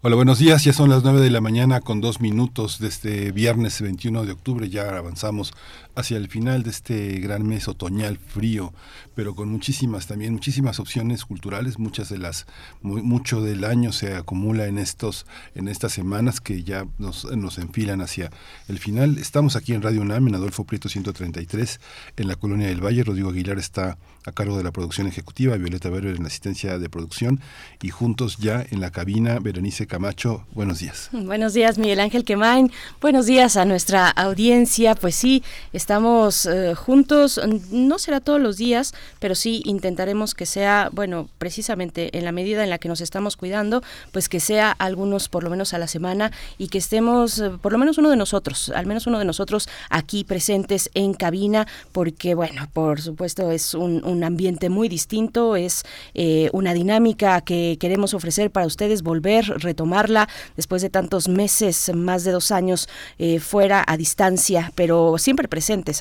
S3: Hola, buenos días. Ya son las 9 de la mañana con dos minutos de este viernes 21 de octubre. Ya avanzamos hacia el final de este gran mes otoñal frío, pero con muchísimas también, muchísimas opciones culturales. Muchas de las, mu- mucho del año se acumula en estos, en estas semanas que ya nos, nos enfilan hacia el final. Estamos aquí en Radio UNAM, en Adolfo Prieto 133, en la Colonia del Valle. Rodrigo Aguilar está a cargo de la producción ejecutiva, Violeta Berber en la asistencia de producción y juntos ya en la cabina, Berenice Camacho. Buenos días.
S4: Buenos días, Miguel Ángel Quemain. Buenos días a nuestra audiencia. Pues sí, estamos eh, juntos. No será todos los días, pero sí intentaremos que sea, bueno, precisamente en la medida en la que nos estamos cuidando, pues que sea algunos por lo menos a la semana y que estemos, eh, por lo menos uno de nosotros, al menos uno de nosotros aquí presentes en cabina, porque bueno, por supuesto es un, ambiente muy distinto, es eh, una dinámica que queremos ofrecer para ustedes, volver, retomarla después de tantos meses, más de dos años fuera a distancia, pero siempre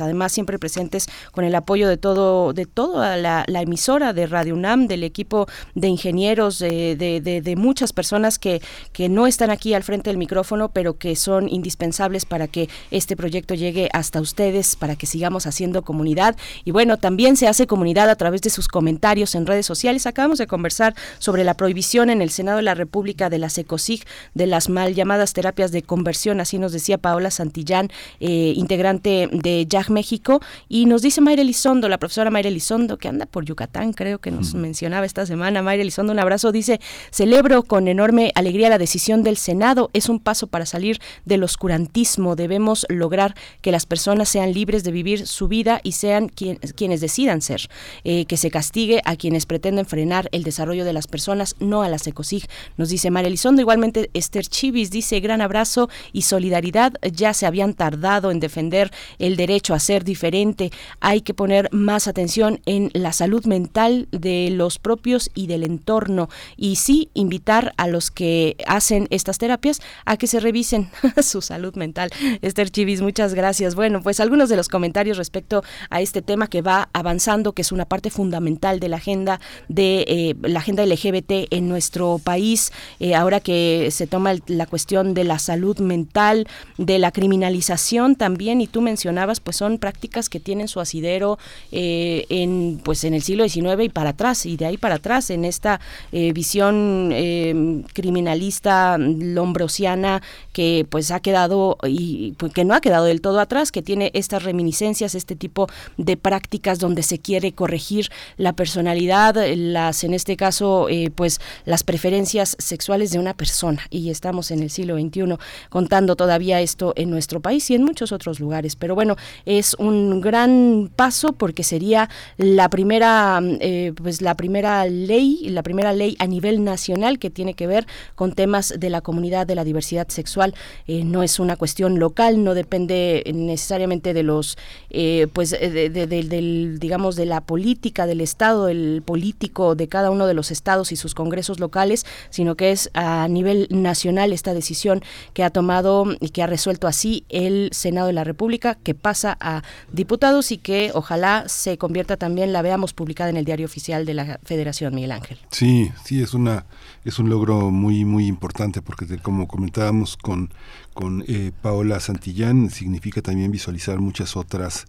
S4: además siempre presentes con el apoyo de todo, de toda la, la emisora de Radio UNAM, del equipo de ingenieros, de- de muchas personas que, que no están aquí al frente del micrófono, pero que son indispensables para que este proyecto llegue hasta ustedes, para que sigamos haciendo comunidad. Y bueno, también se hace comunidad a través de sus comentarios en redes sociales. Acabamos de conversar sobre la prohibición en el Senado de la República de las ECOSIG, de las mal llamadas terapias de conversión, así nos decía Paola Santillán, eh, integrante de YAG México, y nos dice Mayra Elizondo, la profesora Mayra Elizondo, que anda por Yucatán, creo que nos mencionaba esta semana. Mayra Elizondo, un abrazo, dice, celebro con enorme alegría la decisión del Senado, es un paso para salir del oscurantismo, debemos lograr que las personas sean libres de vivir su vida y sean quien- quienes decidan ser, eh, que se castigue a quienes pretenden frenar el desarrollo de las personas, no a las ECOSIG, nos dice María Elizondo. Igualmente, Esther Chivis dice, gran abrazo y solidaridad, ya se habían tardado en defender el derecho a ser diferente, hay que poner más atención en la salud mental de los propios y del entorno y sí invitar a los que hacen estas terapias a que se revisen su salud mental. Esther Chivis, muchas gracias. Bueno, pues algunos de los comentarios respecto a este tema que va avanzando, que es una parte fundamental de la agenda de eh, la agenda LGBT en nuestro país, eh, ahora que se toma la cuestión de la salud mental, de la criminalización también, y tú mencionabas, pues son prácticas que tienen su asidero eh, en, pues en el siglo XIX y para atrás, y de ahí para atrás, en esta eh, visión eh, criminalista lombrosiana que pues ha quedado y pues, que no ha quedado del todo atrás, que tiene estas reminiscencias, este tipo de prácticas donde se quiere corregir la personalidad, las en este caso pues las preferencias sexuales de una persona y estamos en el siglo XXI contando todavía esto en nuestro país y en muchos otros lugares. Pero bueno, es un gran paso porque sería la primera, eh, pues la primera ley, la primera ley a nivel nacional que tiene que ver con temas de la comunidad de la diversidad sexual. Eh, no es una cuestión local, no depende necesariamente de los, eh, pues de, del, digamos, de la política del Estado, el político de cada uno de los estados y sus congresos locales, sino que es a nivel nacional esta decisión que ha tomado y que ha resuelto así el Senado de la República, que pasa a diputados y que ojalá se convierta también, la veamos publicada en el diario oficial de la Federación, Miguel Ángel.
S3: Sí, sí, es una es un logro muy muy importante porque como comentábamos con con eh, Paola Santillán significa también visualizar muchas otras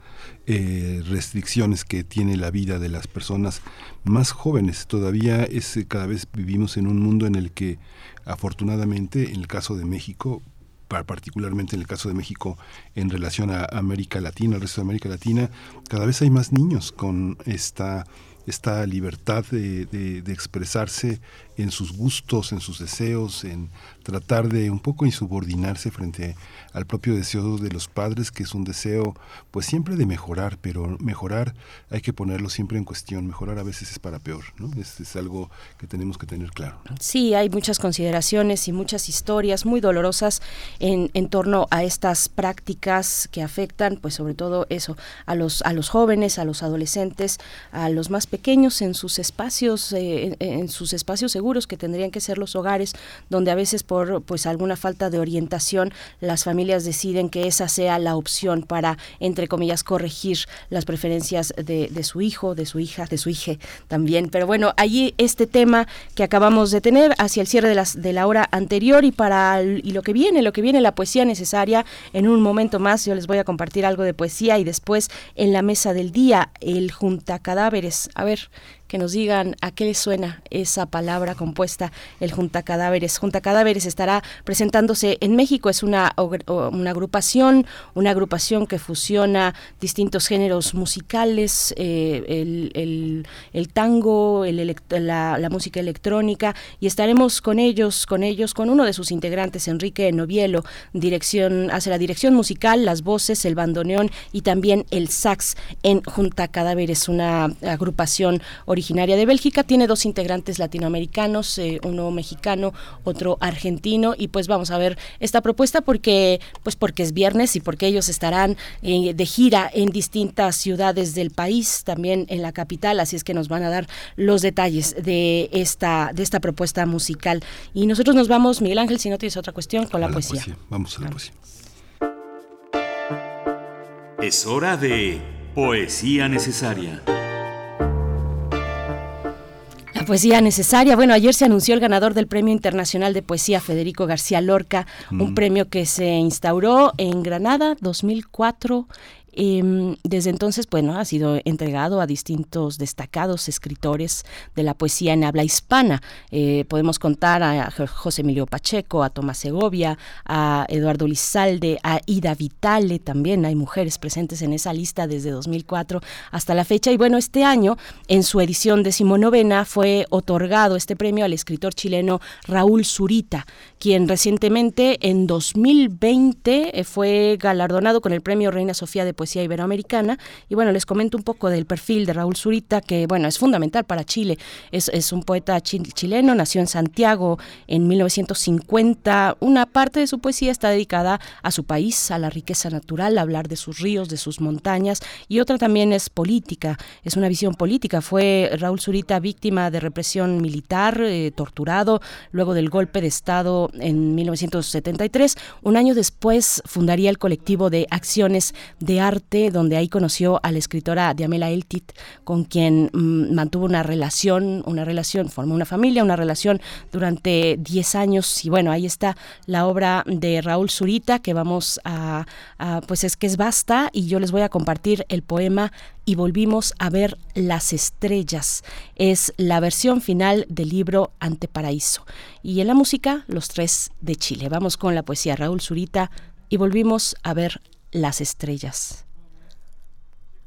S3: eh, restricciones que tiene la vida de las personas más jóvenes. Todavía es cada vez vivimos en un mundo en el que afortunadamente en el caso de México particularmente en el caso de México en relación a América Latina, el resto de América Latina, cada vez hay más niños con esta esta libertad de, de, de, expresarse en sus gustos, en sus deseos, en tratar de un poco insubordinarse frente al propio deseo de los padres, que es un deseo pues siempre de mejorar, pero mejorar hay que ponerlo siempre en cuestión, mejorar a veces es para peor, ¿no? Es, algo que tenemos que tener claro.
S4: Sí, hay muchas consideraciones y muchas historias muy dolorosas en, en torno a estas prácticas que afectan pues sobre todo eso, a los, a los jóvenes, a los adolescentes, a los más pequeños en sus espacios, eh, en, en sus espacios seguros que tendrían que ser los hogares, donde a veces por pues alguna falta de orientación las familias deciden que esa sea la opción para entre comillas corregir las preferencias de, de su hijo, de su hija, de su hija también. Pero bueno, allí este tema que acabamos de tener hacia el cierre de, las, de la hora anterior y para y lo que viene, lo que viene, la poesía necesaria. En un momento más yo les voy a compartir algo de poesía y después en la mesa del día el junta cadáveres. A ver, que nos digan a qué les suena esa palabra compuesta, el Junta Cadáveres. Junta Cadáveres estará presentándose en México, es una, una agrupación, una agrupación que fusiona distintos géneros musicales, eh, el, el, tango, el, la, la, música electrónica, y estaremos con ellos, con ellos, con uno de sus integrantes, Enrique Novielo, dirección, hace la dirección musical, las voces, el bandoneón y también el sax en Junta Cadáveres, una agrupación original originaria de Bélgica, tiene dos integrantes latinoamericanos, eh, uno mexicano, otro argentino, y pues vamos a ver esta propuesta porque, pues porque es viernes y porque ellos estarán eh, de gira en distintas ciudades del país, también en la capital, así es que nos van a dar los detalles de esta, de esta propuesta musical. Y nosotros nos vamos, Miguel Ángel, si no tienes otra cuestión, con la, la poesía.
S3: poesía. Vamos a la poesía.
S6: Es hora de poesía necesaria.
S4: La poesía necesaria. Bueno, ayer se anunció el ganador del Premio Internacional de Poesía, Federico García Lorca, mm. un premio que se instauró en Granada 2004 eh, desde entonces, bueno, ha sido entregado a distintos destacados escritores de la poesía en habla hispana. Eh, podemos contar a José Emilio Pacheco, a Tomás Segovia, a Eduardo Lizalde, a Ida Vitale, también hay mujeres presentes en esa lista desde 2004 hasta la fecha. Y bueno, este año, en su edición decimonovena, fue otorgado este premio al escritor chileno Raúl Zurita, quien recientemente, en 2020, fue galardonado con el premio Reina Sofía de Poesía Iberoamericana. Y bueno, les comento un poco del perfil de Raúl Zurita, que bueno, es fundamental para Chile. Es, es un poeta chileno, nació en Santiago en 1950. Una parte de su poesía está dedicada a su país, a la riqueza natural, a hablar de sus ríos, de sus montañas, y otra también es política, es una visión política. Fue Raúl Zurita víctima de represión militar, eh, torturado, luego del golpe de Estado en 1973. Un año después fundaría el colectivo de acciones de arte
S23: donde ahí conoció a la escritora Diamela Eltit, con quien mm, mantuvo una relación, una relación, formó una familia, una relación durante 10 años. Y bueno, ahí está la obra de Raúl Zurita, que vamos a, a, pues es que es basta, y yo les voy a compartir el poema y volvimos a ver las estrellas. Es la versión final del libro Anteparaíso. Y en la música, Los Tres de Chile. Vamos con la poesía Raúl Zurita y volvimos a ver las estrellas.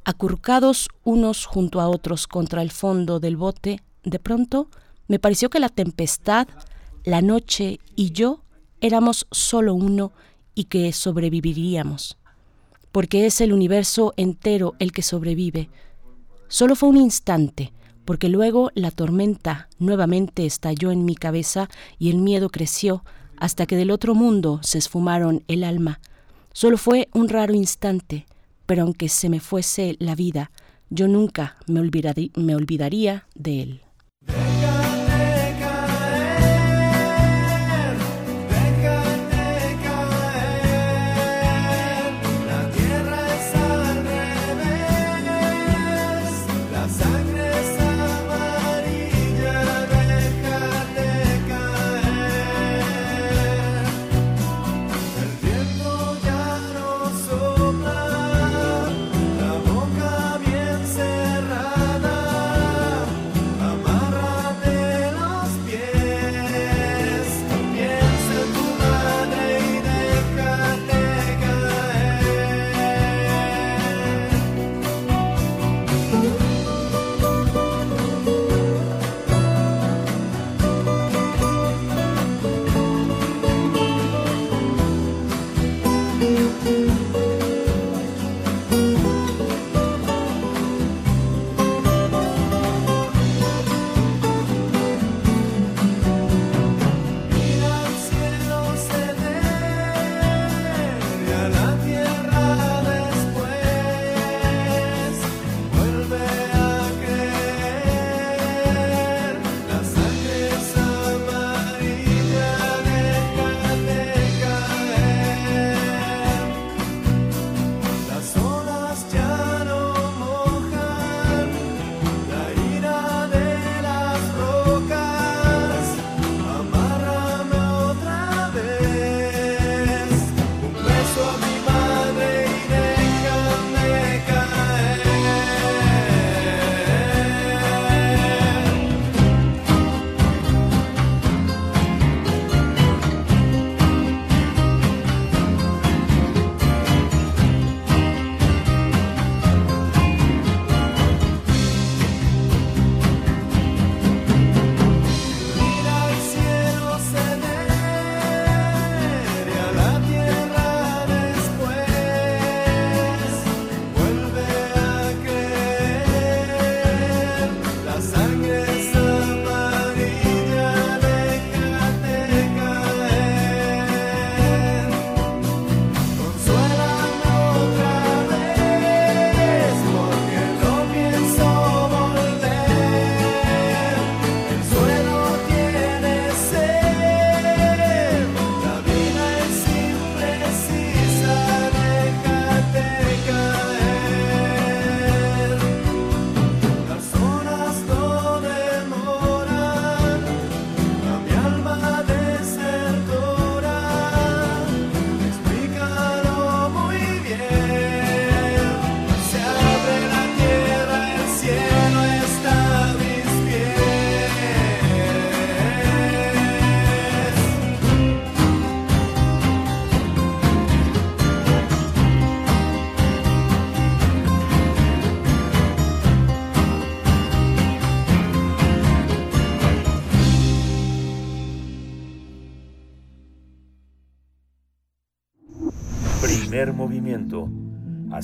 S23: Acurcados unos junto a otros contra el fondo del bote, de pronto me pareció que la tempestad, la noche y yo éramos solo uno y que sobreviviríamos porque es el universo entero el que sobrevive. Solo fue un instante, porque luego la tormenta nuevamente estalló en mi cabeza y el miedo creció hasta que del otro mundo se esfumaron el alma. Solo fue un raro instante, pero aunque se me fuese la vida, yo nunca me, me olvidaría de él.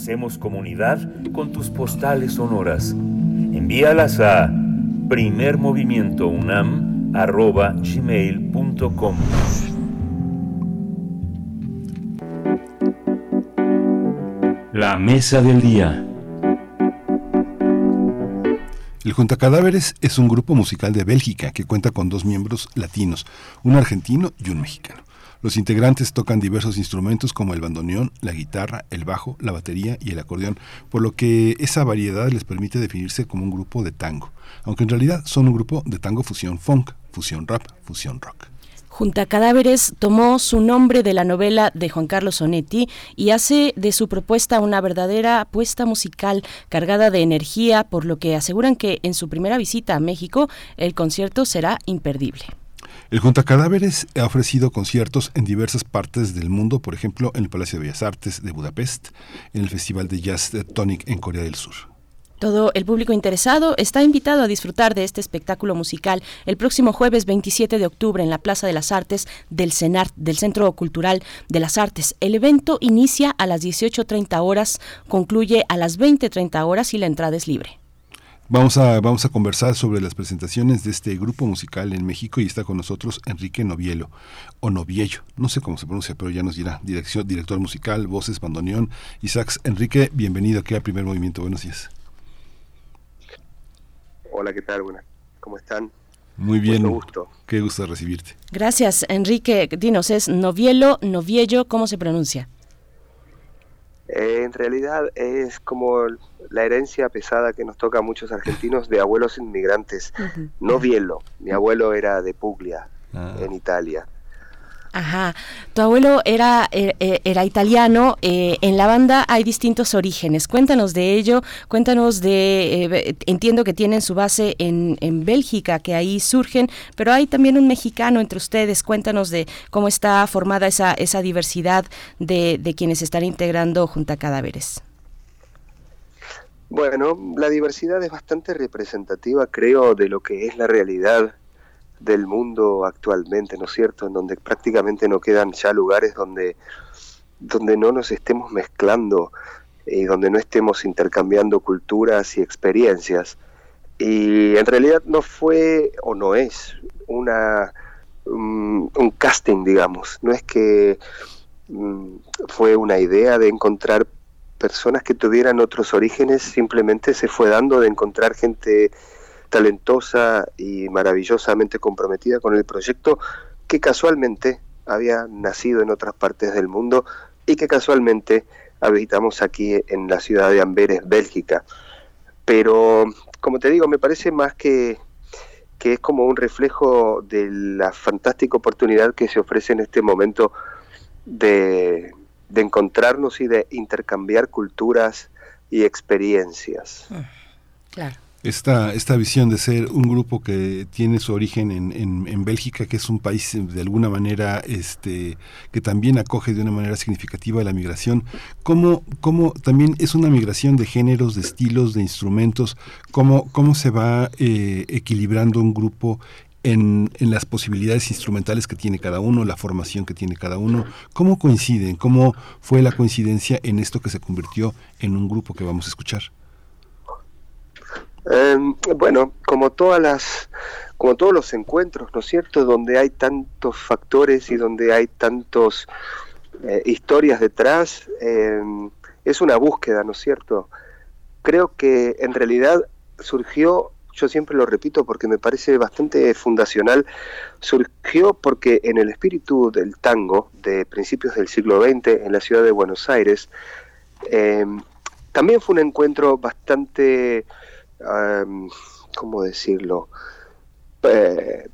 S6: Hacemos comunidad con tus postales sonoras. Envíalas a primermovimientounam.gmail.com
S30: La mesa del día.
S3: El Juntacadáveres es un grupo musical de Bélgica que cuenta con dos miembros latinos, un argentino y un mexicano. Los integrantes tocan diversos instrumentos como el bandoneón, la guitarra, el bajo, la batería y el acordeón, por lo que esa variedad les permite definirse como un grupo de tango, aunque en realidad son un grupo de tango fusión funk, fusión rap, fusión rock.
S4: Junta Cadáveres tomó su nombre de la novela de Juan Carlos Sonetti y hace de su propuesta una verdadera apuesta musical cargada de energía, por lo que aseguran que en su primera visita a México el concierto será imperdible.
S3: El Junta Cadáveres ha ofrecido conciertos en diversas partes del mundo, por ejemplo en el Palacio de Bellas Artes de Budapest, en el Festival de Jazz Tonic en Corea del Sur.
S4: Todo el público interesado está invitado a disfrutar de este espectáculo musical el próximo jueves 27 de octubre en la Plaza de las Artes del CENART, del Centro Cultural de las Artes. El evento inicia a las 18.30 horas, concluye a las 20.30 horas y la entrada es libre.
S3: Vamos a, vamos a conversar sobre las presentaciones de este grupo musical en México y está con nosotros Enrique Novielo, o Noviello, no sé cómo se pronuncia, pero ya nos dirá, dirección, director musical, voces, bandoneón y sax. Enrique, bienvenido aquí a Primer Movimiento, buenos días.
S31: Hola, ¿qué tal? Buenas. ¿Cómo están?
S3: Muy bien.
S31: Mucho gusto.
S3: Qué gusto recibirte.
S4: Gracias, Enrique. Dinos, ¿es Novielo, Noviello? ¿Cómo se pronuncia?
S31: Eh, en realidad es como la herencia pesada que nos toca a muchos argentinos de abuelos inmigrantes. Novielo. Mi abuelo era de Puglia,
S3: Ah.
S31: en Italia.
S4: Ajá. Tu abuelo era, eh, eh, era italiano. eh, en la banda hay distintos orígenes. Cuéntanos de ello. Cuéntanos de. eh, entiendo que tienen su base en, en Bélgica, que ahí surgen, pero hay también un mexicano entre ustedes. Cuéntanos de cómo está formada esa, esa diversidad de, de quienes están integrando Junta Cadáveres.
S31: Bueno, la diversidad es bastante representativa, creo, de lo que es la realidad del mundo actualmente, ¿no es cierto? En donde prácticamente no quedan ya lugares donde, donde no nos estemos mezclando y donde no estemos intercambiando culturas y experiencias. Y en realidad no fue o no es una un, un casting, digamos. No es que mm, fue una idea de encontrar personas que tuvieran otros orígenes, simplemente se fue dando de encontrar gente talentosa y maravillosamente comprometida con el proyecto que casualmente había nacido en otras partes del mundo y que casualmente habitamos aquí en la ciudad de Amberes, Bélgica. Pero, como te digo, me parece más que, que es como un reflejo de la fantástica oportunidad que se ofrece en este momento de, de encontrarnos y de intercambiar culturas y experiencias.
S4: Claro.
S3: Esta, esta visión de ser un grupo que tiene su origen en, en, en Bélgica, que es un país eh, de alguna manera este, que también acoge de una manera significativa la migración, ¿cómo, cómo también es una migración de géneros, de estilos, de instrumentos? ¿Cómo, cómo se va eh, equilibrando un grupo en, en, las posibilidades instrumentales que tiene cada uno, la formación que tiene cada uno, cómo coinciden, cómo fue la coincidencia en esto que se convirtió en un grupo que vamos a escuchar.
S31: Eh, bueno, como todas las, como todos los encuentros, ¿no es cierto? Donde hay tantos factores y donde hay tantos eh, historias detrás, eh, es una búsqueda, ¿no es cierto? Creo que en realidad surgió, yo siempre lo repito porque me parece bastante fundacional, surgió porque en el espíritu del tango de principios del siglo XX en la ciudad de Buenos Aires, eh, también fue un encuentro bastante ¿cómo decirlo? Eh,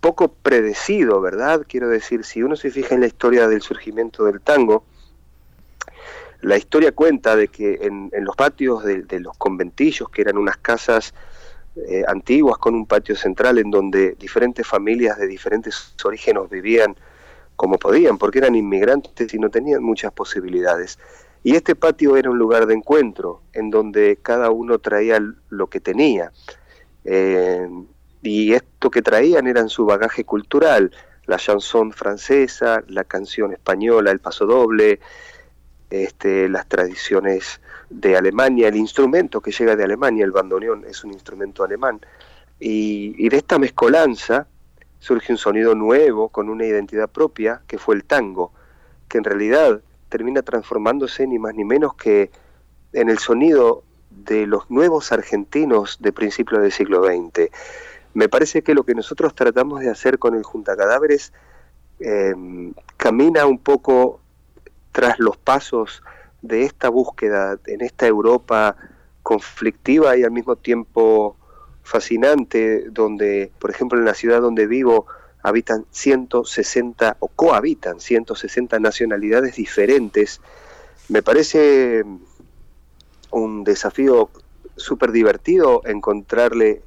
S31: poco predecido, ¿verdad? Quiero decir, si uno se fija en la historia del surgimiento del tango, la historia cuenta de que en, los patios de, de, los conventillos, que eran unas casas eh, antiguas con un patio central en donde diferentes familias de diferentes orígenes vivían como podían, porque eran inmigrantes y no tenían muchas posibilidades. Y este patio era un lugar de encuentro, en donde cada uno traía lo que tenía. Eh, y esto que traían eran su bagaje cultural, la chanson francesa, la canción española, el pasodoble, este, las tradiciones de Alemania, el instrumento que llega de Alemania, el bandoneón, es un instrumento alemán. Y, y de esta mezcolanza surge un sonido nuevo, con una identidad propia, que fue el tango, que en realidad termina transformándose ni más ni menos que en el sonido de los nuevos argentinos de principios del siglo XX. Me parece que lo que nosotros tratamos de hacer con el Junta Cadáveres eh, camina un poco tras los pasos de esta búsqueda en esta Europa conflictiva y al mismo tiempo fascinante, donde, por ejemplo, en la ciudad donde vivo habitan 160 o cohabitan 160 nacionalidades diferentes, me parece un desafío súper divertido encontrarle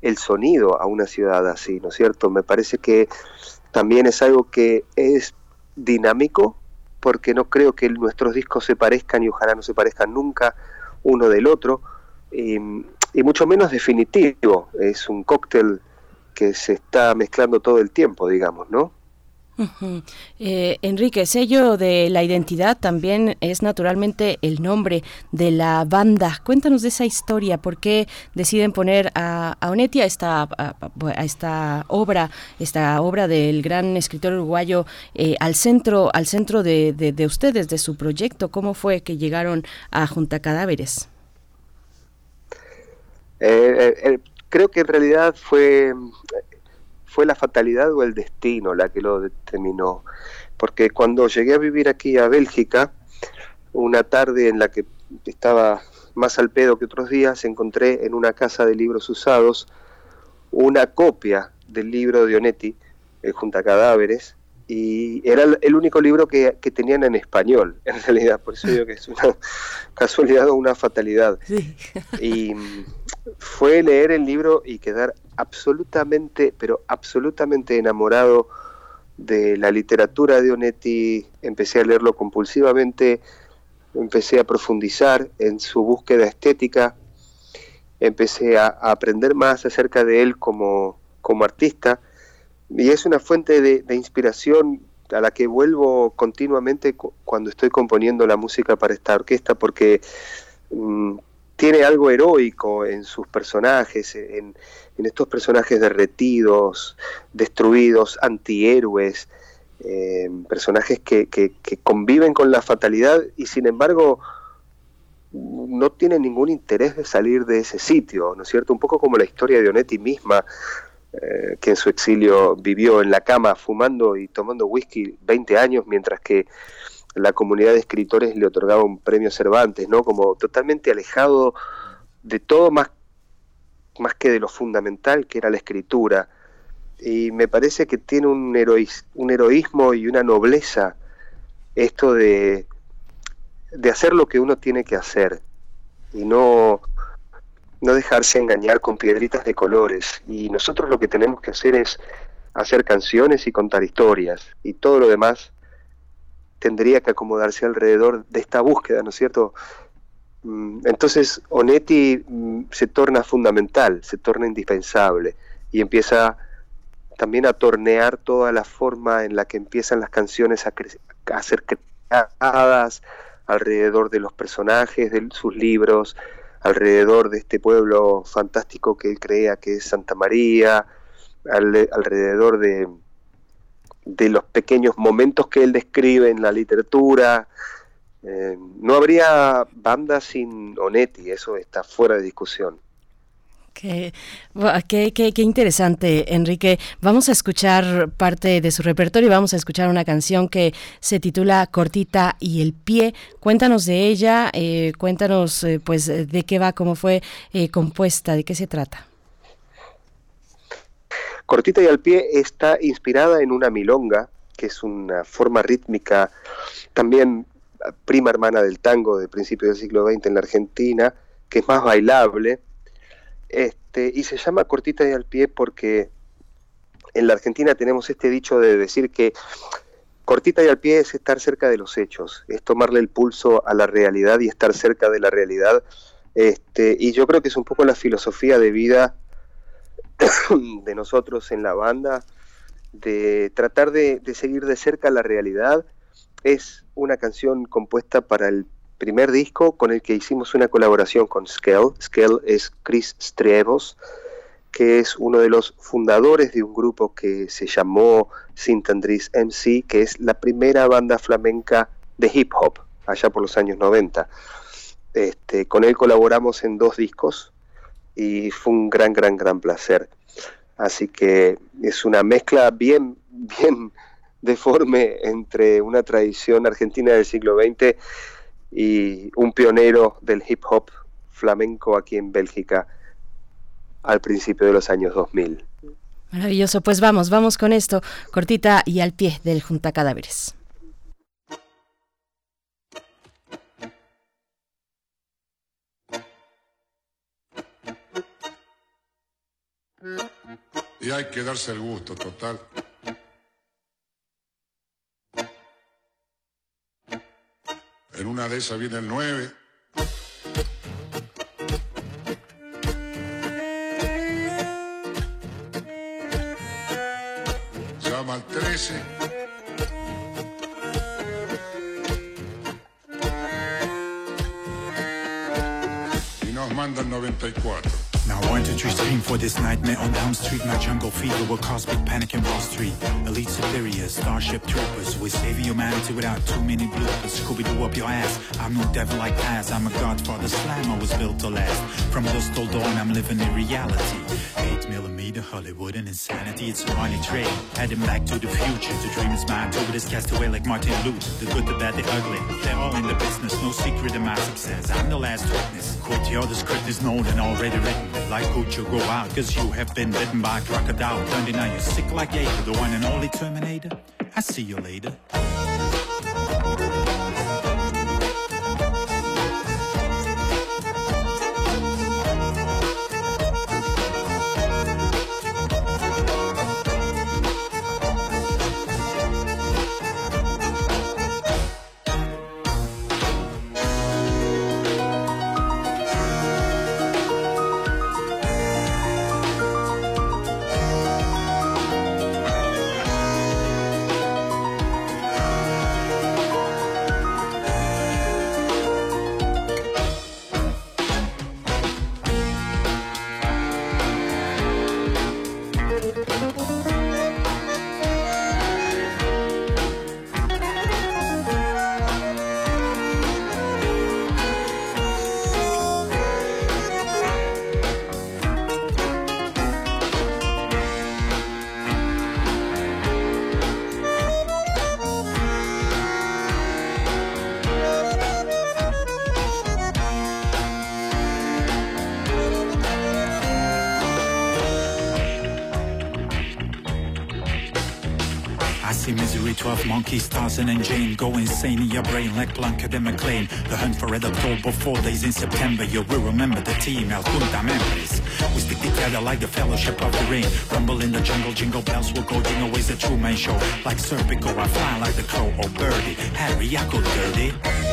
S31: el sonido a una ciudad así, ¿no es cierto? Me parece que también es algo que es dinámico, porque no creo que nuestros discos se parezcan y ojalá no se parezcan nunca uno del otro, y, y mucho menos definitivo, es un cóctel que se está mezclando todo el tiempo, digamos, ¿no?
S4: Eh, Enrique, sello de la identidad también es naturalmente el nombre de la banda. Cuéntanos de esa historia, por qué deciden poner a, a Onetti a esta, a, a esta obra, esta obra del gran escritor uruguayo eh, al centro, al centro de, de- de ustedes, de su proyecto. ¿Cómo fue que llegaron a Junta Cadáveres?
S31: Eh, creo que en realidad fue, fue la fatalidad o el destino la que lo determinó. Porque cuando llegué a vivir aquí a Bélgica, una tarde en la que estaba más al pedo que otros días, encontré en una casa de libros usados una copia del libro de Onetti, eh, Junta Cadáveres, y era el- el único libro que, que tenían en español, en realidad, por eso digo que es una casualidad o una fatalidad. Y mm, fue leer el libro y quedar absolutamente, pero absolutamente enamorado de la literatura de Onetti. Empecé a leerlo compulsivamente, empecé a profundizar en su búsqueda estética, empecé a, aprender más acerca de él como, como artista y es una fuente de, inspiración a la que vuelvo continuamente cu- cuando estoy componiendo la música para esta orquesta porque mm, tiene algo heroico en sus personajes, en, estos personajes derretidos, destruidos, antihéroes, eh, personajes que, que- que conviven con la fatalidad y sin embargo no tienen ningún interés de salir de ese sitio, ¿no es cierto? Un poco como la historia de Onetti misma, eh, que en su exilio vivió en la cama fumando y tomando whisky 20 años, mientras que la comunidad de escritores le otorgaba un premio Cervantes, ¿no? Como totalmente alejado de todo más, más que de lo fundamental que era la escritura. Y me parece que tiene un, un heroísmo y una nobleza esto de, de hacer lo que uno tiene que hacer y no, no dejarse engañar con piedritas de colores. Y nosotros lo que tenemos que hacer es hacer canciones y contar historias y todo lo demás tendría que acomodarse alrededor de esta búsqueda, ¿no es cierto? Mm, Entonces Onetti mm, se torna fundamental, se torna indispensable y empieza también a tornear toda la forma en la que empiezan las canciones a, cre- a ser creadas alrededor de los personajes, de sus libros, alrededor de este pueblo fantástico que él crea que es Santa María, al- alrededor de, de los pequeños momentos que él describe en la literatura. Eh, no habría banda sin Onetti, eso está fuera de discusión.
S4: Qué, qué, qué- interesante, Enrique. Vamos a escuchar parte de su repertorio y vamos a escuchar una canción que se titula Cortita y el pie. Cuéntanos de ella, eh, cuéntanos eh, pues de qué va, cómo fue compuesta, de qué se trata.
S31: Cortita y al pie está inspirada en una milonga, que es una forma rítmica también eh, prima hermana del tango de principios del siglo XX en la Argentina, que es más bailable, este, y se llama Cortita y al pie porque en la Argentina tenemos este dicho de decir que cortita y al pie es estar cerca de los hechos, es tomarle el pulso a la realidad y estar cerca de la realidad. Este, y yo creo que es un poco la filosofía de vida de nosotros en la banda, de tratar de, seguir de cerca la realidad. Es una canción compuesta para el primer disco con el que hicimos una colaboración con Skell. Skell es Chris Strevos, que es uno de los fundadores de un grupo que se llamó Sintandris MC, que es la primera banda flamenca de hip hop, allá por los años 90. Este, con él colaboramos en dos discos y fue un gran, gran, gran placer. Así que es una mezcla bien, bien deforme entre una tradición argentina del siglo XX y un pionero del hip hop flamenco aquí en Bélgica al principio de los años 2000.
S4: Maravilloso, pues vamos, vamos con esto, cortita y al pie del Junta Cadáveres.
S32: Y hay que darse el gusto, total. En una de esas viene el 9. Llama al 13. Y nos manda el 94.
S33: Now two, three, scream for this nightmare on Elm Street. My jungle fever will cause big panic in Wall Street. Elite superior, starship troopers. We're saving humanity without too many bloopers. Scooby-Doo up your ass. I'm no devil like Paz. I'm a godfather slam. I was built to last. From dusk till dawn, I'm living in reality. 8 millimeter Hollywood and insanity. It's a running trade. Heading back to the future. The dream is mine. Over this castaway like Martin Luther. The good, the bad, the ugly. They're all in the business. No secret in my success. I'm the last witness. Your the script is known and already written. Like could you go out? Cause you have been bitten by a crocodile. Dundee, now you're sick like Ada. The one and only Terminator. I see you later. Misery, 12 monkeys, Tarzan and Jane Go insane in your brain like Blanca de McLean The hunt for Red October, four days in September. You will remember the team, El Junta memories We stick together like the fellowship of the ring. Rumble in the jungle, jingle bells will go Jingle always a true man show. Like Serpico, I fly like the crow or birdie. Harry, I go dirty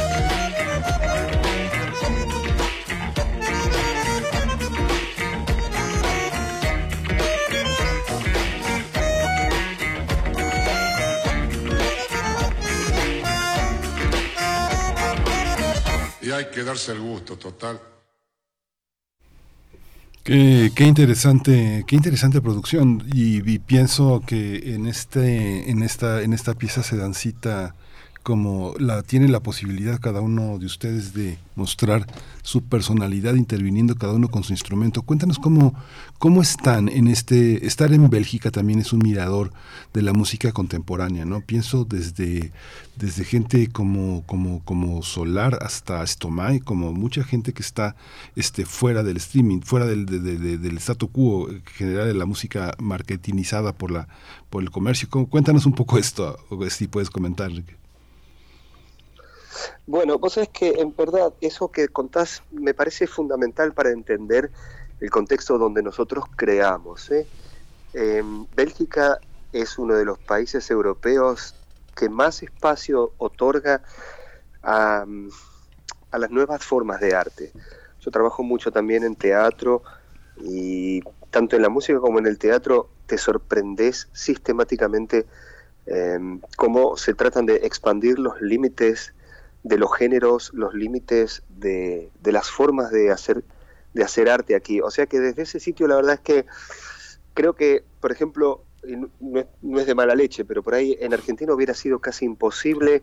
S32: hay que darse el gusto, total.
S3: Qué, interesante, qué interesante producción y, y pienso que en este, en esta, en esta pieza se dan cita como la tiene la posibilidad cada uno de ustedes de mostrar su personalidad interviniendo cada uno con su instrumento. Cuéntanos cómo, cómo están en este estar en Bélgica también es un mirador de la música contemporánea, ¿no? Pienso desde desde gente como como como Solar hasta Stomai, como mucha gente que está este fuera del streaming, fuera del de- de- de- del statu quo general de la música marketingizada por la por el comercio. ¿Cómo- Cuéntanos un poco esto, si puedes comentar.
S31: Bueno, vos sabés que en verdad eso que contás me parece fundamental para entender el contexto donde nosotros creamos. ¿eh? Em, Bélgica es uno de los países europeos que más espacio otorga a, las nuevas formas de arte. Yo trabajo mucho también en teatro y tanto en la música como en el teatro te sorprendes sistemáticamente em, cómo se tratan de expandir los límites de los géneros, los límites de, de las formas de hacer, de hacer arte aquí. O sea que desde ese sitio la verdad es que creo que, por ejemplo, no es, no es de mala leche, pero por ahí en Argentina hubiera sido casi imposible,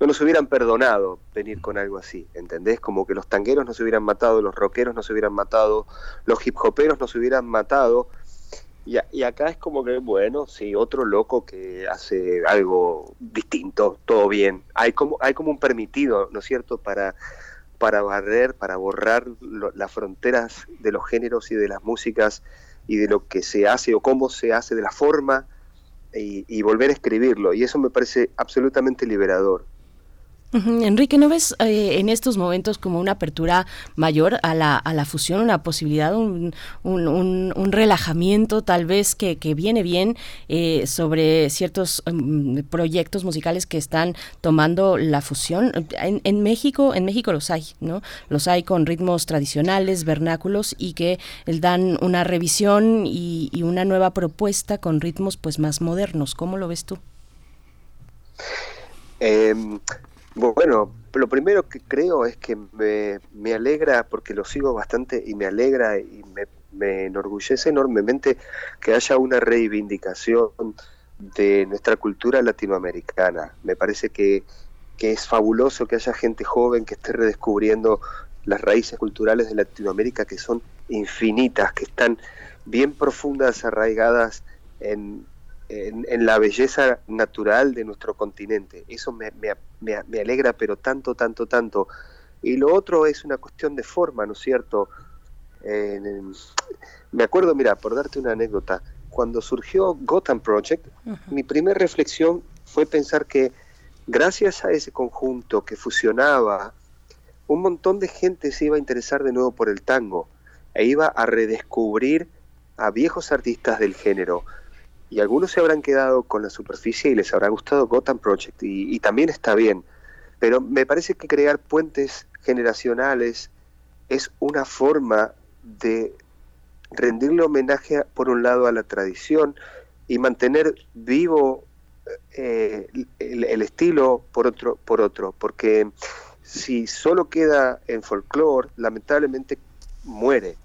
S31: no nos hubieran perdonado venir con algo así, ¿entendés? Como que los tangueros nos hubieran matado, los rockeros nos hubieran matado, los hip hoperos nos hubieran matado, Y, a- y acá es como que, bueno, sí, otro loco que hace algo distinto, todo bien. Hay como, hay como un permitido, ¿no es cierto?, para, para barrer, para borrar lo- las fronteras de los géneros y de las músicas y de lo que se hace o cómo se hace, de la forma, y, y volver a escribirlo. Y eso me parece absolutamente liberador.
S4: Enrique, ¿no ves eh, en estos momentos como una apertura mayor a la, a la fusión, una posibilidad, un, un, un- relajamiento tal vez que, que viene bien eh, sobre ciertos mm, proyectos musicales que están tomando la fusión? En, en México, en México los hay, ¿no? Los hay con ritmos tradicionales, vernáculos y que dan una revisión y, y una nueva propuesta con ritmos pues más modernos. ¿Cómo lo ves tú?
S31: Eh, bueno, lo primero que creo es que me, me alegra, porque lo sigo bastante y me alegra y me, me enorgullece enormemente que haya una reivindicación de nuestra cultura latinoamericana. Me parece que, que es fabuloso que haya gente joven que esté redescubriendo las raíces culturales de Latinoamérica que son infinitas, que están bien profundas, arraigadas en, en, en la belleza natural de nuestro continente. Eso me, me- me- me alegra, pero tanto, tanto, tanto. Y lo otro es una cuestión de forma, ¿no es cierto? En- me acuerdo, mira, por darte una anécdota, cuando surgió Gotham Project, mi primera reflexión fue pensar que gracias a ese conjunto que fusionaba, un montón de gente se iba a interesar de nuevo por el tango e iba a redescubrir a viejos artistas del género. Y algunos se habrán quedado con la superficie y les habrá gustado Gotham Project, y, también está bien. Pero me parece que crear puentes generacionales es una forma de rendirle homenaje, por un lado, a la tradición y mantener vivo eh, el, el estilo por otro, por otro, porque si solo queda en folclore, lamentablemente muere.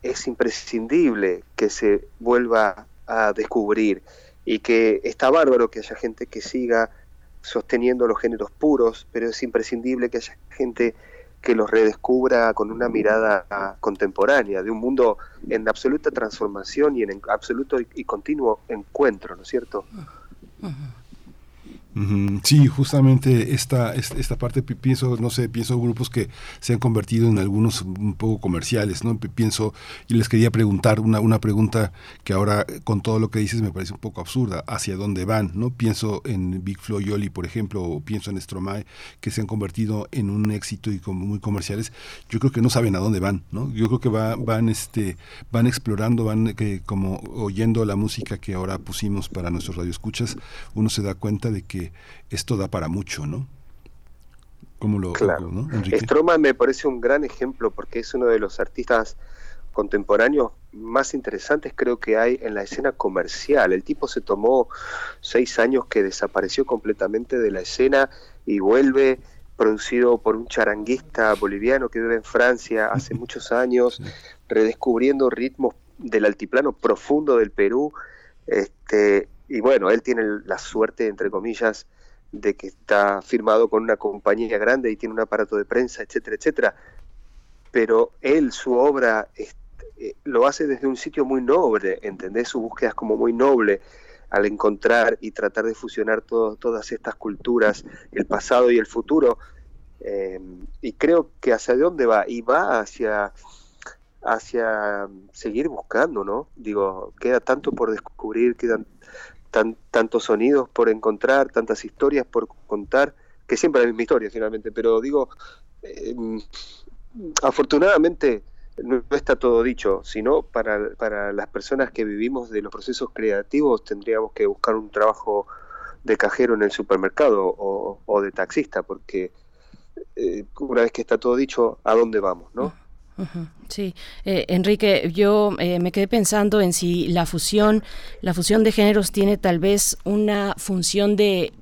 S31: Es imprescindible que se vuelva a descubrir y que está bárbaro que haya gente que siga sosteniendo los géneros puros, pero es imprescindible que haya gente que los redescubra con una mirada contemporánea, de un mundo en absoluta transformación y en absoluto y, continuo encuentro, ¿no es cierto?
S3: Sí, justamente esta, es- esta parte pi- pienso, no sé, pienso grupos que se han convertido en algunos un poco comerciales, ¿no? Pi- Pienso, y les quería preguntar una, una pregunta que ahora eh, con todo lo que dices me parece un poco absurda, ¿hacia dónde van? ¿no? Pienso en Big Flo y Oli, por ejemplo, o pienso en Stromae, que se han convertido en un éxito y como muy comerciales, yo creo que no saben a dónde van, ¿no? Yo creo que va- van, este, van explorando, van eh, que, como oyendo la música que ahora pusimos para nuestros radioescuchas, uno se da cuenta de que esto da para mucho, ¿no? ¿Cómo lo,
S31: Claro.
S3: ¿no?
S31: Stroman me parece un gran ejemplo porque es uno de los artistas contemporáneos más interesantes creo que hay en la escena comercial. El tipo se tomó seis años que desapareció completamente de la escena y vuelve producido por un charanguista boliviano que vive en Francia hace muchos años, redescubriendo ritmos del altiplano profundo del Perú. Este, y bueno, él tiene la suerte, entre comillas, de que está firmado con una compañía grande y tiene un aparato de prensa, etcétera, etcétera. Pero él, su obra, eh, lo hace desde un sitio muy noble, ¿entendés? Su búsqueda como muy noble al encontrar y tratar de fusionar todas estas culturas, el pasado y el futuro. Eh, y creo que hacia dónde va, y va hacia, hacia seguir buscando, ¿no? Digo, queda tanto por descubrir, quedan tan, tantos sonidos por encontrar, tantas historias por contar, que siempre la misma historia finalmente, pero digo, eh, afortunadamente no, está todo dicho, sino para, para las personas que vivimos de los procesos creativos tendríamos que buscar un trabajo de cajero en el supermercado o, o de taxista, porque eh, una vez que está todo dicho, ¿a dónde vamos? ¿no?
S4: Sí, Eh, Enrique, yo eh, me quedé pensando en si la fusión, la fusión de géneros tiene tal vez una función de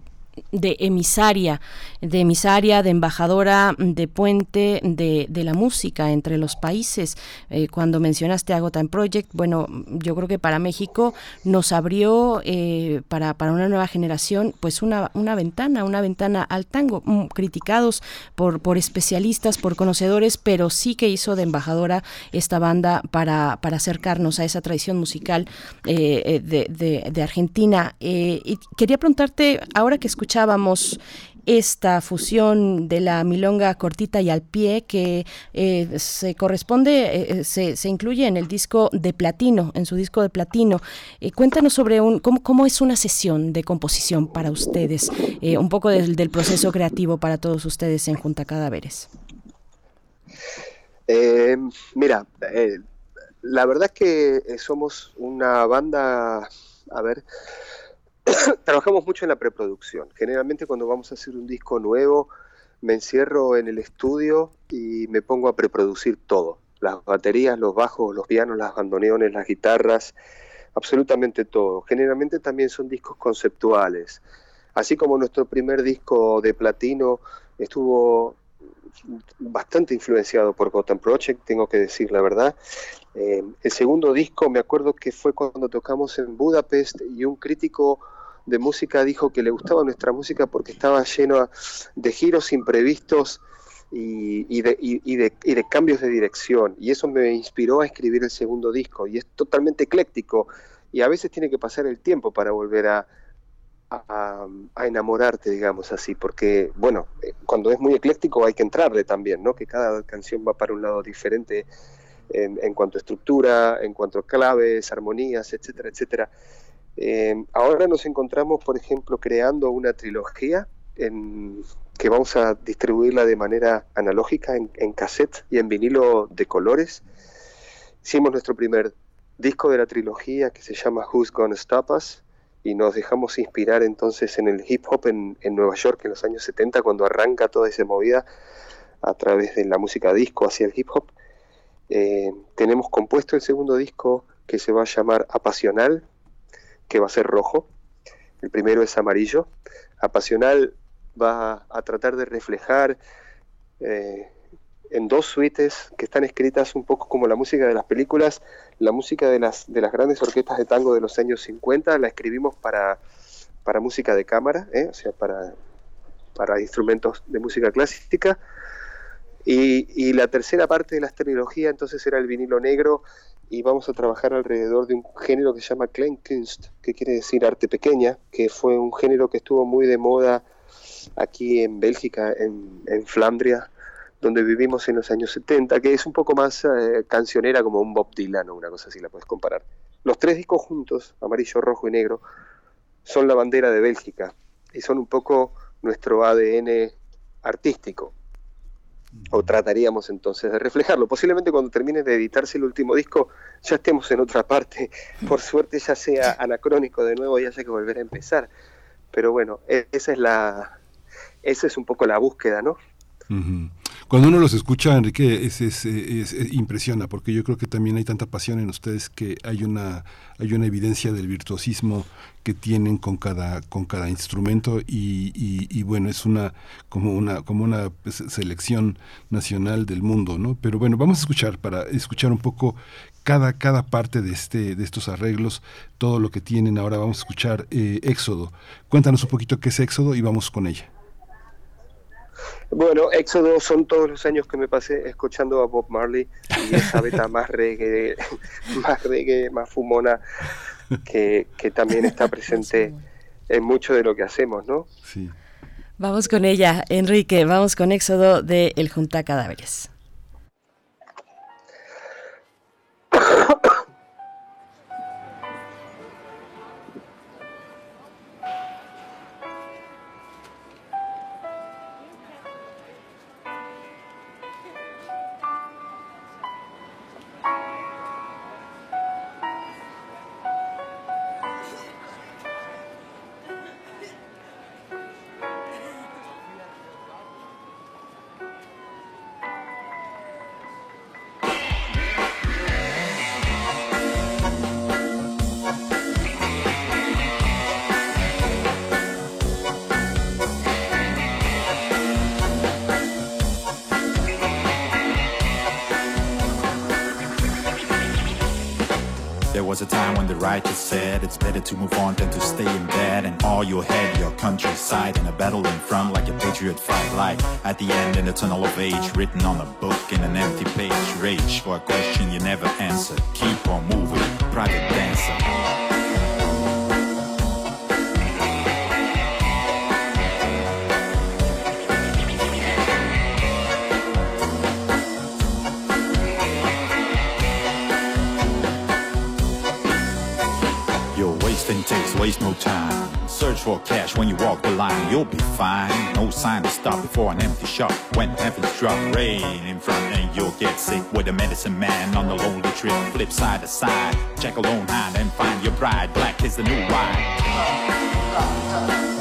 S4: de emisaria, de emisaria, de embajadora, de puente de, de la música entre los países. Eh, cuando mencionaste Ago Time Project, bueno, yo creo que para México nos abrió eh, para, para una nueva generación pues una, una ventana, una ventana al tango, mm, criticados por, por especialistas, por conocedores, pero sí que hizo de embajadora esta banda para, para acercarnos a esa tradición musical eh, eh, de, de- Argentina. Y quería preguntarte, ahora que escuchábamos esta fusión de la milonga cortita y al pie que eh, se corresponde, eh, eh, se, se incluye en el disco de platino, en su disco de platino. Eh, cuéntanos sobre un, cómo, cómo es una sesión de composición para ustedes, eh, un poco del, del proceso creativo para todos ustedes en Junta Cadáveres.
S31: Mira, la verdad es que somos una banda, a ver, trabajamos mucho en la preproducción. Generalmente cuando vamos a hacer un disco nuevo, me encierro en el estudio y me pongo a preproducir todo. Las baterías, los bajos, los pianos, las bandoneones, las guitarras, absolutamente todo. Generalmente también son discos conceptuales. Así como nuestro primer disco de platino estuvo bastante influenciado por Gotham Project, tengo que decir la verdad. Eh, el segundo disco me acuerdo que fue cuando tocamos en Budapest y un crítico de música dijo que le gustaba nuestra música porque estaba lleno de giros imprevistos y, y de, y- de cambios de dirección. Y eso me inspiró a escribir el segundo disco. Y es totalmente ecléctico. Y a veces tiene que pasar el tiempo para volver a, a, enamorarte, digamos así, porque, bueno, eh, cuando es muy ecléctico hay que entrarle también, ¿no? Que cada canción va para un lado diferente en, en cuanto a estructura, en cuanto a claves, armonías, etcétera, etcétera. Eh, ahora nos encontramos, por ejemplo, creando una trilogía en, que vamos a distribuirla de manera analógica en, en cassette y en vinilo de colores. Hicimos nuestro primer disco de la trilogía que se llama Who's Gonna Stop Us y nos dejamos inspirar entonces en el hip hop en, en Nueva York en los años 70 cuando arranca toda esa movida a través de la música disco hacia el hip hop. Eh, tenemos compuesto el segundo disco que se va a llamar Apasional, que va a ser rojo. El primero es amarillo. Apasional va a tratar de reflejar eh, en dos suites que están escritas un poco como la música de las películas, la música de las, de las grandes orquestas de tango de los años 50, la escribimos para, para música de cámara, ¿eh? o sea, para, para instrumentos de música clásica. Y, y la tercera parte de la trilogía entonces era el vinilo negro y vamos a trabajar alrededor de un género que se llama Kleinkunst, que quiere decir arte pequeña, que fue un género que estuvo muy de moda aquí en Bélgica, en, en Flandria, donde vivimos en los años 70, que es un poco más eh, cancionera como un Bob Dylan o una cosa así, la puedes comparar. Los tres discos juntos, amarillo, rojo y negro, son la bandera de Bélgica y son un poco nuestro ADN artístico. O trataríamos entonces de reflejarlo. Posiblemente cuando termine de editarse el último disco ya estemos en otra parte. Por suerte ya sea anacrónico de nuevo y haya que volver a empezar. Pero bueno, e- esa es la, esa es un poco la búsqueda, ¿no?
S3: Ujú. Cuando uno los escucha, Enrique, es, es- es- es- impresiona, porque yo creo que también hay tanta pasión en ustedes que hay una, hay una evidencia del virtuosismo que tienen con cada, con cada instrumento y, y- y, bueno, es una como una, como una pues, selección nacional del mundo, ¿no? Pero bueno, vamos a escuchar para escuchar un poco cada, cada parte de este, de estos arreglos, todo lo que tienen. Ahora vamos a escuchar eh, Éxodo. Cuéntanos un poquito qué es Éxodo y vamos con ella.
S31: Bueno, Éxodo son todos los años que me pasé escuchando a Bob Marley y esa beta más reggae, más reggae, más fumona que, que también está presente en mucho de lo que hacemos, ¿no?
S3: Sí.
S4: Vamos con ella, Enrique, vamos con Éxodo de El Junta Cadáveres.
S33: To move on than to stay in bed. And all your head, your countryside, and a battle in front like a patriot fight. Like at the end, in the tunnel of age, written on a book in an empty page. Rage for a question you never answered. Keep fine. No sign to stop before an empty shop. When heavens drop rain in front, and you'll get sick with a medicine man on the lonely trip. Flip side to side, check a lone hand and find your bride. Black is the new white.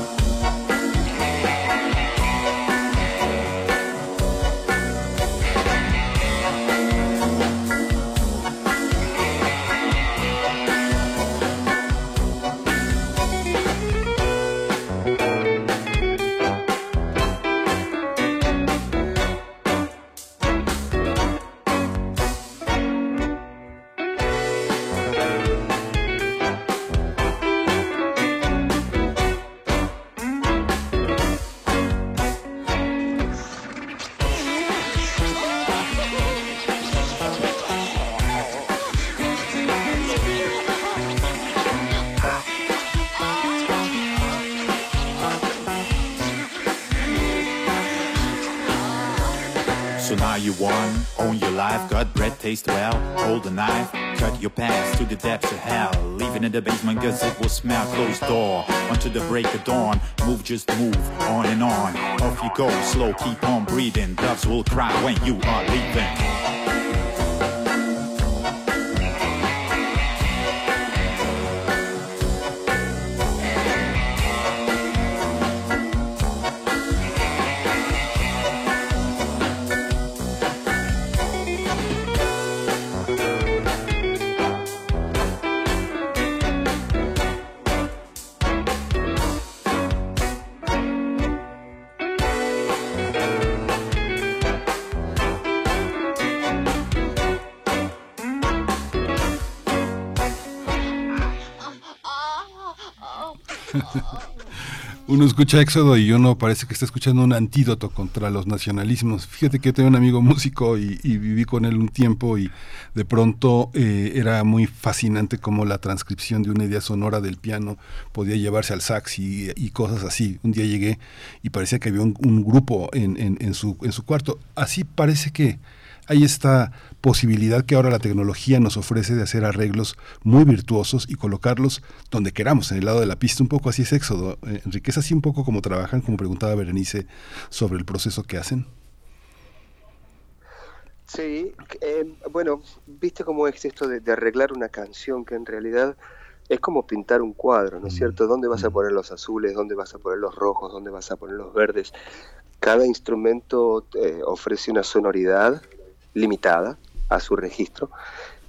S33: Your past to the depths of hell. Leaving in the basement cause it will smell closed door. Until the break of dawn, move just move, on and on. Off you go, slow, keep on breathing. Doves will cry when you are leaving.
S3: Uno escucha Éxodo y uno parece que está escuchando un antídoto contra los nacionalismos. Fíjate que yo tengo un amigo músico y, viví con él un tiempo y de pronto eh, era muy fascinante cómo la transcripción de una idea sonora del piano podía llevarse al sax y, cosas así. Un día llegué y parecía que había un, grupo en, su, en su cuarto. Así parece que hay esta posibilidad que ahora la tecnología nos ofrece de hacer arreglos muy virtuosos y colocarlos donde queramos, en el lado de la pista, un poco así es Éxodo. Eh, Enrique, es así un poco como trabajan, como preguntaba Berenice sobre el proceso que hacen.
S31: Sí, eh, bueno, viste cómo es esto de, de arreglar una canción que en realidad es como pintar un cuadro, ¿no es cierto? ¿Dónde vas a poner los azules? ¿Dónde vas a poner los rojos? ¿Dónde vas a poner los verdes? Cada instrumento eh, ofrece una sonoridad limitada a su registro.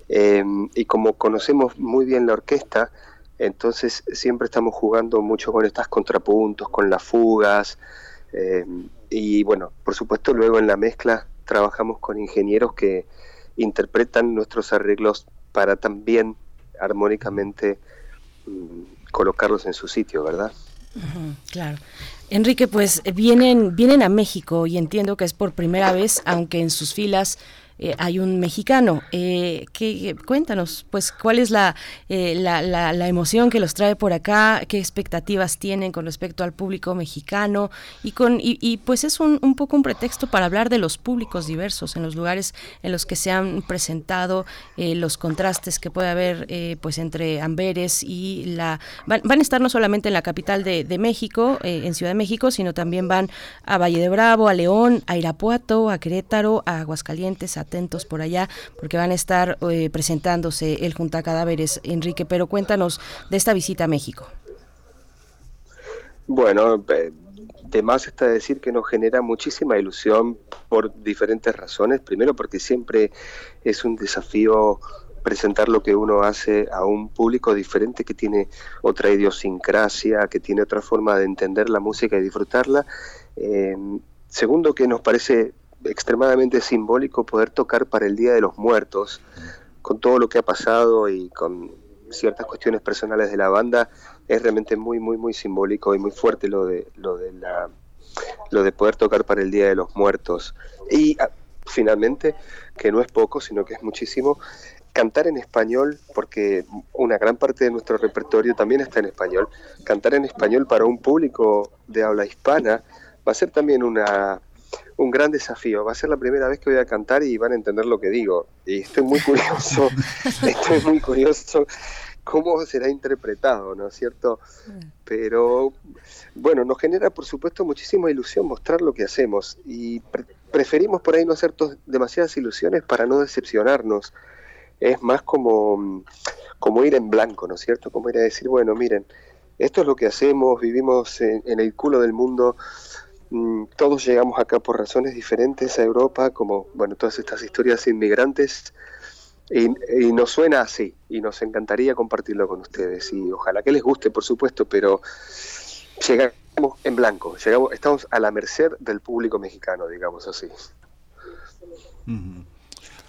S31: Eh, y como conocemos muy bien la orquesta, entonces siempre estamos jugando mucho con estos contrapuntos, con las fugas. eh, y bueno, por supuesto luego en la mezcla trabajamos con ingenieros que interpretan nuestros arreglos para también armónicamente mm, colocarlos en su sitio, ¿verdad?
S4: Claro. Enrique, pues vienen, vienen a México y entiendo que es por primera vez, aunque en sus filas eh, hay un mexicano. Eh, ¿qué- cuéntanos, pues, cuál es la, eh, la, la- emoción que los trae por acá, qué expectativas tienen con respecto al público mexicano y con y, y, pues es un, un poco un pretexto para hablar de los públicos diversos en los lugares en los que se han presentado eh, los contrastes que puede haber eh, pues entre Amberes y la van, van a estar no solamente en la capital de, de México, en Ciudad de México, sino también van a Valle de Bravo, a León, a Irapuato, a Querétaro, a Aguascalientes, atentos por allá, porque van a estar eh, presentándose el Junta Cadáveres, Enrique, pero cuéntanos de esta visita a México.
S31: Bueno, de más está decir que nos genera muchísima ilusión por diferentes razones. Primero porque siempre es un desafío presentar lo que uno hace a un público diferente que tiene otra idiosincrasia, que tiene otra forma de entender la música y disfrutarla. Eh, segundo que nos parece extremadamente simbólico poder tocar para el Día de los Muertos, con todo lo que ha pasado y con ciertas cuestiones personales de la banda, es realmente muy, muy, muy simbólico y muy fuerte lo de, lo de la lo de poder tocar para el Día de los Muertos. Y ah, finalmente, que no es poco, sino que es muchísimo, cantar en español, porque una gran parte de nuestro repertorio también está en español, cantar en español para un público de habla hispana va a ser también una, un gran desafío. Va a ser la primera vez que voy a cantar y van a entender lo que digo. Y estoy muy curioso, estoy muy curioso cómo será interpretado, ¿no es cierto? Pero bueno, nos genera por supuesto muchísima ilusión mostrar lo que hacemos y pre- preferimos por ahí no hacer demasiadas ilusiones para no decepcionarnos. Es más como, como ir en blanco, ¿no es cierto? Como ir a decir, bueno, miren, esto es lo que hacemos, vivimos en, en el culo del mundo, todos llegamos acá por razones diferentes a Europa, como, bueno, todas estas historias inmigrantes, y, nos suena así, y nos encantaría compartirlo con ustedes, y ojalá que les guste, por supuesto, pero llegamos en blanco, llegamos, estamos a la merced del público mexicano, digamos así.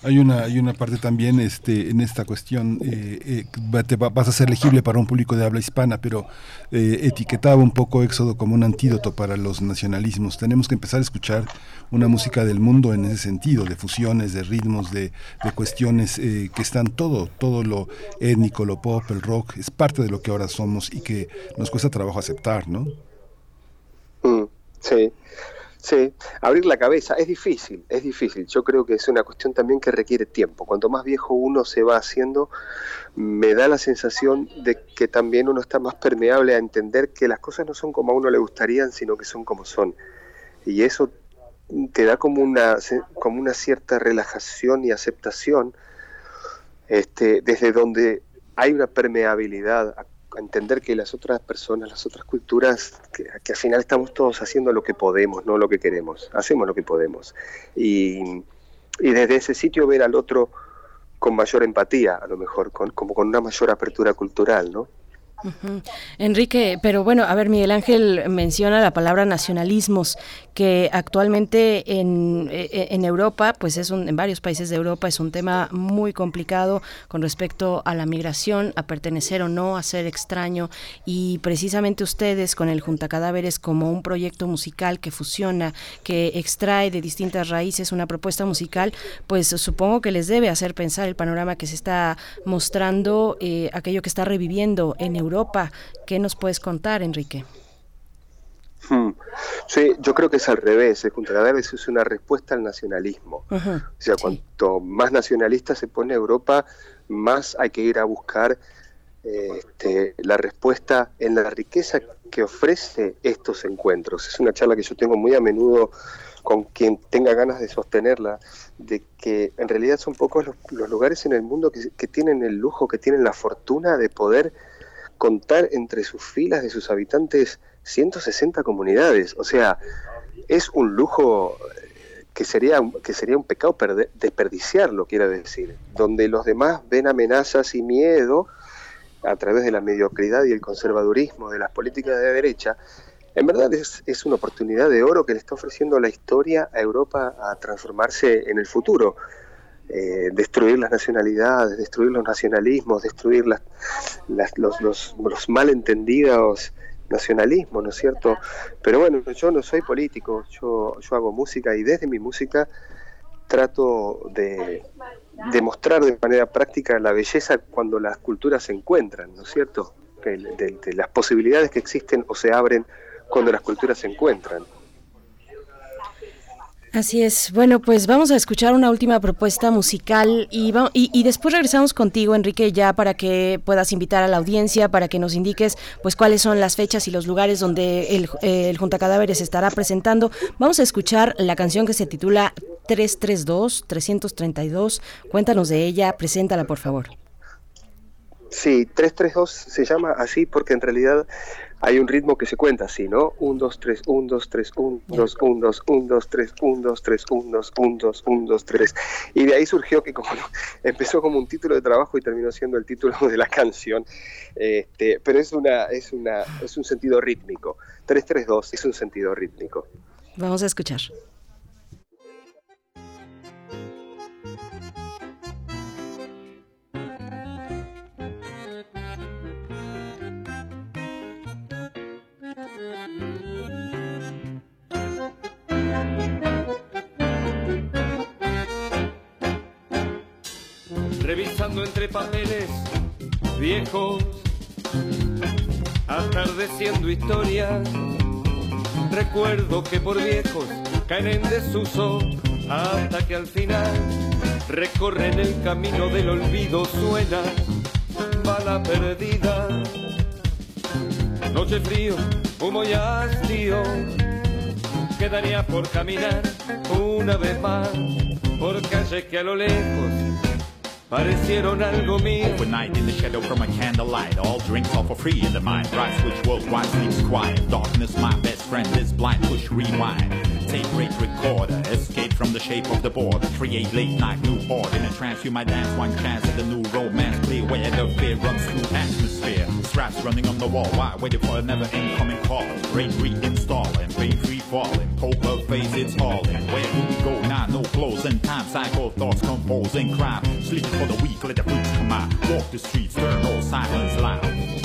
S3: Hay una, hay una parte también este, en esta cuestión, eh, eh, te va- vas a ser legible para un público de habla hispana, pero eh, etiquetaba un poco Éxodo como un antídoto para los nacionalismos. Tenemos que empezar a escuchar una música del mundo en ese sentido, de fusiones, de ritmos, de, de cuestiones eh, que están todo, todo lo étnico, lo pop, el rock, es parte de lo que ahora somos y que nos cuesta trabajo aceptar, ¿no?
S31: Mm, sí, sí. Abrir la cabeza es difícil, es difícil. Yo creo que es una cuestión también que requiere tiempo. Cuanto más viejo uno se va haciendo, me da la sensación de que también uno está más permeable a entender que las cosas no son como a uno le gustarían, sino que son como son. Y eso te da como una, como una cierta relajación y aceptación este, desde donde hay una permeabilidad entender que las otras personas, las otras culturas, que, al final estamos todos haciendo lo que podemos, no lo que queremos, hacemos lo que podemos. Y, y desde ese sitio ver al otro con mayor empatía, a lo mejor, con, como con una mayor apertura cultural, ¿no?
S4: Enrique, pero bueno, a ver, Miguel Ángel menciona la palabra nacionalismos, que actualmente en, eh, en Europa, pues es un, en varios países de Europa es un tema muy complicado con respecto a la migración, a pertenecer o no, a ser extraño, y precisamente ustedes con el Junta Cadáveres como un proyecto musical que fusiona, que extrae de distintas raíces una propuesta musical, pues supongo que les debe hacer pensar el panorama que se está mostrando, eh, aquello que está reviviendo en Europa. ¿Qué nos puedes contar, Enrique?
S31: Hmm. Sí, yo creo que es al revés. El Cadáveres es una respuesta al nacionalismo. O sea, cuanto más nacionalista se pone Europa, más hay que ir a buscar eh, este, la respuesta en la riqueza que ofrece estos encuentros. Es una charla que yo tengo muy a menudo con quien tenga ganas de sostenerla, de que en realidad son pocos los, los lugares en el mundo que, que tienen el lujo, que tienen la fortuna de poder contar entre sus filas de sus habitantes 160 comunidades. O sea, es un lujo eh, que sería, que sería un pecado perde- desperdiciarlo, quiero decir, donde los demás ven amenazas y miedo a través de la mediocridad y el conservadurismo de las políticas de derecha, en verdad es, es una oportunidad de oro que le está ofreciendo la historia a Europa a transformarse en el futuro. Eh, destruir las nacionalidades, destruir los nacionalismos, destruir las, las- los, los, los malentendidos nacionalismos, ¿no es cierto? Pero bueno, yo no soy político, yo, yo hago música y desde mi música trato de, de mostrar de manera práctica la belleza cuando las culturas se encuentran, ¿no es cierto? De las posibilidades que existen o se abren cuando las culturas se encuentran.
S4: Así es. Bueno, pues vamos a escuchar una última propuesta musical y, y, y después regresamos contigo, Enrique, ya para que puedas invitar a la audiencia, para que nos indiques pues cuáles son las fechas y los lugares donde el, eh, el Junta Cadáveres estará presentando. Vamos a escuchar la canción que se titula 332, 332. Cuéntanos de ella, preséntala por favor.
S31: Sí, 332 se llama así porque en realidad hay un ritmo que se cuenta así, ¿no? 1, 2, 3, 1, 2, 3, 1, 2, 1, 2, 1, 2, 3, 1, 2, 3, 1, 2, 1, 2, 1, 2, 3. Y de ahí surgió que como no- empezó como un título de trabajo y terminó siendo el título de la canción. Este, pero es una es una es un sentido rítmico. 332 es un sentido rítmico.
S4: Vamos a escuchar.
S34: Hurgando entre papeles viejos, atardeciendo historias. Recuerdo que por viejos caen en desuso hasta que al final recorren el camino del olvido. Suena bala perdida, noche frío, humo y hastío. Quedaría por caminar una vez más por calles que a lo lejos parecieron algo mío.
S33: Overnight in the shadow from a candlelight, all drinks are for free in the mind. Bright switch worldwide sleeps quiet. Darkness, my best friend is blind. Push rewind. Tape rate recorder, escape from the shape of the board. Create late night new board in a trance. You might dance one chance at the new romance. Play where the fear runs through atmosphere. Straps running on the wall. Why waiting for a never incoming call? Brain reinstalling, pain free falling. Poker face, it's falling. Where do we go now? No clothes time. Cycle thoughts composing crime. Sleep for the weak, let the fruits come out. Walk the streets, turn all silence loud.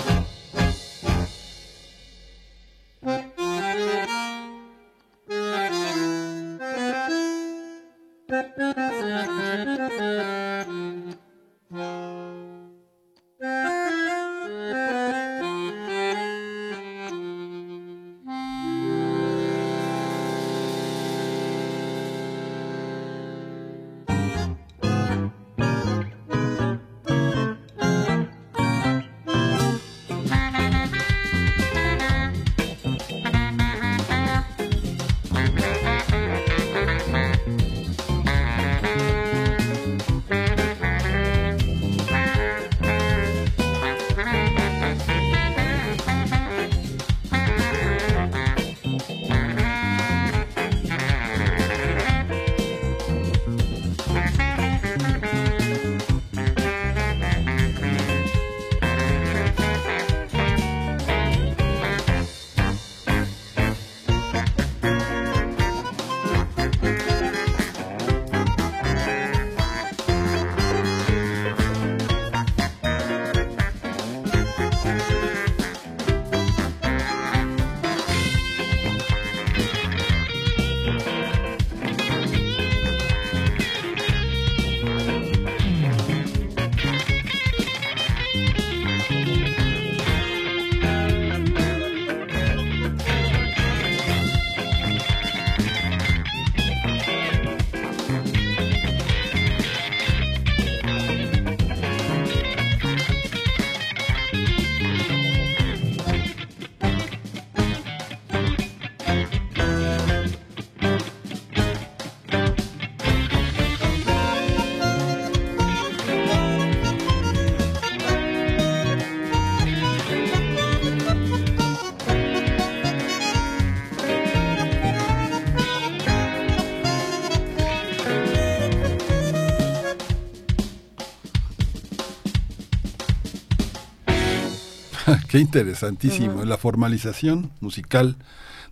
S3: Qué interesantísimo. La formalización musical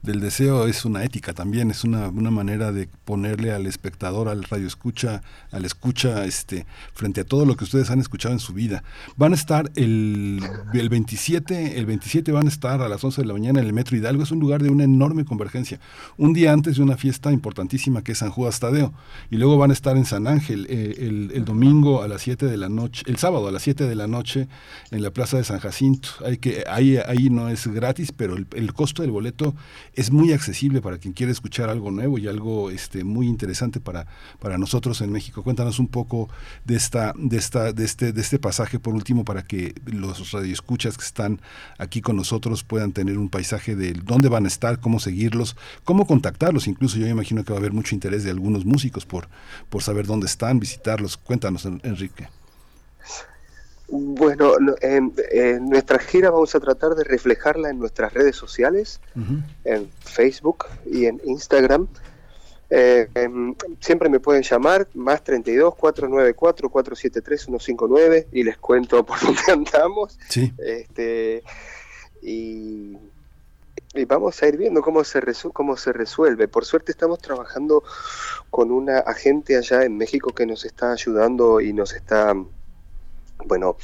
S3: del deseo es una ética también, es una, una manera de ponerle al espectador, al radio escucha, al escucha, este, frente a todo lo que ustedes han escuchado en su vida. Van a estar el, el 27, el 27 van a estar a las 11 de la mañana en el Metro Hidalgo, es un lugar de una enorme convergencia. Un día antes de una fiesta importantísima que es San Judas Tadeo, y luego van a estar en San Ángel eh, el, domingo a las 7 de la noche, el sábado a las 7 de la noche en la Plaza de San Jacinto. Hay que, ahí, ahí no es gratis, pero el, el costo del boleto es muy accesible para quien quiere escuchar algo nuevo y algo este, muy interesante para, para nosotros en México. Cuéntanos un poco de esta, de esta, de este, de este pasaje por último para que los radioescuchas que están aquí con nosotros puedan tener un paisaje de dónde van a estar, cómo seguirlos, cómo contactarlos. Incluso yo me imagino que va a haber mucho interés de algunos músicos por, por saber dónde están, visitarlos. Cuéntanos, Enrique.
S31: Bueno, no, en, en nuestra gira vamos a tratar de reflejarla en nuestras redes sociales, en Facebook y en Instagram. Eh, em, siempre me pueden llamar, más 32 494 473 159 y les cuento por dónde andamos.
S3: Sí.
S31: Este, y, y vamos a ir viendo cómo se, resu- cómo se resuelve. Por suerte estamos trabajando con una agente allá en México que nos está ayudando y nos está bueno,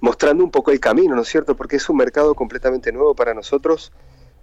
S31: mostrando un poco el camino, ¿no es cierto? Porque es un mercado completamente nuevo para nosotros,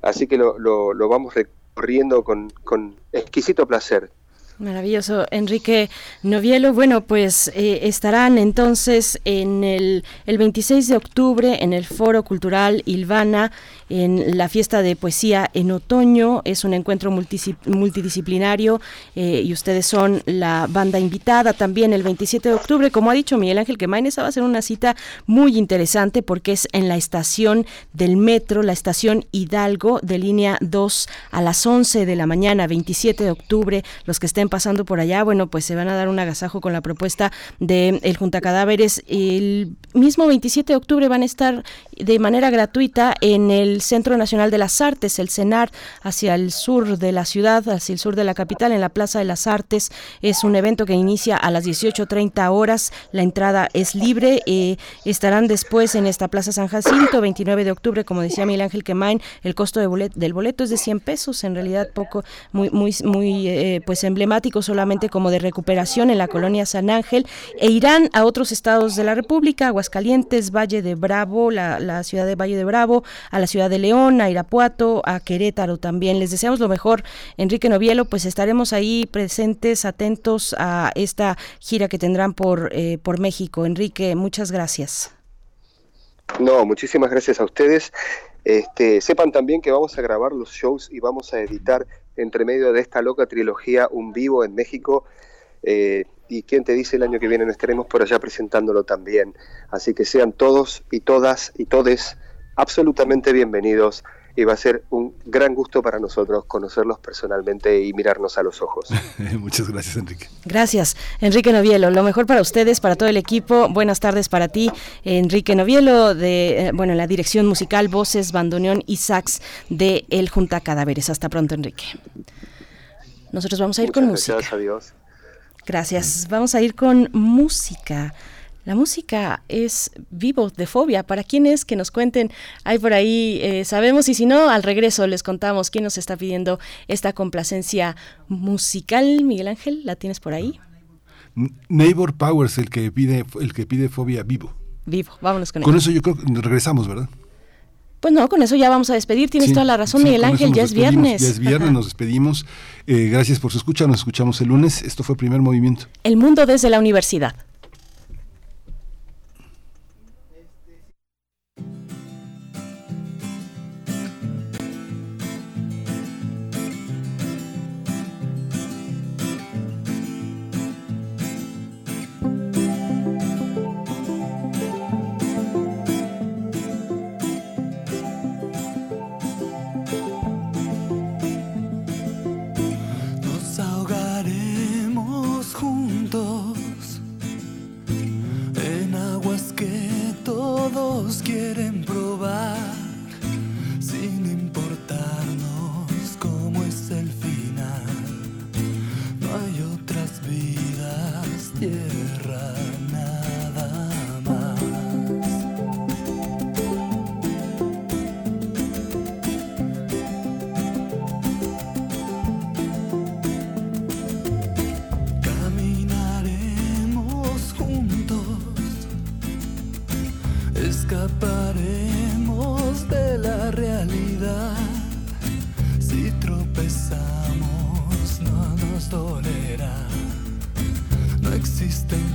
S31: así que lo, lo, lo vamos recorriendo con, con exquisito placer.
S4: Maravilloso, Enrique Novielo. Bueno, pues eh, estarán entonces en el, el 26 de octubre en el Foro Cultural Ilvana, en la fiesta de poesía en otoño. Es un encuentro multidisci- multidisciplinario eh, y ustedes son la banda invitada también el 27 de octubre. Como ha dicho Miguel Ángel Quemain, esa va a ser una cita muy interesante porque es en la estación del metro, la estación Hidalgo de línea 2 a las 11 de la mañana, 27 de octubre. Los que estén pasando por allá, bueno, pues se van a dar un agasajo con la propuesta de el Junta Cadáveres. El mismo 27 de octubre van a estar de manera gratuita en el Centro Nacional de las Artes, el CENAR, hacia el sur de la ciudad, hacia el sur de la capital, en la Plaza de las Artes. Es un evento que inicia a las 18.30 horas. La entrada es libre. eh, estarán después en esta Plaza San Jacinto, 29 de octubre, como decía Miguel Ángel Quemain. El costo del boleto es de 100 pesos, en realidad poco, muy, muy, muy eh, pues emblemático, solamente como de recuperación en la colonia San Ángel. E irán a otros estados de la República, Aguascalientes, Valle de Bravo, la, la ciudad de Valle de Bravo, a la ciudad de León, a Irapuato, a Querétaro también. Les deseamos lo mejor, Enrique Novielo, pues estaremos ahí presentes, atentos a esta gira que tendrán por, eh, por México. Enrique, muchas gracias.
S31: No, muchísimas gracias a ustedes. Este, sepan también que vamos a grabar los shows y vamos a editar entre medio de esta loca trilogía un vivo en México. eh, y quién te dice el año que viene no estaremos por allá presentándolo también. Así que sean todos y todas y todes absolutamente bienvenidos y va a ser un gran gusto para nosotros conocerlos personalmente y mirarnos a los ojos.
S3: Muchas gracias, Enrique.
S4: Gracias, Enrique Novielo. Lo mejor para ustedes, para todo el equipo. Buenas tardes para ti, Enrique Novielo, de eh, bueno, la dirección musical, voces, bandoneón y sax de El Junta Cadáveres. Hasta pronto, Enrique. Nosotros vamos a ir con
S31: Muchas
S4: música.
S31: gracias, adiós.
S4: Gracias. Vamos a ir con música. La música es vivo de fobia. Para quienes que nos cuenten, hay por ahí, eh, sabemos, y si no, al regreso les contamos quién nos está pidiendo esta complacencia musical. Miguel Ángel, ¿la tienes por ahí?
S3: Neighbor Powers, el que pide, el que pide fobia vivo.
S4: Vivo, vámonos con,
S3: Con
S4: él.
S3: eso yo creo que regresamos, ¿verdad?
S4: Pues no, con eso ya vamos a despedir. Tienes
S3: Sí,
S4: toda la razón,
S3: sí,
S4: Miguel Ángel, ya es viernes.
S3: Ya es viernes,
S4: Ajá.
S3: nos despedimos. Eh, gracias por su escucha, nos escuchamos el lunes. Esto fue Primer Movimiento.
S4: El mundo desde la universidad.
S26: yeah. No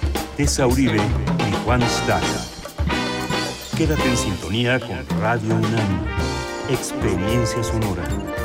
S30: Tessa Uribe y Juan Staca. Quédate en sintonía con Radio UNAM. Experiencia sonora.